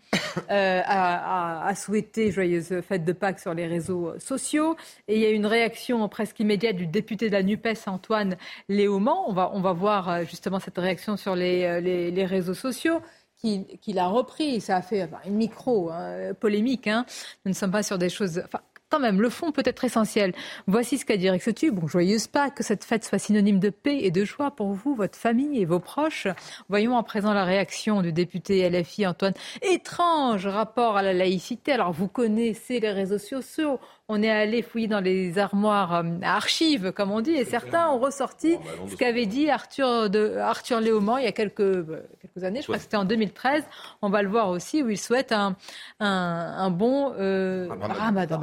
euh, a, a, a, souhaité joyeuse fête de Pâques sur les réseaux sociaux, et il y a une réaction presque immédiate du député de la NUPES, Antoine Léaumont. On va, on va voir justement cette réaction sur les, les, les réseaux sociaux qu'il a repris. Ça a fait une micro-polémique. Hein, hein. Nous ne sommes pas sur des choses... Enfin, quand même, le fond peut être essentiel. Voici ce qu'a dit Eric Sotu. Bon, joyeuse pas que cette fête soit synonyme de paix et de joie pour vous, votre famille et vos proches. Voyons à présent la réaction du député LFI Antoine. Étrange rapport à la laïcité. Alors, vous connaissez les réseaux sociaux. On est allé fouiller dans les armoires euh, archives, comme on dit, et certains ont ressorti bah, ce qu'avait dit Arthur, de, Arthur Léaumont il y a quelques, euh, quelques années, je crois que c'était en 2013. On va le voir aussi, où il souhaite un, un, bon euh, ramadan.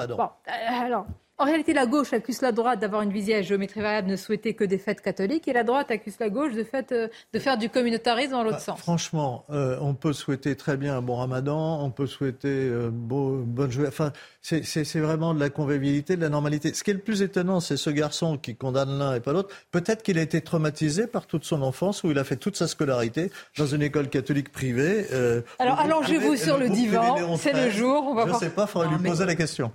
alors, en réalité, la gauche accuse la droite d'avoir une visée à géométrie variable, ne souhaiter que des fêtes catholiques, et la droite accuse la gauche de, fait, euh, de faire du communautarisme dans l'autre bah, sens. Franchement, euh, on peut souhaiter très bien un bon ramadan, on peut souhaiter euh, beau, bonne journée. Enfin, c'est vraiment de la convivialité, de la normalité. Ce qui est le plus étonnant, c'est ce garçon qui condamne l'un et pas l'autre. Peut-être qu'il a été traumatisé par toute son enfance, où il a fait toute sa scolarité dans une école catholique privée. Alors allongez-vous sur le, divan, c'est le jour. On va Je ne sais pas, il faudrait lui poser la question.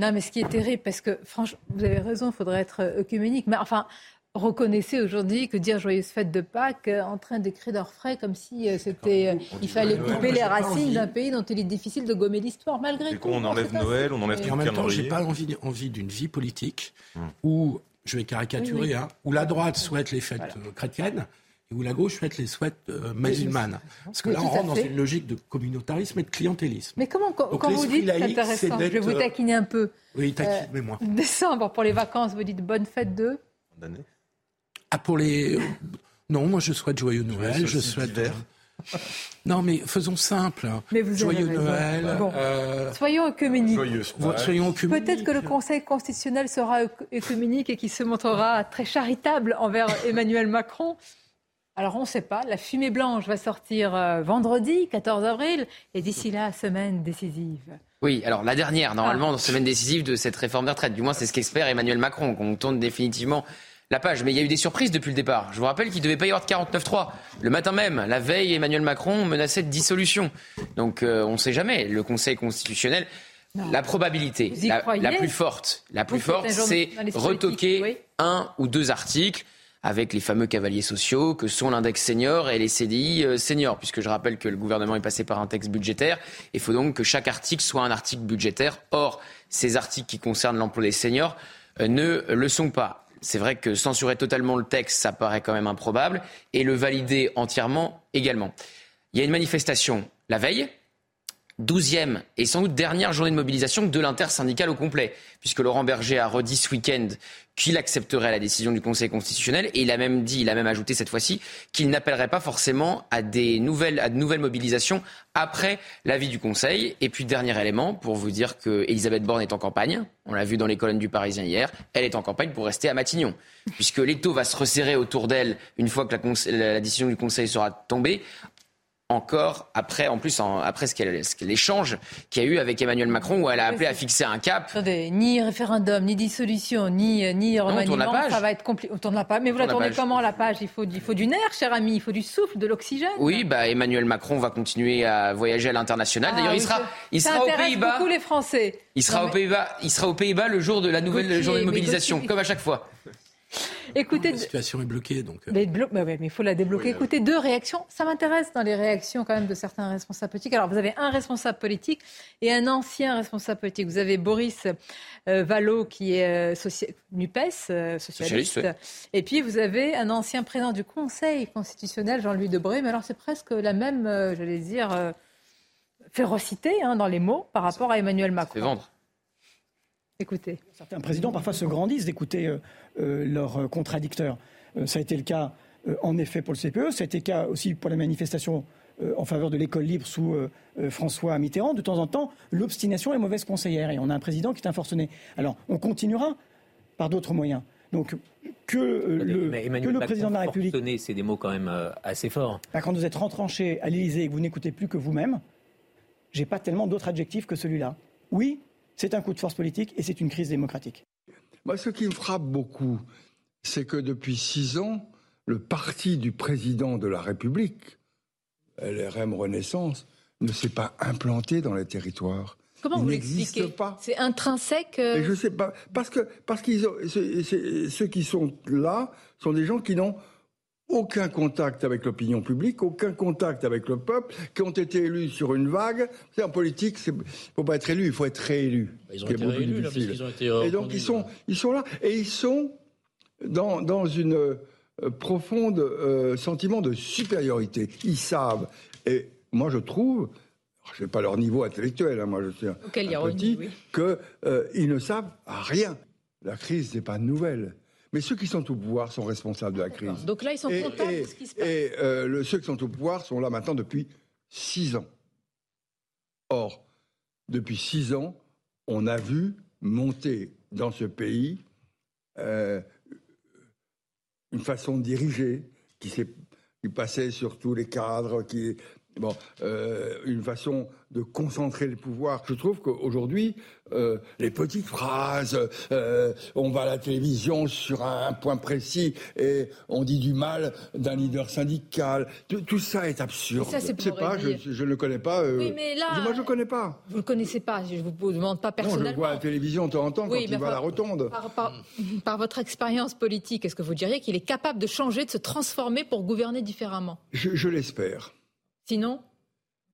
Non, mais ce qui est terrible, parce que franchement, vous avez raison, il faudrait être euh, œcuménique. Mais enfin, reconnaissez aujourd'hui que dire joyeuse fête de Pâques euh, en train d'écrire d'orfraie comme si euh, c'était il fallait couper les racines d'un pays dont il est difficile de gommer l'histoire malgré tout. on enlève Noël, on enlève tout En même temps, j'ai pas envie, envie d'une vie politique hum. où je vais caricaturer, Hein, où la droite souhaite les fêtes chrétiennes où la gauche souhaite les souhaite euh, musulmanes. Parce que là, on rentre dans une logique de communautarisme et de clientélisme. Mais comment, quand vous dites, c'est intéressant, je vais vous taquiner un peu. Oui, taquinez-moi. Euh, (laughs) décembre, pour les vacances, vous dites bonne fête de Ah, pour les... Non, moi je souhaite joyeux Noël, je souhaite... (laughs) Non, mais faisons simple. Mais vous Joyeux Noël. Euh... Soyons œcuméniques. Soyons Peut-être que le Conseil constitutionnel sera œcuménique et qu'il se montrera très charitable envers Emmanuel Macron. Alors on ne sait pas, la fumée blanche va sortir euh, vendredi 14 avril et d'ici là, semaine décisive. Oui, alors la dernière, normalement, ah. semaine décisive de cette réforme des retraites. Du moins, c'est ce qu'espère Emmanuel Macron, qu'on tourne définitivement la page. Mais il y a eu des surprises depuis le départ. Je vous rappelle qu'il ne devait pas y avoir de 49-3. Le matin même, la veille, Emmanuel Macron menaçait de dissolution. Donc euh, on ne sait jamais. Le Conseil constitutionnel, la probabilité la, plus forte, la plus forte, c'est retoquer un ou deux articles avec les fameux cavaliers sociaux que sont l'index senior et les CDI euh, seniors, puisque je rappelle que le gouvernement est passé par un texte budgétaire. Il faut donc que chaque article soit un article budgétaire. Or, ces articles qui concernent l'emploi des seniors euh, ne le sont pas. C'est vrai que censurer totalement le texte, ça paraît quand même improbable, et le valider entièrement également. Il y a une manifestation la veille, douzième et sans doute dernière journée de mobilisation de l'intersyndicale au complet, puisque Laurent Berger a redit ce week-end qu'il accepterait la décision du Conseil constitutionnel et il a même dit, il a même ajouté cette fois-ci qu'il n'appellerait pas forcément à des nouvelles, à de nouvelles mobilisations après l'avis du Conseil. Et puis dernier élément pour vous dire que Elisabeth Borne est en campagne. On l'a vu dans les colonnes du Parisien hier. Elle est en campagne pour rester à Matignon, puisque l'étau va se resserrer autour d'elle une fois que la, la décision du Conseil sera tombée encore après, en plus, après ce qu'elle, l'échange qu'il y a eu avec Emmanuel Macron, où elle a appelé à fixer un cap. ni référendum, ni dissolution, ni, ni remaniement, ça va être compliqué. On tourne la page. Mais vous la tournez comment la page? Il faut, il faut du nerf, cher ami, il faut du souffle, de l'oxygène. Oui, bah, Emmanuel Macron va continuer à voyager à l'international. D'ailleurs, il sera, il sera aux Pays-Bas. les Français. Il sera, aux Pays-Bas, il sera aux Pays-Bas le jour de la nouvelle journée de mobilisation, comme à chaque fois. (laughs) Écoutez, la situation est bloquée, donc. Euh. Mais, il faut la débloquer. Écoutez, deux réactions. Ça m'intéresse dans les réactions quand même de certains responsables politiques. Alors, vous avez un responsable politique et un ancien responsable politique. Vous avez Boris euh, Vallot, qui est euh, NUPES, socialiste. Et puis, vous avez un ancien président du Conseil constitutionnel, Jean-Louis Debré. Mais alors, c'est presque la même, j'allais dire, férocité hein, dans les mots par rapport à Emmanuel Macron. Ça vendre. Écoutez. Certains présidents parfois se grandissent d'écouter euh, leurs contradicteurs. Euh, ça a été le cas en effet pour le CPE, ça a été le cas aussi pour les manifestations en faveur de l'école libre sous François Mitterrand. De temps en temps, l'obstination est mauvaise conseillère et on a un président qui est un forcené. Alors, on continuera par d'autres moyens. Donc, que, le, que le président de la République. c'est des mots quand même assez forts. Quand vous êtes rentranché à l'Élysée et que vous n'écoutez plus que vous-même, j'ai pas tellement d'autres adjectifs que celui-là. Oui, c'est un coup de force politique et c'est une crise démocratique. Moi, ce qui me frappe beaucoup, c'est que depuis six ans, le parti du président de la République, LRM Renaissance, ne s'est pas implanté dans les territoires. Comment Il n'existe pas. C'est intrinsèque. Euh, je sais pas parce que parce qu'ils ceux qui sont là sont des gens qui n'ont aucun contact avec l'opinion publique, aucun contact avec le peuple, qui ont été élus sur une vague. C'est en politique, il ne faut pas être élu, il faut être réélu. Bah, ils ont été réélus, là, ils ont été Et donc ils sont, ils sont là, et ils sont dans, dans une euh, profonde euh, sentiment de supériorité. Ils savent. Et moi, je trouve, je sais pas leur niveau intellectuel, hein, moi je suis un, petit, qu'ils euh, ne savent rien. La crise n'est pas nouvelle. Mais ceux qui sont au pouvoir sont responsables de la crise. Donc là, ils sont contents de ce qui se passe. Et euh, ceux qui sont au pouvoir sont là maintenant depuis six ans. Or, depuis six ans, on a vu monter dans ce pays euh, une façon de diriger qui, qui passait sur tous les cadres, qui bon, euh, une façon de concentrer le pouvoir. Je trouve qu'aujourd'hui, euh, les petites phrases, euh, on va à la télévision sur un, point précis et on dit du mal d'un leader syndical, tout, ça est absurde. Ça, c'est sais pas, je, ne le connais pas. oui, mais là, moi, je ne connais pas. Vous ne le connaissez pas, je ne vous demande pas personnellement. Non, je le vois à la télévision de temps en temps quand il va à la rotonde. Par, par votre expérience politique, est-ce que vous diriez qu'il est capable de changer, de se transformer pour gouverner différemment? Je, l'espère. Sinon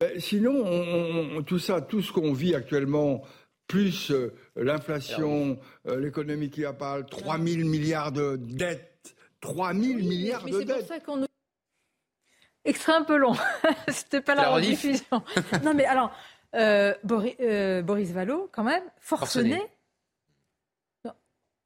ben, sinon, tout ça, tout ce qu'on vit actuellement, plus euh, l'inflation, euh, l'économie qui a pas 3 000 milliards de dettes, 3 000 milliards de dettes. C'est pour ça qu'on Extrait un peu long. (laughs) C'était pas la, rediffusion. non, mais alors, euh, Boris, Boris Vallot, quand même, forcené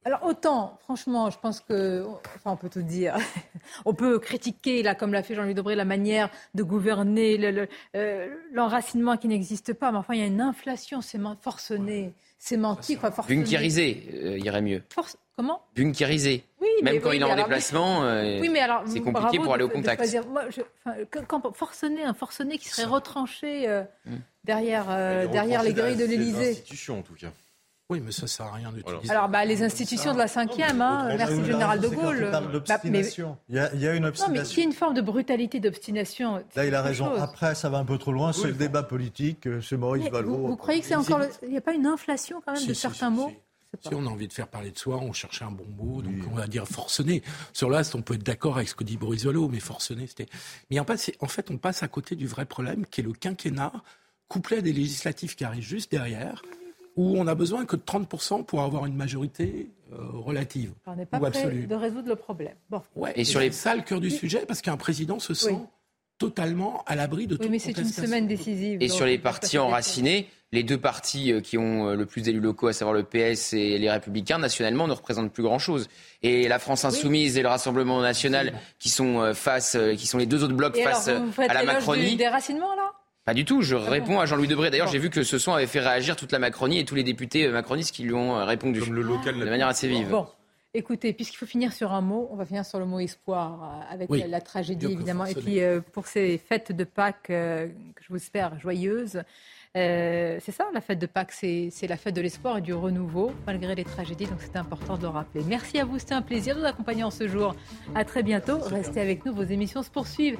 alors autant, franchement, je pense que, enfin, on peut tout dire. (laughs) on peut critiquer, là, comme l'a fait Jean-Louis Debré, la manière de gouverner, euh, l'enracinement qui n'existe pas. Mais enfin, il y a une inflation forcenée, sémantique, enfin, forcenée. Bunkérisée, euh, irait mieux. Comment? Bunkérisé. Oui, Même quand il est en déplacement, euh, oui, c'est compliqué pour aller au contact. Moi, quand, forcené, un forcené qui serait retranché mm. derrière, derrière les grilles de l'Élysée. en tout cas. Oui, mais ça ne sert à rien d'utiliser. Alors, bah, les institutions de la cinquième, hein, merci Général de Gaulle. Bah, il, y a, il y a une obstination. Non, mais il y a une forme de brutalité, d'obstination. Là, il a raison. Après, ça va un peu trop loin. c'est le débat politique. Euh, c'est Maurice Vallot. Vous, croyez que c'est encore. Il n'y a pas une inflation quand même de certains mots si on a envie de faire parler de soi, on cherche un bon mot, donc on va dire forcené. Sur là, on peut être d'accord avec ce que dit Boris Vallot, mais forcené, c'était. Mais en fait, on passe à côté du vrai problème, qui est le quinquennat, couplé à des législatives qui arrivent juste derrière où on a besoin que de 30% pour avoir une majorité euh, relative. On n'est pas prêt de résoudre le problème. Bon. Ouais, et sur les ça le cœur du sujet, parce qu'un président se sent totalement à l'abri de tout. Oui, mais c'est une semaine décisive. Et sur les partis enracinés, les deux partis euh, qui ont euh, le plus d'élus locaux, à savoir le PS et les Républicains, nationellement, ne représentent plus grand-chose. Et la France Insoumise et le Rassemblement National, qui sont face, qui sont les deux autres blocs face à la Macronie. Du déracinement, là? Pas du tout, je ah réponds à Jean-Louis Debré. D'ailleurs, j'ai vu que ce son avait fait réagir toute la Macronie et tous les députés euh, macronistes qui lui ont euh, répondu. de manière assez vive. Bon. Écoutez, puisqu'il faut finir sur un mot, on va finir sur le mot espoir, euh, avec la, tragédie évidemment. Et puis pour ces fêtes de Pâques, que je vous espère joyeuses, c'est ça, la fête de Pâques, c'est la fête de l'espoir et du renouveau, malgré les tragédies, donc c'est important de le rappeler. Merci à vous, c'était un plaisir de vous accompagner en ce jour. À très bientôt, restez avec nous, vos émissions se poursuivent